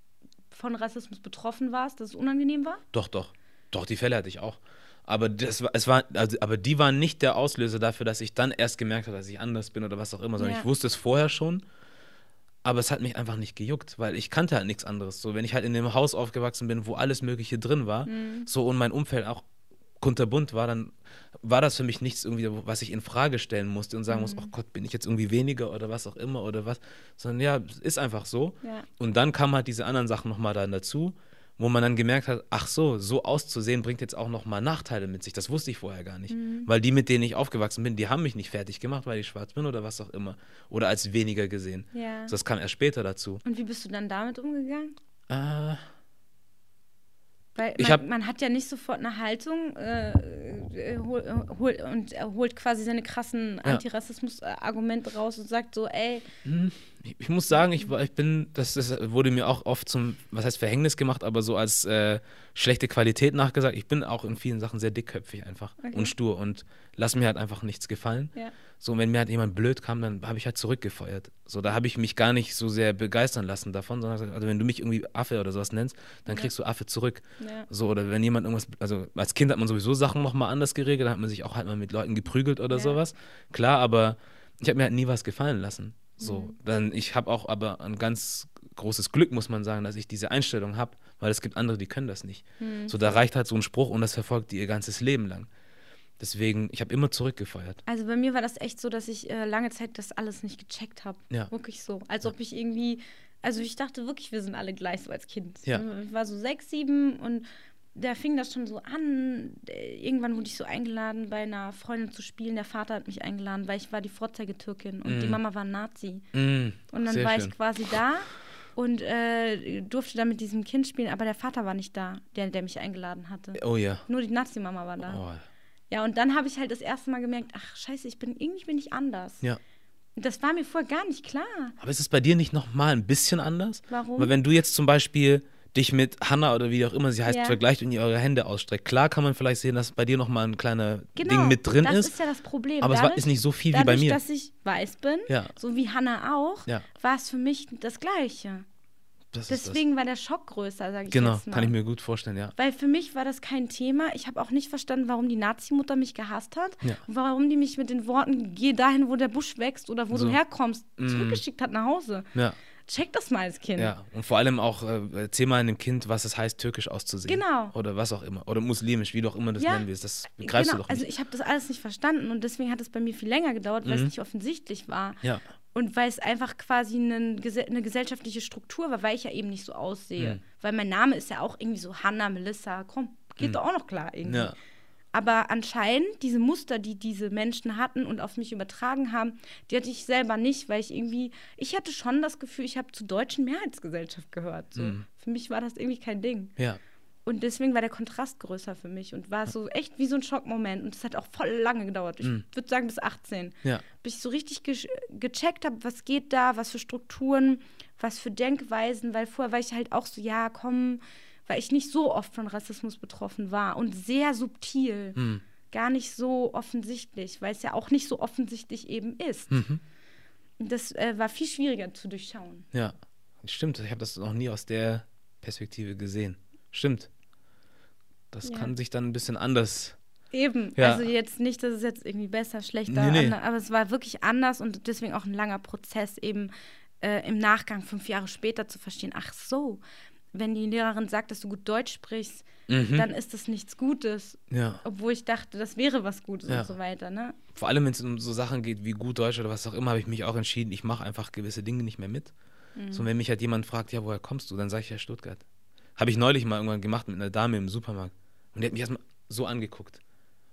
von Rassismus betroffen warst, dass es unangenehm war? Doch, doch. Doch, die Fälle hatte ich auch. Aber das war, es war, also, aber die waren nicht der Auslöser dafür, dass ich dann erst gemerkt habe, dass ich anders bin oder was auch immer, sondern Ja. ich wusste es vorher schon. Aber es hat mich einfach nicht gejuckt, weil ich kannte halt nichts anderes. So, wenn ich halt in dem Haus aufgewachsen bin, wo alles Mögliche drin war, Mhm. so und mein Umfeld auch kunterbunt war, dann war das für mich nichts irgendwie, was ich in Frage stellen musste und sagen muss, Mhm. oh Gott, bin ich jetzt irgendwie weniger oder was auch immer oder was, sondern ja, es ist einfach so. Ja. Und dann kamen halt diese anderen Sachen nochmal dann dazu, wo man dann gemerkt hat, ach so, so auszusehen bringt jetzt auch nochmal Nachteile mit sich. Das wusste ich vorher gar nicht. Mhm. Weil die, mit denen ich aufgewachsen bin, die haben mich nicht fertig gemacht, weil ich schwarz bin oder was auch immer. Oder als weniger gesehen. Ja. Also das kam erst später dazu. Und wie bist du dann damit umgegangen? Äh, Weil man, hab- man hat ja nicht sofort eine Haltung äh, äh, hol, äh, hol, und er holt quasi seine krassen Ja. Antirassismus-Argumente raus und sagt so, ey, ich, ich muss sagen, ich, war- ich bin, das, das wurde mir auch oft zum, was heißt Verhängnis gemacht, aber so als äh, schlechte Qualität nachgesagt. Ich bin auch in vielen Sachen sehr dickköpfig einfach Okay. und stur und lass mir halt einfach nichts gefallen. ja. So, und wenn mir halt jemand blöd kam, dann habe ich halt zurückgefeuert. So, da habe ich mich gar nicht so sehr begeistern lassen davon, sondern gesagt, also wenn du mich irgendwie Affe oder sowas nennst, dann Ja. kriegst du Affe zurück. Ja. So, oder wenn jemand irgendwas, also als Kind hat man sowieso Sachen nochmal anders geregelt, da hat man sich auch halt mal mit Leuten geprügelt oder sowas. Klar, aber ich habe mir halt nie was gefallen lassen. So, Mhm. dann, ich habe auch aber ein ganz großes Glück, muss man sagen, dass ich diese Einstellung habe, weil es gibt andere, die können das nicht. Mhm. So, da reicht halt so ein Spruch und das verfolgt die ihr ganzes Leben lang. Deswegen, ich habe immer zurückgefeuert. Also bei mir war das echt so, dass ich äh, lange Zeit das alles nicht gecheckt habe. Ja. Wirklich so. Als ob ich irgendwie, also ich dachte wirklich, wir sind alle gleich so als Kind. Ja. Ich war so sechs, sieben und da fing das schon so an. Äh, Irgendwann wurde ich so eingeladen, bei einer Freundin zu spielen. Der Vater hat mich eingeladen, weil ich war die Vorzeigetürkin und die Mhm. Mama war Nazi. Mm, Und dann sehr war schön. ich quasi da und äh, durfte dann mit diesem Kind spielen, aber der Vater war nicht da, der, der mich eingeladen hatte. Oh ja. Nur die Nazi-Mama war da. Oh. Ja, und dann habe ich halt das erste Mal gemerkt, ach scheiße, ich bin irgendwie bin ich anders. Ja. Das war mir vorher gar nicht klar. Aber ist es bei dir nicht nochmal ein bisschen anders? Warum? Weil wenn du jetzt zum Beispiel dich mit Hannah oder wie auch immer sie heißt Ja. vergleicht und ihr eure Hände ausstreckt, klar kann man vielleicht sehen, dass bei dir nochmal ein kleiner Genau, Ding mit drin das ist. ist ja das Problem. aber es war, ist nicht so viel wie bei dadurch, mir. dass ich weiß bin, Ja. so wie Hannah auch, Ja. war es für mich das Gleiche. Das Deswegen war der Schock größer, sage ich Genau, jetzt mal. kann ich mir gut vorstellen, ja. Weil für mich war das kein Thema. Ich habe auch nicht verstanden, warum die Nazi-Mutter mich gehasst hat. Ja. Und warum die mich mit den Worten, geh dahin, wo der Busch wächst oder wo So. du herkommst, Mhm. zurückgeschickt hat nach Hause. Ja, Check das mal als Kind. ja. Und vor allem auch, äh, erzähl mal einem Kind, was es heißt, türkisch auszusehen. Genau. Oder was auch immer. Oder muslimisch, wie du auch immer das Ja, nennen willst. Das begreifst genau, du doch also nicht. ich habe das alles nicht verstanden und deswegen hat es bei mir viel länger gedauert, weil es Mhm. nicht offensichtlich war. ja, Und weil es einfach quasi eine, eine gesellschaftliche Struktur war, weil ich ja eben nicht so aussehe. Mhm. Weil mein Name ist ja auch irgendwie so Hannah, Melissa, komm, geht doch auch noch klar irgendwie. Mhm. ja. Aber anscheinend diese Muster, die diese Menschen hatten und auf mich übertragen haben, die hatte ich selber nicht, weil ich irgendwie, ich hatte schon das Gefühl, ich habe zur deutschen Mehrheitsgesellschaft gehört. So. Mhm. Für mich war das irgendwie kein Ding. Ja, Und deswegen war der Kontrast größer für mich und war so echt wie so ein Schockmoment. Und es hat auch voll lange gedauert. Ich Mhm. würde sagen bis 18. ja. Bis ich so richtig ge gecheckt habe, was geht da, was für Strukturen, was für Denkweisen, weil vorher war ich halt auch so, ja, komm, weil ich nicht so oft von Rassismus betroffen war und sehr subtil, Hm. gar nicht so offensichtlich, weil es ja auch nicht so offensichtlich eben ist. Mhm. Das äh, war viel schwieriger zu durchschauen. Ja, stimmt. Ich habe das noch nie aus der Perspektive gesehen. Stimmt. Das Ja. kann sich dann ein bisschen anders. Eben, Ja. also jetzt nicht, dass es jetzt irgendwie besser, schlechter, Nee, nee. aber es war wirklich anders und deswegen auch ein langer Prozess eben äh, im Nachgang fünf Jahre später zu verstehen, ach so, wenn die Lehrerin sagt, dass du gut Deutsch sprichst, Mhm. dann ist das nichts Gutes, Ja. obwohl ich dachte, das wäre was Gutes Ja. und so weiter, ne? Vor allem, wenn es um so Sachen geht wie gut Deutsch oder was auch immer, habe ich mich auch entschieden, ich mache einfach gewisse Dinge nicht mehr mit. Mhm. So, wenn mich halt jemand fragt, ja, woher kommst du, dann sage ich ja Stuttgart. Habe ich neulich mal irgendwann gemacht mit einer Dame im Supermarkt. Und die hat mich erstmal so angeguckt.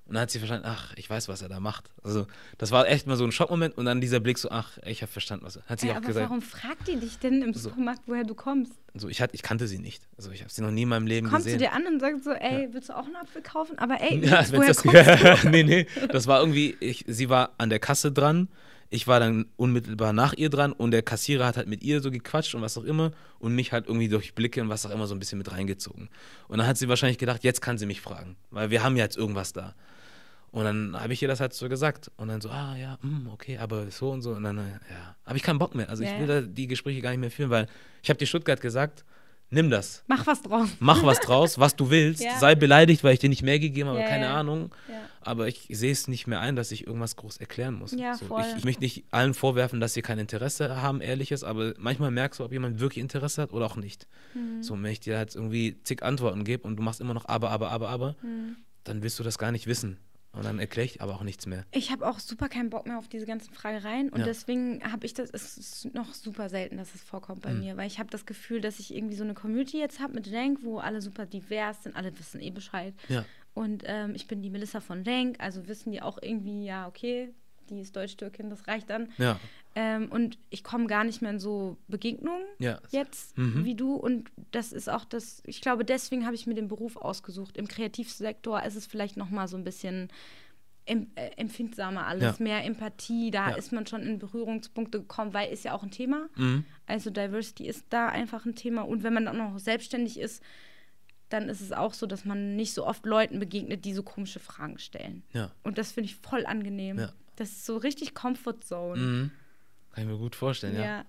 Und dann hat sie verstanden, ach, ich weiß, was er da macht. Also, das war echt mal so ein Schockmoment und dann dieser Blick so, ach, ich habe verstanden, was er. Hat sie Ey, auch aber gesagt. warum fragt die dich denn im So. Supermarkt, woher du kommst? So, ich, hatte, ich kannte sie nicht. Also, ich habe sie noch nie in meinem Leben Kommst gesehen. du dir an und sagst so, ey, willst du auch einen Apfel kaufen? Aber ey, Ja, woher das, kommst du? nee, nee. Das war irgendwie, ich, sie war an der Kasse dran, ich war dann unmittelbar nach ihr dran und der Kassierer hat halt mit ihr so gequatscht und was auch immer und mich halt irgendwie durch Blicke und was auch immer so ein bisschen mit reingezogen. Und dann hat sie wahrscheinlich gedacht, jetzt kann sie mich fragen, weil wir haben ja jetzt irgendwas da. Und dann habe ich ihr das halt so gesagt. Und dann so, ah ja, hm, okay, aber so und so. Und dann, äh, ja, habe ich keinen Bock mehr. Also Ja, ich will ja. da die Gespräche gar nicht mehr führen, weil ich habe dir Stuttgart gesagt, nimm das. Mach was draus. Mach was draus, was du willst. Ja. Sei beleidigt, weil ich dir nicht mehr gegeben habe, Ja, keine ja. Ahnung. Aber ich sehe es nicht mehr ein, dass ich irgendwas groß erklären muss. So, ich, ich möchte nicht allen vorwerfen, dass sie kein Interesse haben, ehrliches, aber manchmal merkst du, ob jemand wirklich Interesse hat oder auch nicht. Mhm. So, wenn ich dir halt irgendwie zig Antworten gebe und du machst immer noch aber, aber, aber, aber, Mhm. dann willst du das gar nicht wissen. Und dann erkläre ich aber auch nichts mehr. Ich habe auch super keinen Bock mehr auf diese ganzen Fragereien und Ja. deswegen habe ich das, es ist noch super selten, dass es vorkommt bei Mhm. mir, weil ich habe das Gefühl, dass ich irgendwie so eine Community jetzt habe mit Renk, wo alle super divers sind, alle wissen eh Bescheid. Ja. Und ähm, ich bin die Melissa von Renk, also wissen die auch irgendwie, ja, okay, die ist Deutsch-Türkin, das reicht dann. Ja. Ähm, und ich komme gar nicht mehr in so Begegnungen Ja. jetzt Mhm. wie du. Und das ist auch das, ich glaube, deswegen habe ich mir den Beruf ausgesucht. Im Kreativsektor ist es vielleicht noch mal so ein bisschen em äh, empfindsamer alles, Ja. mehr Empathie, da Ja. ist man schon in Berührungspunkte gekommen, weil ist ja auch ein Thema. Mhm. Also Diversity ist da einfach ein Thema. Und wenn man dann noch selbstständig ist, dann ist es auch so, dass man nicht so oft Leuten begegnet, die so komische Fragen stellen. Und das finde ich voll angenehm. Das ist so richtig Comfort Zone. Mhm. Kann ich mir gut vorstellen, ja. ja.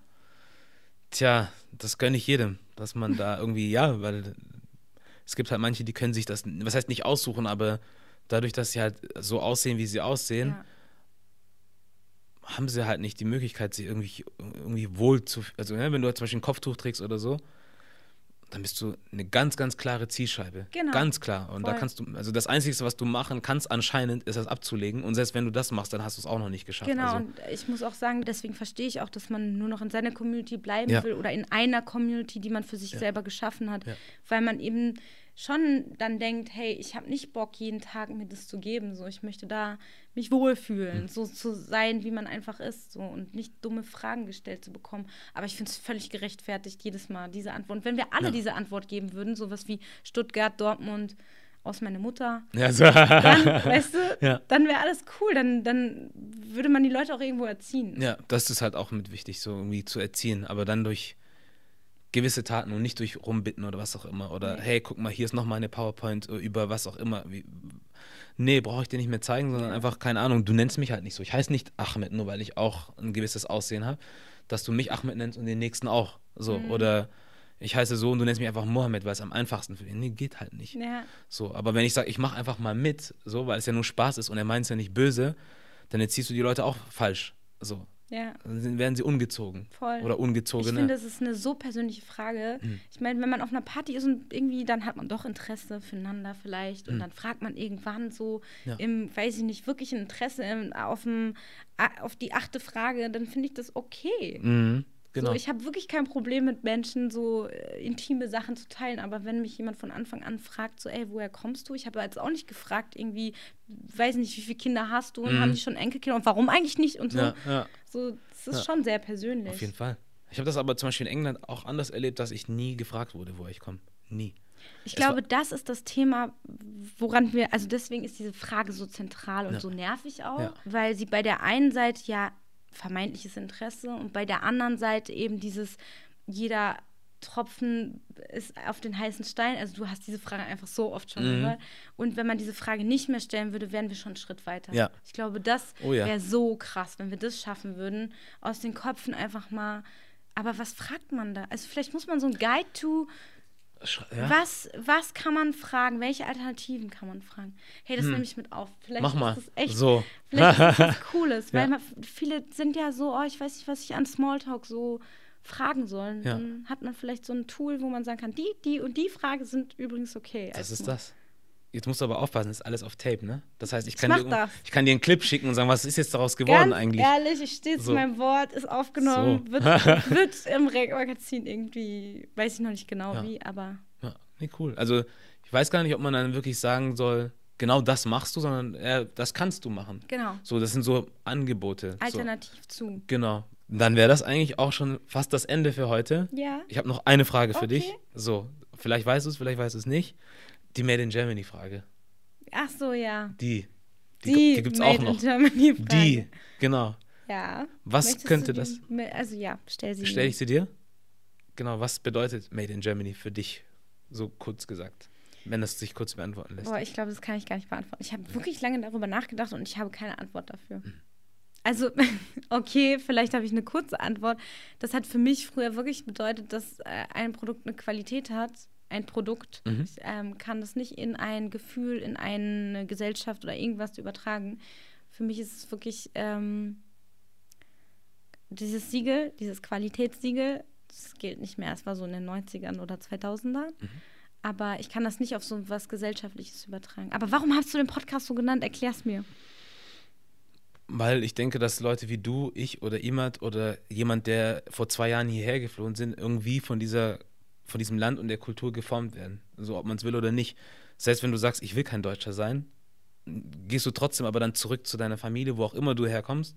Tja, das gönne ich jedem, dass man da irgendwie, ja, weil es gibt halt manche, die können sich das, was heißt nicht aussuchen, aber dadurch, dass sie halt so aussehen, wie sie aussehen, ja. haben sie halt nicht die Möglichkeit, sich irgendwie, irgendwie wohl zu, also ne, wenn du halt zum Beispiel ein Kopftuch trägst oder so, dann bist du eine ganz, ganz klare Zielscheibe. Genau. Ganz klar. Und da Voll. kannst du, also das Einzige, was du machen kannst anscheinend, ist das abzulegen. Und selbst wenn du das machst, dann hast du es auch noch nicht geschafft. Genau, Also, und ich muss auch sagen, deswegen verstehe ich auch, dass man nur noch in seiner Community bleiben Ja. will oder in einer Community, die man für sich selber geschaffen hat, Ja. weil man eben schon dann denkt, hey, ich habe nicht Bock, jeden Tag mir das zu geben, so ich möchte da mich wohlfühlen, Hm. so zu sein, wie man einfach ist, so und nicht dumme Fragen gestellt zu bekommen. Aber ich finde es völlig gerechtfertigt jedes Mal diese Antwort. Und wenn wir alle Ja. diese Antwort geben würden, sowas wie Stuttgart, Dortmund, aus meiner Mutter, ja, so. dann, weißt du, Ja. dann wäre alles cool. Dann, dann würde man die Leute auch irgendwo erziehen. Ja, das ist halt auch mit wichtig, so irgendwie zu erziehen, aber dann durch gewisse Taten und nicht durch Rumbitten oder was auch immer. Oder Nee. hey, guck mal, hier ist noch mal eine PowerPoint über was auch immer. Wie, nee, brauche ich dir nicht mehr zeigen, sondern einfach, keine Ahnung, du nennst mich halt nicht so. Ich heiße nicht Ahmed, nur weil ich auch ein gewisses Aussehen habe, dass du mich Ahmed nennst und den nächsten auch. So, Mhm. oder ich heiße so und du nennst mich einfach Mohammed, weil es am einfachsten für ihn. Nee, geht halt nicht. Ja. So, aber wenn ich sage, ich mache einfach mal mit, so, weil es ja nur Spaß ist und er meint es ja nicht böse, dann erziehst du die Leute auch falsch. So. Ja. Dann werden sie ungezogen. Voll. Oder Ich ungezogene. finde, das ist eine so persönliche Frage. Mhm. Ich meine, wenn man auf einer Party ist und irgendwie, dann hat man doch Interesse füreinander vielleicht. Und dann fragt man irgendwann so Mhm. Ja. im, weiß ich nicht, wirklich ein Interesse im, auf, dem, auf die achte Frage, dann finde ich das okay. Mhm, genau. So, ich habe wirklich kein Problem mit Menschen, so äh, intime Sachen zu teilen, aber wenn mich jemand von Anfang an fragt, so, ey, woher kommst du? Ich habe jetzt auch nicht gefragt, irgendwie, weiß nicht, wie viele Kinder hast du und Mhm. haben die schon Enkelkinder und warum eigentlich nicht und so. ja, ja, So, das ist Ja. schon sehr persönlich. auf jeden Fall. Ich habe das aber zum Beispiel in England auch anders erlebt, dass ich nie gefragt wurde, woher ich komme. Nie. Ich Es glaube, das ist das Thema, woran wir, also deswegen ist diese Frage so zentral und Ja. so nervig auch, Ja. weil sie bei der einen Seite ja vermeintliches Interesse und bei der anderen Seite eben dieses, jeder Tropfen ist auf den heißen Stein. Also du hast diese Frage einfach so oft schon Mhm. gehört. Und wenn man diese Frage nicht mehr stellen würde, wären wir schon einen Schritt weiter. Ja. Ich glaube, das Oh ja. wäre so krass, wenn wir das schaffen würden, aus den Köpfen einfach mal. Aber was fragt man da? Also vielleicht muss man so ein Guide to Ja? was, was kann man fragen? Welche Alternativen kann man fragen? Hey, das nehme ich mit auf. Vielleicht Hm. Mach mal. ist das echt So. vielleicht ist das Cooles, weil Ja. man, viele sind ja so, oh, ich weiß nicht, was ich an Smalltalk so fragen soll. Ja. Dann hat man vielleicht so ein Tool, wo man sagen kann, die, die und die Frage sind übrigens okay. Das ist das. Jetzt musst du aber aufpassen, das ist alles auf Tape, ne? Das heißt, ich kann, mach dir, ich kann dir einen Clip schicken und sagen, was ist jetzt daraus geworden Ganz eigentlich? ehrlich, ich stehe zu So. meinem Wort, ist aufgenommen, So. wird, wird im Reg-Magazin irgendwie, weiß ich noch nicht genau Ja. wie, aber Ja, nee, cool. Also ich weiß gar nicht, ob man dann wirklich sagen soll, genau das machst du, sondern äh, das kannst du machen. genau. So, das sind so Angebote. So. Alternativ zu. Genau. Dann wäre das eigentlich auch schon fast das Ende für heute. Ja. Ich habe noch eine Frage für Okay. dich. So, vielleicht weißt du es, vielleicht weißt du es nicht. Die Made in Germany Frage. Ach so, ja. Die. Die, Die, die gibt es auch noch. In Germany Frage. Die, genau. Ja. Was Möchtest könnte du das? die- Also ja, stell sie. Stell ich sie dir? Genau, was bedeutet Made in Germany für dich? So kurz gesagt. Wenn das sich kurz beantworten lässt. Boah, ich glaube, das kann ich gar nicht beantworten. Ich habe wirklich lange darüber nachgedacht und ich habe keine Antwort dafür. Hm. Also, okay, vielleicht habe ich eine kurze Antwort. Das hat für mich früher wirklich bedeutet, dass äh, ein Produkt eine Qualität hat. Ein Produkt. Mhm. Ich ähm, kann das nicht in ein Gefühl, in eine Gesellschaft oder irgendwas übertragen. Für mich ist es wirklich ähm, dieses Siegel, dieses Qualitätssiegel, das gilt nicht mehr. Es war so in den 90ern oder 2000ern. Aber ich kann das nicht auf so was Gesellschaftliches übertragen. Aber warum hast du den Podcast so genannt? Erklär's mir. Weil ich denke, dass Leute wie du, ich oder jemand oder jemand, der vor zwei Jahren hierher geflohen sind, irgendwie von dieser, von diesem Land und der Kultur geformt werden. So ob man es will oder nicht. Selbst wenn du sagst, ich will kein Deutscher sein, gehst du trotzdem aber dann zurück zu deiner Familie, wo auch immer du herkommst,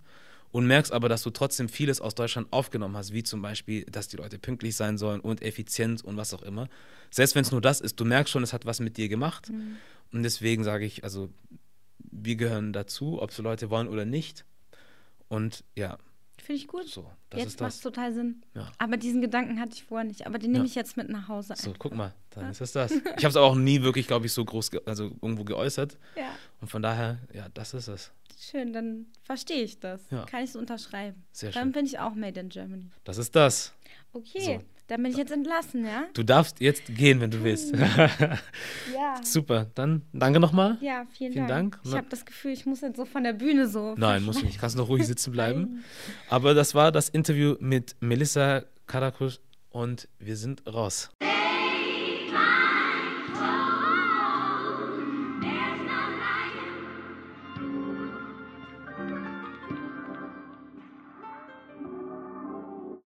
und merkst aber, dass du trotzdem vieles aus Deutschland aufgenommen hast, wie zum Beispiel, dass die Leute pünktlich sein sollen und effizient und was auch immer. Selbst wenn es nur das ist, du merkst schon, es hat was mit dir gemacht. Und deswegen sage ich, also wir gehören dazu, ob so Leute wollen oder nicht. Und ja, Finde ich gut. so, das jetzt ist macht es das. total Sinn. Ja. Aber diesen Gedanken hatte ich vorher nicht. Aber den nehme Ja. ich jetzt mit nach Hause So, ein. guck mal, dann ist es das. Ich habe es auch nie wirklich, glaube ich, so groß, also irgendwo geäußert. Ja, Und von daher, ja, das ist es. schön. Dann verstehe ich das. Ja. Kann ich so unterschreiben. Sehr Dann schön. bin ich auch made in Germany. Das ist das. Okay, So. Dann bin ich jetzt entlassen, ja? Du darfst jetzt gehen, wenn du willst. Ja. Super, dann danke nochmal. Ja, vielen, Vielen Dank. Dank. Ich habe das Gefühl, ich muss jetzt so von der Bühne so. Nein, musst du nicht. Kannst noch ruhig sitzen bleiben. Aber das war das Interview mit Melissa Karakusch und wir sind raus.